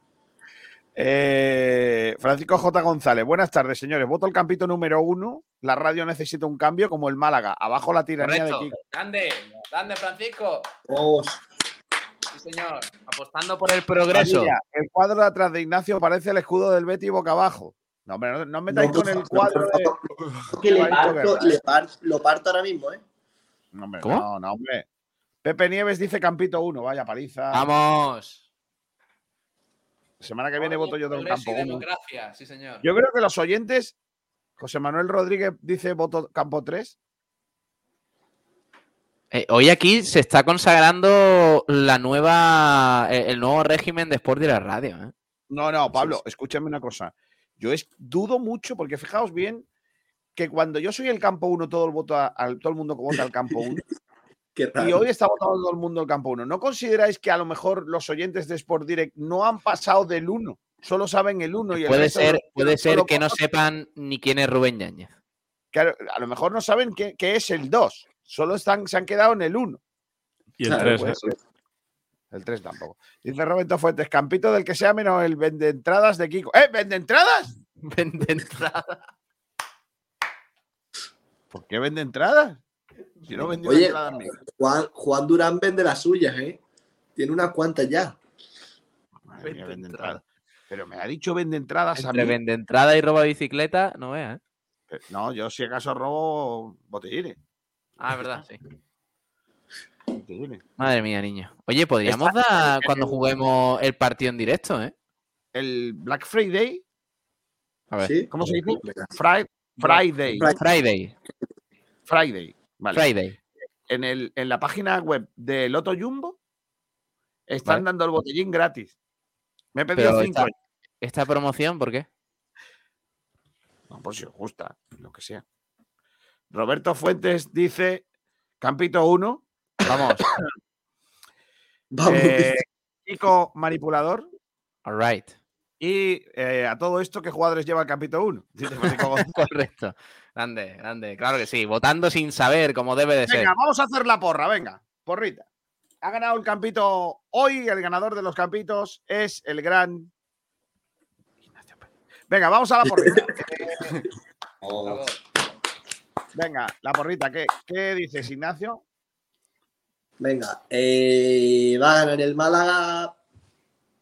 Eh, Francisco J. González, buenas tardes, señores. Voto el campito número uno. La radio necesita un cambio como el Málaga. Abajo la tiranía de Kiko. Grande, grande, Francisco. Sí, señor. Apostando por el progreso. El cuadro de atrás de Ignacio parece el escudo del Betty boca abajo. No, hombre, no, no os metáis No, con el cuadro por de. favor. Que le Juanito parto, Guerra. le par- lo parto ahora mismo, ¿eh? No, hombre, ¿Cómo? no, no, hombre. Pepe Nieves dice Campito 1, vaya paliza. Vamos. Semana que viene voto yo del campo 1. democracia, sí, señor. Yo creo que los oyentes, José Manuel Rodríguez dice voto campo 3. Eh, hoy aquí se está consagrando la nueva, eh, el nuevo régimen de Sport de la radio. ¿eh? No, no, Pablo, escúchame una cosa. Yo es, dudo mucho, porque fijaos bien que cuando yo soy el campo 1, todo el voto a- al todo el mundo vota al campo 1. *laughs* Y hoy está votando todo el mundo el campo 1. ¿No consideráis que a lo mejor los oyentes de Sport Direct no han pasado del 1? Solo saben el 1 y el Puede ser, puede ser que no sepan ni quién es Rubén Yáñez. Claro, a lo mejor no saben qué, qué es el 2. Solo están, se han quedado en el 1. Y el Claro, 3, puede ¿eh? ser. El 3 tampoco. Dice Roberto Fuentes, campito del que sea menos el vende entradas de Kiko. ¡Eh, vende entradas! *laughs* Vende entrada. ¿Por qué vende entradas? Si no vendió Oye, ni- Juan, Juan Durán vende las suyas, ¿eh? Tiene unas cuantas ya. Madre mía, Vende entradas. Pero me ha dicho vende entradas a Entre mí. vende entrada y roba bicicleta, no veas. ¿eh? Eh, No, yo si acaso robo botellines. Ah, es verdad, sí. botellines. Madre mía, niño. Oye, podríamos dar cuando juguemos el partido en directo, ¿eh? El Black Friday, A ver. ¿Sí? ¿cómo se dice? Friday. Friday. Friday. Friday. Vale. Friday. En, el, en la página web de Loto Jumbo están Vale. dando el botellín gratis. Me he pedido Pero cinco. esta, esta promoción, ¿por qué? No, pues si os gusta, lo que sea. Roberto Fuentes dice: Campito 1. Vamos. *coughs* Vamos. eh, Kiko Manipulador. All right. Y eh, a todo esto, ¿qué jugadores lleva el Campito 1? Dice Francisco *laughs* González. Correcto. Grande, grande. Claro que sí. Votando sin saber, como debe de ser. Venga, vamos a hacer la porra, venga, porrita. Ha ganado el campito hoy, el ganador de los campitos es el gran. Ignacio Pérez. Venga, vamos a la porrita. Oh, *laughs* venga, la porrita, ¿qué, qué dices, Ignacio? venga, eh, va a ganar el Málaga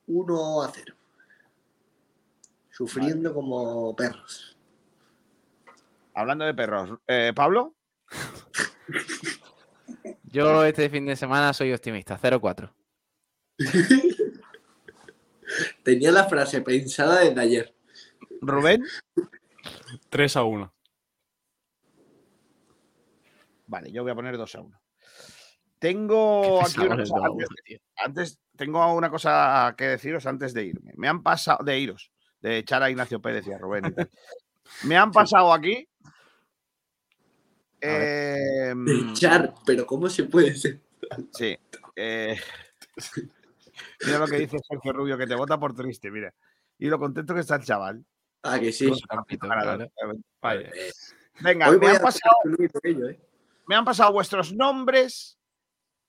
1 a 0. Sufriendo como perros. Hablando de perros, eh, Pablo, *laughs* Yo este fin de semana soy optimista. 0-4. *laughs* Tenía la frase pensada desde ayer. Rubén. 3 a 1. Vale, yo voy a poner 2 a 1. Tengo aquí una cosa, antes, antes- tengo una cosa que deciros antes de irme. Me han pasado, de iros, de echar a Ignacio Pérez y a Rubén. y tal. Me han pasado aquí. Em, Echar, pero ¿cómo se puede ser? Sí. eh, mira lo que dice Sergio Rubio, que te vota por triste, mira. Y lo contento que está el chaval. Ah, que sí. Claro. Venga, me han, pasado, ¿eh? me han pasado vuestros nombres.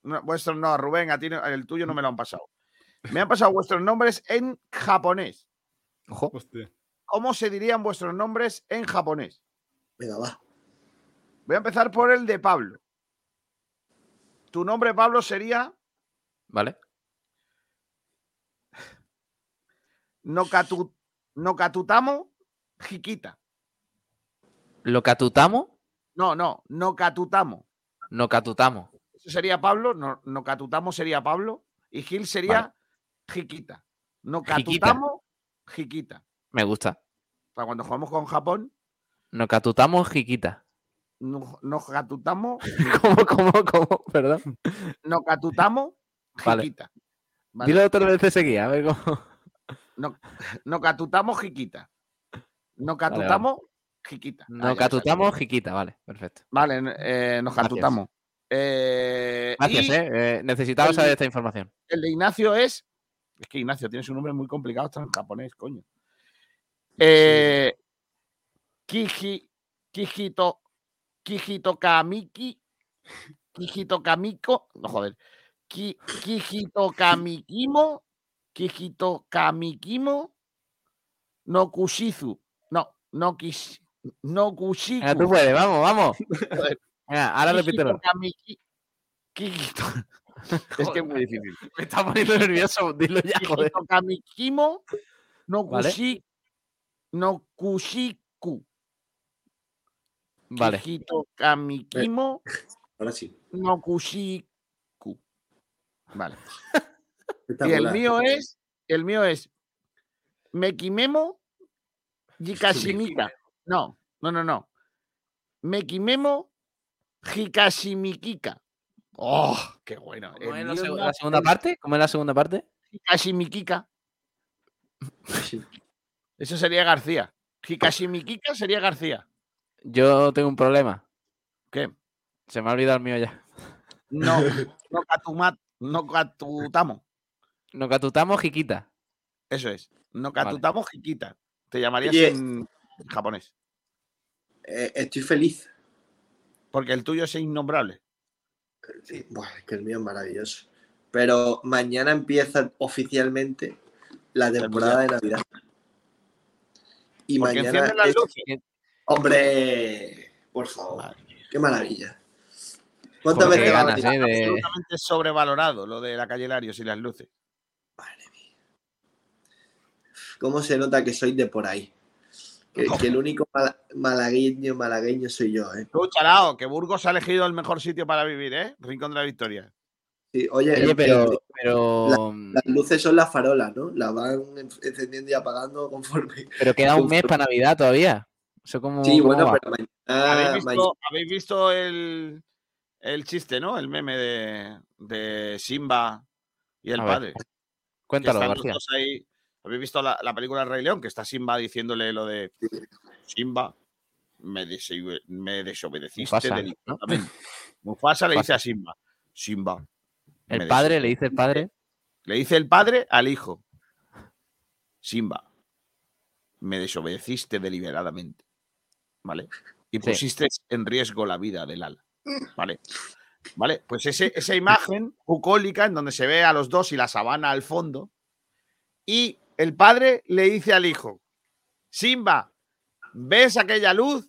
No, vuestros no, Rubén, a ti no- el tuyo no me lo han pasado. Me han pasado vuestros nombres en japonés. Ojo. Hostia. ¿Cómo se dirían vuestros nombres en japonés? Venga, va. Voy a empezar por el de Pablo. Tu nombre, Pablo, sería ¿Vale? Nokatu, Nokatutamo Hikita. Lo catutamos, No, no, Nokatutamo. no catutamos. Eso sería Pablo, no, Nokatutamo sería Pablo y Gil sería. No Jiquita. catutamos, jiquita. Me gusta. Para cuando jugamos con Japón, Nos catutamos no- nos catutamos, *laughs* ¿Cómo, cómo, cómo? Perdón. *laughs* nos catutamos, Vale. jiquita. Vale. Dilo otra vez seguida, a ver cómo. No, no catutamos, jiquita. No vale. catutamos, jiquita. Ah, Nos catutamos jiquita, vale, perfecto. Vale, eh, nos Gracias. catutamos. Eh, Gracias, eh. eh, necesitaba saber esta información. El de Ignacio es. Es que Ignacio tiene su nombre muy complicado, está en japonés, coño. Eh, Kiji, Kijito, Kijito Kamiki, Kijito Kamiko, no joder, Ki- Kijito Kamikimo, Kijito Kamikimo, no Kushizu, no, no Kish, no Kushiku. Tú puedes, vamos, vamos. Venga, ahora repítelo. Kijito. *laughs* Es que es muy difícil. Me está poniendo nervioso, dilo ya, joder. Kijito Kamikimo, no Vale. Kushi, no Kushiku. Vale. Kijito Kamikimo, Ahora sí. no Kushiku. Vale. *laughs* Y el mío es, el mío es Mekimemo Jikashimika. No, no, no, no. Mekimemo Hikashimikika. ¡Oh! ¡Qué bueno! ¿Cómo es la, seg- la segunda parte? ¿Cómo es la segunda parte? Hikashimikika. Eso sería García. Hikashimikika sería García. Yo tengo un problema. ¿Qué? Se me ha olvidado el mío ya. No, *laughs* no katumat, no katutamos. Nos catutamos jiquita. Eso es. No Vale. katutamos jiquita. Te llamarías en japonés. Eh, estoy feliz. Porque el tuyo es innombrable. Sí, buah, es que el mío es maravilloso. Pero mañana empieza oficialmente la temporada de Navidad. Y Porque mañana. las es- luces. Hombre, por favor. Madre Qué maravilla. ¿Cuántas veces ganas, eh, de- Absolutamente sobrevalorado lo de la calle Larios y las luces. Madre mía. ¿Cómo se nota que soy de por ahí? Que, que el único mala- malagueño, malagueño soy yo, ¿eh? Tú, que Burgos ha elegido el mejor sitio para vivir, ¿eh? Rincón de la Victoria. Sí, oye, pero. Pero, las luces son las farolas, ¿no? Las van en- encendiendo y apagando conforme. pero queda un *laughs* mes para Navidad todavía. Sí, cómo bueno, va? pero mañana. ¿Habéis mañana- visto, habéis visto el, el chiste, ¿no? El meme de, de Simba y el A padre. Cuéntalo, García. ahí. ¿Habéis visto la, la película El Rey León? Que está Simba diciéndole lo de Simba, me, dese- me desobedeciste Mufasa, ¿no? deliberadamente. *laughs* Mufasa le dice a Simba, Simba. El padre, le dice el padre. Le dice el padre al hijo. Simba, me desobedeciste deliberadamente. ¿Vale? Y Sí. pusiste en riesgo la vida del ala. ¿Vale? ¿Vale? Pues ese- esa imagen bucólica en donde se ve a los dos y la sabana al fondo. Y el padre le dice al hijo, Simba, ¿ves aquella luz?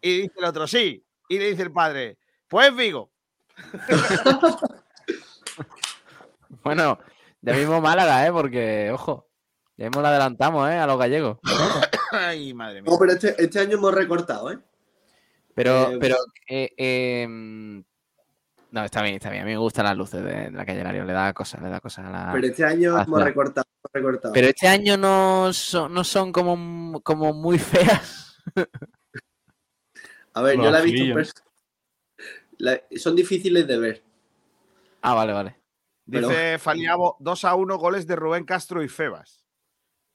Y dice el otro, sí. Y le dice el padre, pues Vigo. *laughs* Bueno, ya mismo Málaga, ¿eh? Porque, ojo, ya mismo lo adelantamos, ¿eh? A los gallegos. *laughs* Ay, madre mía. No, pero este, este año hemos recortado, ¿eh? Pero, Eh, pero, eh, eh, no, está bien, está bien. A mí me gustan las luces de, de la calle Lario, le da cosas, le da cosas a la. Pero este año hemos recortado, hemos recortado. Pero este año no son, no son como, como muy feas. A ver, Los yo la he visto. la- son difíciles de ver. Ah, vale, vale. Pero- Dice Faliabo 2 a 1 goles de Rubén Castro y Febas.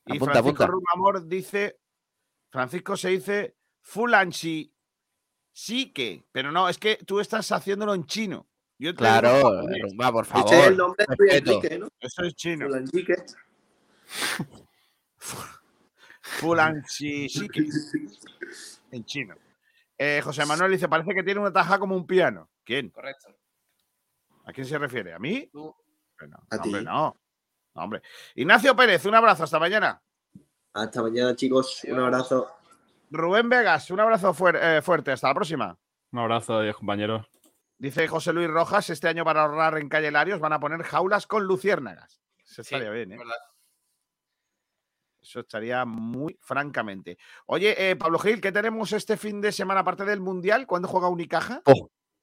Y Apunta, Francisco apunta. Rumamor dice, Francisco se dice Fulanchi sí que, pero no, es que tú estás haciéndolo en chino. Yo te digo Claro, japonés. Rumba, por favor. Este es el nombre de. Enrique, ¿no? Eso es chino. Fulanchique. *laughs* Fulanchi sí que, en chino. Eh, José Manuel dice, parece que tiene una taja como un piano. ¿Quién? Correcto. ¿A quién se refiere? ¿A mí? No, A no, hombre, ti. no. No, hombre. Ignacio Pérez, un abrazo, hasta mañana. Hasta mañana, chicos. Un abrazo. Rubén Vegas, un abrazo fuer- eh, fuerte, hasta la próxima. Un abrazo, adiós, compañeros. Dice José Luis Rojas, este año para ahorrar en Calle Larios van a poner jaulas con luciérnagas. Eso estaría bien, ¿eh? Eso estaría muy francamente. Oye, eh, Pablo Gil, ¿qué tenemos este fin de semana aparte del Mundial? ¿Cuándo juega Unicaja?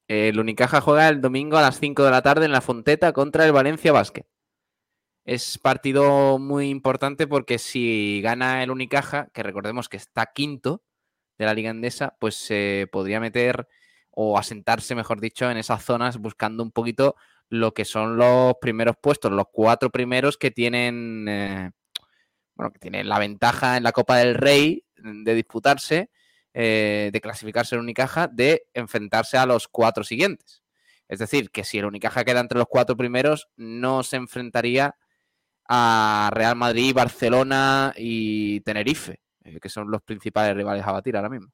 El Unicaja juega el domingo a las 5 de la tarde en la Fonteta contra el Valencia Basket. Es partido muy importante porque si gana el Unicaja, que recordemos que está quinto de la Liga Endesa, pues se podría meter o asentarse, mejor dicho, en esas zonas buscando un poquito lo que son los primeros puestos, los cuatro primeros que tienen, eh, bueno, que tienen la ventaja en la Copa del Rey de disputarse, eh, de clasificarse el Unicaja, de enfrentarse a los cuatro siguientes. Es decir, que si el Unicaja queda entre los cuatro primeros, no se enfrentaría a Real Madrid, Barcelona y Tenerife, eh, que son los principales rivales a batir ahora mismo.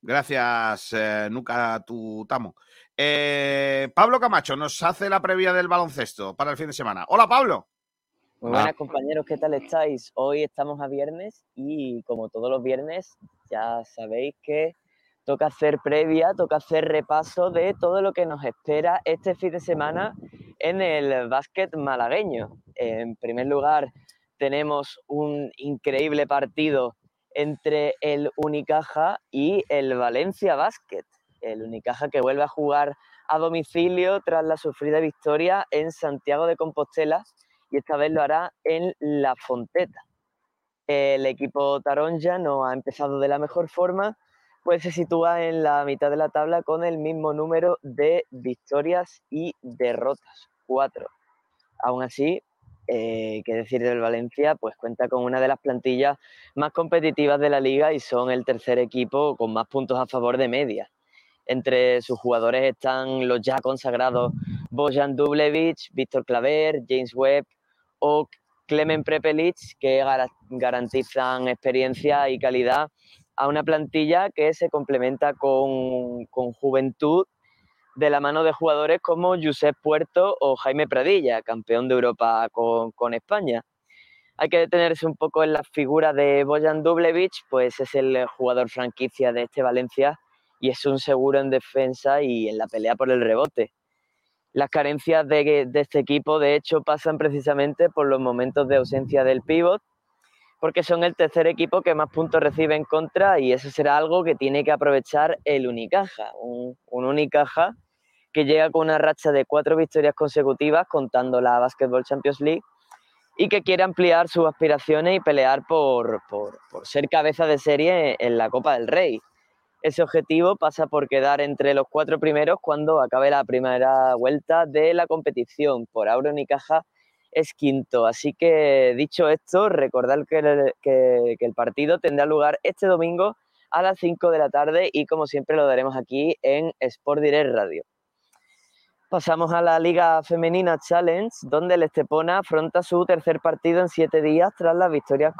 Gracias, eh, Nuca Tutamo. Eh, Pablo Camacho nos hace la previa del baloncesto para el fin de semana. Hola, Pablo. Muy buenas compañeros, ¿qué tal estáis? Hoy estamos a viernes y como todos los viernes ya sabéis que toca hacer previa, toca hacer repaso de todo lo que nos espera este fin de semana en el básquet malagueño. En primer lugar, tenemos un increíble partido entre el Unicaja y el Valencia Basket. El Unicaja que vuelve a jugar a domicilio tras la sufrida victoria en Santiago de Compostela y esta vez lo hará en La Fonteta. El equipo Taronja no ha empezado de la mejor forma, pues se sitúa en la mitad de la tabla con el mismo número de victorias y derrotas, cuatro. Aún así, eh, que decir del Valencia, pues cuenta con una de las plantillas más competitivas de la liga y son el tercer equipo con más puntos a favor de media. Entre sus jugadores están los ya consagrados Bojan Dublevich, Víctor Claver, James Webb o Clemen Prepelic, que garantizan experiencia y calidad a una plantilla que se complementa con, con juventud de la mano de jugadores como Josep Puerto o Jaime Pradilla, campeón de Europa con, España. Hay que detenerse un poco en la figura de Bojan Dublevich, pues es el jugador franquicia de este Valencia y es un seguro en defensa y en la pelea por el rebote. Las carencias de, de este equipo, de hecho, pasan precisamente por los momentos de ausencia del pívot, porque son el tercer equipo que más puntos recibe en contra y eso será algo que tiene que aprovechar el Unicaja, un, un Unicaja que llega con una racha de cuatro victorias consecutivas, contando la Basketball Champions League, y que quiere ampliar sus aspiraciones y pelear por, por, ser cabeza de serie en la Copa del Rey. Ese objetivo pasa por quedar entre los cuatro primeros cuando acabe la primera vuelta de la competición. Por ahora Unicaja es quinto. Así que dicho esto, recordad que el, que, que el partido tendrá lugar este domingo a las 5 de la tarde y como siempre lo daremos aquí en Sport Direct Radio. Pasamos a la Liga Femenina Challenge, donde el Estepona afronta su tercer partido en siete días tras las victorias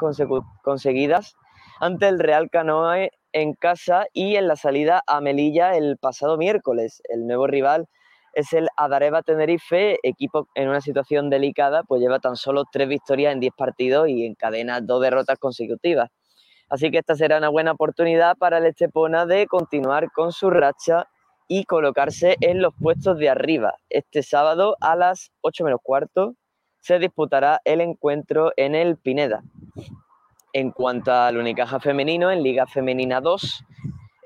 conseguidas ante el Real Canoe en casa y en la salida a Melilla el pasado miércoles. El nuevo rival es el Adareva Tenerife, equipo en una situación delicada, pues lleva tan solo tres victorias en diez partidos y encadena dos derrotas consecutivas. Así que esta será una buena oportunidad para el Estepona de continuar con su racha y colocarse en los puestos de arriba. Este sábado a las 8 menos cuarto se disputará el encuentro en el Pineda. En cuanto al Unicaja femenino, en Liga Femenina 2,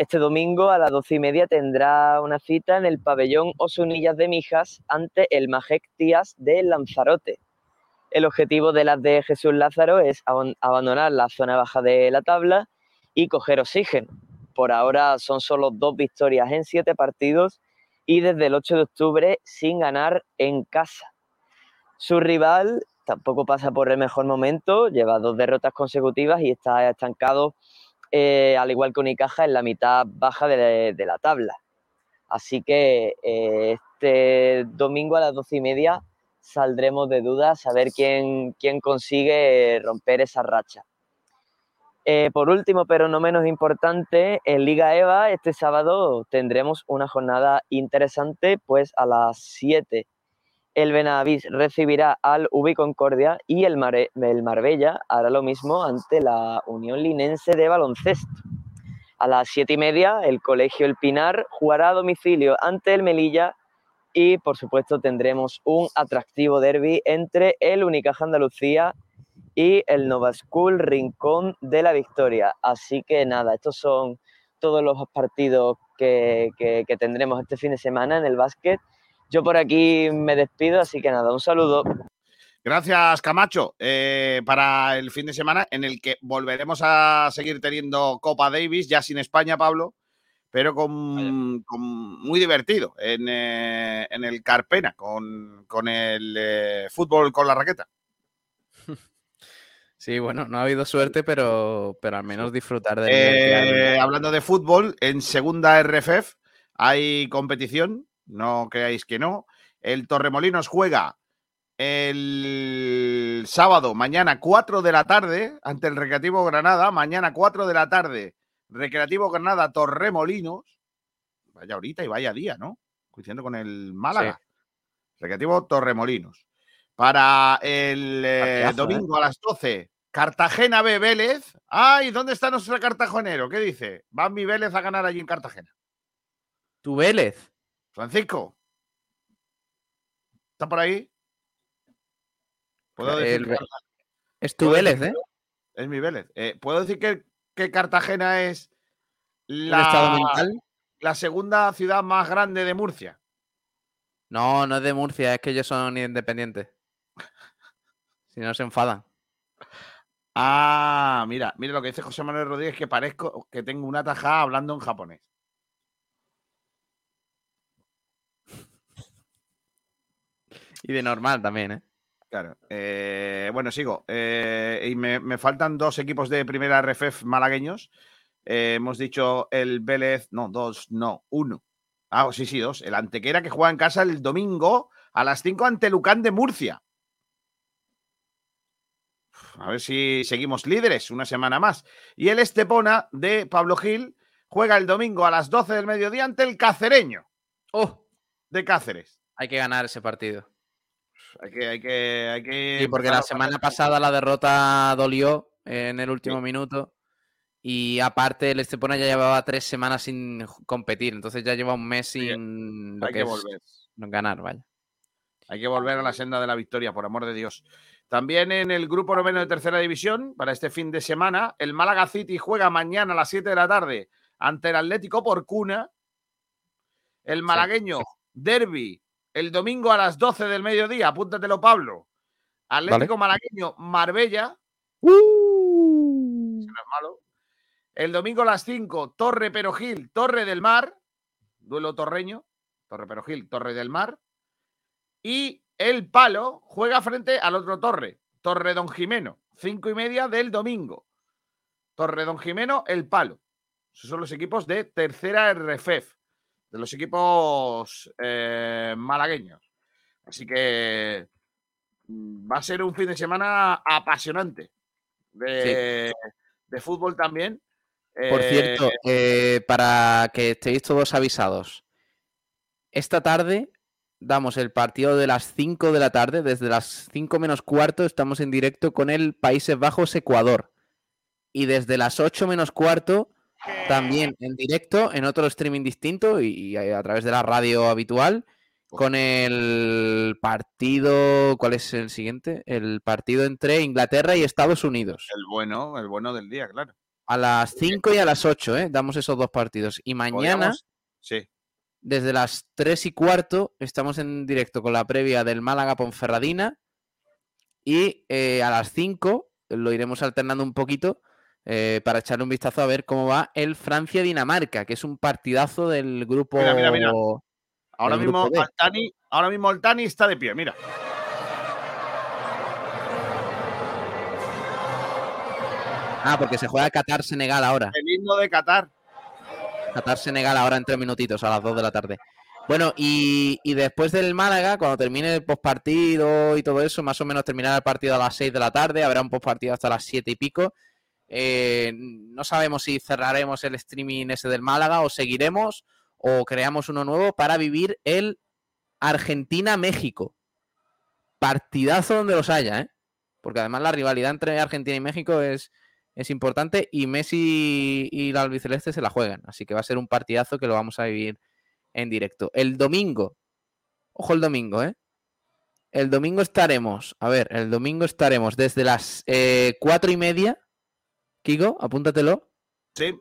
este domingo a las 12 y media tendrá una cita en el pabellón Osunillas de Mijas ante el Majek Tías de Lanzarote. El objetivo de las de Jesús Lázaro es abandonar la zona baja de la tabla y coger oxígeno por ahora son solo dos victorias en siete partidos y desde el 8 de octubre sin ganar en casa. Su rival tampoco pasa por el mejor momento, lleva dos derrotas consecutivas y está estancado, eh, al igual que Unicaja, en la mitad baja de, la tabla. Así que eh, este domingo a las doce y media saldremos de dudas a ver quién, quién consigue romper esa racha. Eh, por último, pero no menos importante, en Liga EVA este sábado tendremos una jornada interesante, pues a las 7 el Benavís recibirá al Ubi Concordia y el, el Marbella hará lo mismo ante la Unión Linense de Baloncesto. A las 7 y media el Colegio El Pinar jugará a domicilio ante el Melilla y por supuesto tendremos un atractivo derby entre el Unicaja Andalucía y el Nova School Rincón de la Victoria. Así que nada, estos son todos los partidos que, tendremos este fin de semana en el básquet. Yo por aquí me despido, así que nada, un saludo. Gracias, Camacho, eh, para el fin de semana en el que volveremos a seguir teniendo Copa Davis, ya sin España, Pablo, pero con, con muy divertido en, eh, en el Carpena, con, con el eh, fútbol con la raqueta. *laughs* Sí, bueno, no ha habido suerte, pero, pero al menos disfrutar de Eh, hablando de fútbol, en segunda RFF hay competición, no creáis que no. El Torremolinos juega el sábado, mañana 4 de la tarde, ante el Recreativo Granada. Mañana 4 de la tarde, Recreativo Granada Torremolinos. Vaya ahorita y vaya día, ¿no? Coincidiendo con el Málaga. Recreativo Torremolinos. Para el eh, Partidazo, domingo a las 12, Cartagena B Vélez. Ay, ¿dónde está nuestro cartagenero? ¿Qué dice? Va mi Vélez a ganar allí en Cartagena. ¿Tu Vélez? Francisco. ¿Está por ahí? ¿Puedo decir El Es tu ¿Puedo Vélez, ¿eh? Es mi Vélez. Eh, ¿Puedo decir que, que Cartagena es ¿Un estado la, la segunda ciudad más grande de Murcia? No, no es de Murcia, es que ellos son independientes. *laughs* Si no se enfadan. Ah, mira, mira lo que dice José Manuel Rodríguez, que parezco que tengo una tajada hablando en japonés. Y de normal también, ¿eh? Claro. eh, bueno, sigo. Eh, y me, me faltan dos equipos de primera RFF malagueños. Eh, hemos dicho el Vélez, no, dos, no, uno. Ah, sí, sí, dos. El Antequera que juega en casa el domingo a las 5 ante Lucán de Murcia. A ver si seguimos líderes una semana más. Y el Estepona de Pablo Gil juega el domingo a las 12 del mediodía ante el Cacereño ¡Oh! de Cáceres. Hay que ganar ese partido. Hay que, hay que, hay que Sí, porque la semana pasada la derrota dolió en el último minuto. Y aparte, el Estepona ya llevaba tres semanas sin competir. Entonces ya lleva un mes sin lo hay que, que es volver. ganar, vaya. Hay que volver a la senda de la victoria, por amor de Dios. También en el grupo noveno de tercera división, para este fin de semana, el Málaga City juega mañana a las 7 de la tarde ante el Atlético por cuna. El malagueño Derby el domingo a las 12 del mediodía, apúntatelo, Pablo. Atlético malagueño Marbella. Ese no es malo. El domingo a las 5, Torre Perogil, Torre del Mar. Duelo torreño. Torre Perogil, Torre del Mar. Y el Palo juega frente al otro Torre, Torre Don Jimeno, cinco y media del domingo. Torre Don Jimeno, el Palo. Esos son los equipos de tercera RFEF, de los equipos eh, malagueños. Así que mm, va a ser un fin de semana apasionante de, de fútbol también. Por Eh, cierto, eh, para que estéis todos avisados, esta tarde damos el partido de las 5 de la tarde, desde las 5 menos cuarto estamos en directo con el Países Bajos Ecuador. Y desde las 8 menos cuarto, también en directo, en otro streaming distinto y a, través de la radio habitual, con el partido, ¿cuál es el siguiente? El partido entre Inglaterra y Estados Unidos. el bueno, el bueno del día, claro. A las 5 y a las 8, ¿eh? Damos esos dos partidos. Y mañana, Sí. desde las 3 y cuarto, estamos en directo con la previa del Málaga Ponferradina. Y eh, a las 5 lo iremos alternando un poquito eh, para echarle un vistazo a ver cómo va el Francia-Dinamarca, que es un partidazo del grupo. Mira, mira, mira. Ahora del mismo, grupo. Altani, ahora mismo Altani está de pie, mira. Ah, porque se juega Qatar-Senegal ahora. El himno de Qatar. Qatar-Senegal ahora en tres minutitos a las 2 de la tarde. Bueno, y, y después del Málaga, cuando termine el postpartido y todo eso, más o menos terminará el partido a las 6 de la tarde, habrá un postpartido hasta las 7 y pico. Eh, no sabemos si cerraremos el streaming ese del Málaga o seguiremos o creamos uno nuevo para vivir el Argentina-México. Partidazo donde los haya, ¿eh? Porque además la rivalidad entre Argentina y México es, es importante y Messi y la albiceleste se la juegan. Así que va a ser un partidazo que lo vamos a vivir en directo. El domingo, ojo el domingo, ¿eh? El domingo estaremos, a ver, el domingo estaremos desde las eh, cuatro y media. Kiko, apúntatelo. Sí.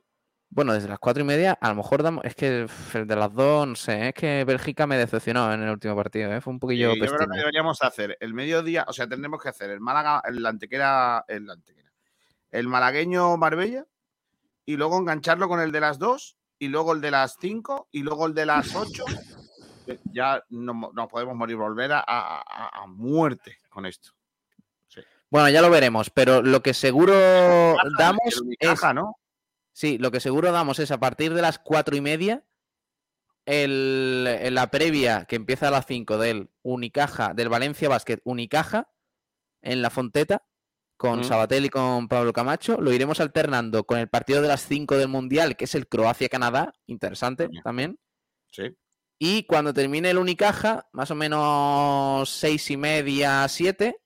Bueno, desde las cuatro y media, a lo mejor damos. Es que el de las dos, no sé, es que Bélgica me decepcionó en el último partido, ¿eh? fue un poquillo Sí, yo creo que deberíamos hacer el mediodía, o sea, tendremos que hacer el Málaga, el Antequera, el Antequera, el malagueño Marbella y luego engancharlo con el de las dos y luego el de las cinco y luego el de las ocho. Ya no, nos podemos morir, volver a, a- a- a muerte con esto. Bueno, ya lo veremos, pero lo que seguro damos es. ¿no? Sí, lo que seguro damos es a partir de las cuatro y media, el, en la previa que empieza a las 5 del Unicaja, del Valencia Basket Unicaja, en la Fonteta, con. Sabatel y con Pablo Camacho. Lo iremos alternando con el partido de las 5 del Mundial, que es el Croacia-Canadá, interesante también. Sí. Y cuando termine el Unicaja, más o menos seis y media, siete,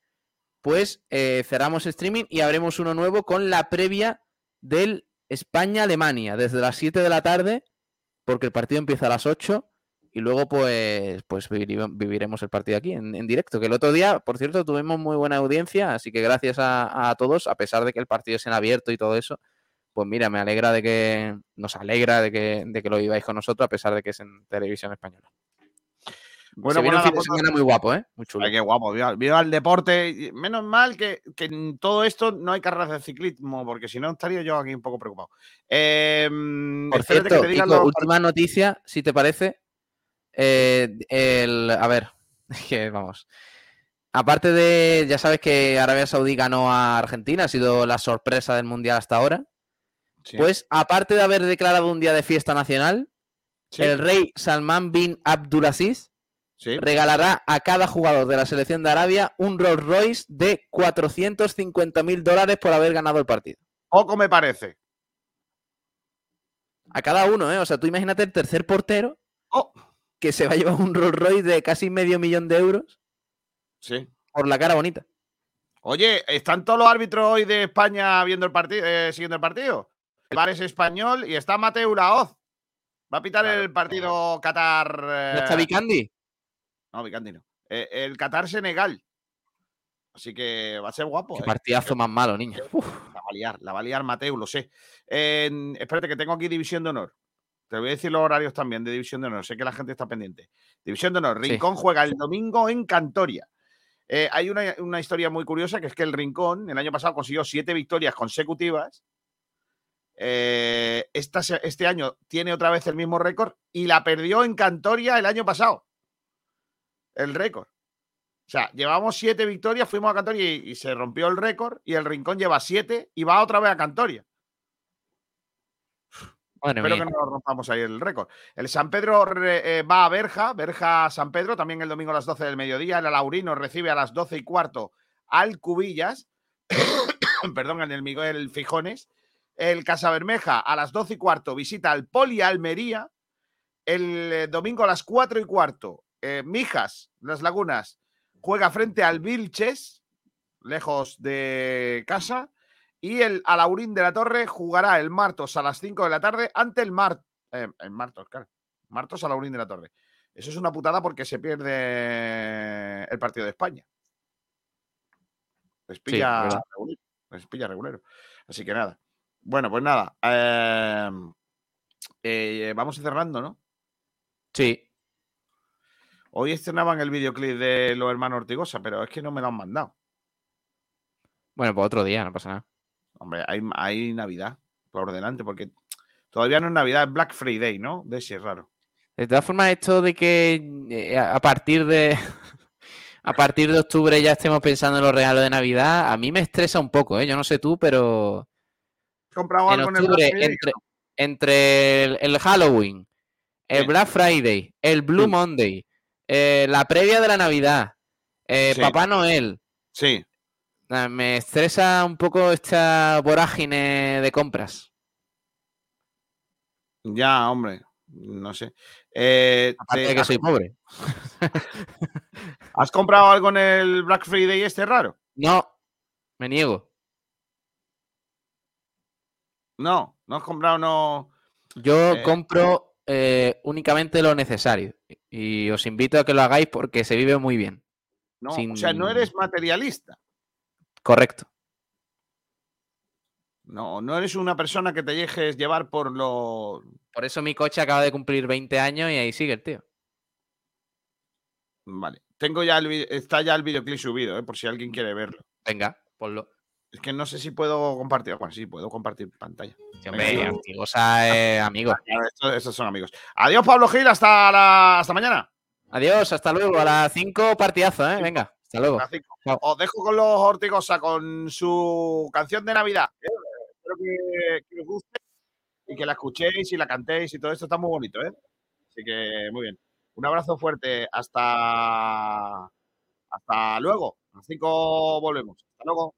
pues eh, cerramos streaming y abremos uno nuevo con la previa del España-Alemania, desde las 7 de la tarde, porque el partido empieza a las 8 y luego pues, pues viviremos el partido aquí en, en directo. Que el otro día, por cierto, tuvimos muy buena audiencia, así que gracias a, a todos, a pesar de que el partido es en abierto y todo eso. Pues mira, me alegra de que nos alegra de que, de que lo viváis con nosotros, a pesar de que es en televisión española. Bueno, Se viene bueno, un fin de semana muy guapo, ¿eh? Muy chulo. Ay, qué guapo, viva, viva el deporte. Menos mal que, que en todo esto no hay carreras de ciclismo, porque si no estaría yo aquí un poco preocupado. Eh, Por cierto, que te digan Kiko, los última noticia, si te parece. Eh, el, a ver, *laughs* que vamos. Aparte de, ya sabes que Arabia Saudí ganó a Argentina, ha sido la sorpresa del Mundial hasta ahora. Sí. Pues aparte de haber declarado un día de fiesta nacional, Sí. el rey Salman bin Abdulaziz Sí. regalará a cada jugador de la selección de Arabia un Rolls Royce de 450 mil dólares por haber ganado el partido. Poco me parece. A cada uno, ¿eh? O sea, tú imagínate el tercer portero Oh. que se va a llevar un Rolls Royce de casi medio millón de euros Sí. por la cara bonita. Oye, ¿están todos los árbitros hoy de España viendo el partido, siguiendo el partido? El VAR es español y está Mateo Laoz. Va a pitar el partido Qatar. ¿No eh, está Vicandi? No, Vicandi no. Eh, el Qatar-Senegal. Así que va a ser guapo. Qué eh. partidazo más malo, niño. Uf. La va a liar, la va a liar Mateo, lo sé. Eh, espérate, que tengo aquí División de Honor. Te voy a decir los horarios también de División de Honor. Sé que la gente está pendiente. División de Honor. Sí. Rincón juega el domingo en Cantoria. Eh, hay una, una historia muy curiosa que es que el Rincón el año pasado consiguió siete victorias consecutivas. Eh, esta este año tiene otra vez el mismo récord y la perdió en Cantoria el año pasado. El récord. O sea, llevamos siete victorias, fuimos a Cantoria y, y se rompió el récord y el Rincón lleva siete y va otra vez a Cantoria. Madre Espero mía. que no nos rompamos ahí el récord. El San Pedro eh, va a Berja, Berja San Pedro, también el domingo a las 12 del mediodía. El Alaurino recibe a las 12 y cuarto al Cubillas, *coughs* perdón, en el Miguel Fijones. El Casa Bermeja a las 12 y cuarto visita al Poli Almería. El eh, domingo a las 4 y cuarto, eh, Mijas, Las Lagunas, juega frente al Vilches, lejos de casa. Y el Alaurín de la Torre jugará el martes a las 5 de la tarde ante el Mar... eh, el Martos, claro. Martos Alaurín de la Torre. Eso es una putada porque se pierde el partido de España. Les Sí, pilla, regulero, les pilla regulero. Así que nada. Bueno, pues nada. eh, eh, vamos cerrando, ¿no? Sí. Hoy estrenaban el videoclip de los hermanos Ortigosa, pero es que no me lo han mandado. Bueno, pues otro día, no pasa nada. Hombre, hay, hay Navidad por delante, porque todavía no es Navidad, es Black Friday, ¿no? De ese es raro. De todas formas, esto de que eh, a partir de *laughs* a partir de octubre ya estemos pensando en los regalos de Navidad, a mí me estresa un poco, ¿eh? Yo no sé tú, pero ¿Has comprado en algo en el octubre, entre, entre el, el Halloween, el. Black Friday, el Blue. Monday, eh, la previa de la Navidad, eh, Sí. Papá Noel, Sí. eh, me estresa un poco esta vorágine de compras. Ya, hombre. No sé. Eh, Aparte te- de que ¿has, soy pobre. *laughs* has comprado algo en el Black Friday este raro? No, me niego. No, no has comprado, no. Yo Eh, compro eh, únicamente lo necesario y os invito a que lo hagáis porque se vive muy bien. no. Sin- O sea, no eres materialista. Correcto. No, no eres una persona que te dejes llevar por lo. Por eso mi coche acaba de cumplir 20 años y ahí sigue el tío. Vale. Tengo ya el está ya el videoclip subido, ¿eh? por si alguien quiere verlo. Venga, ponlo. Es que no sé si puedo compartir. Bueno, sí, puedo compartir pantalla. Sí, hombre, Venga, Antigosa es amigo. Claro, estos, estos son amigos. Adiós, Pablo Gil. Hasta, la, hasta mañana. Adiós, hasta luego. A las 5 partidazo, ¿eh? Venga, hasta luego. Os dejo con los Ortigosa con su canción de Navidad. ¿eh? Espero que, que os guste y que la escuchéis y la cantéis y todo esto está muy bonito, ¿eh? Así que muy bien. Un abrazo fuerte. Hasta, hasta luego. A las 5 volvemos. Hasta luego.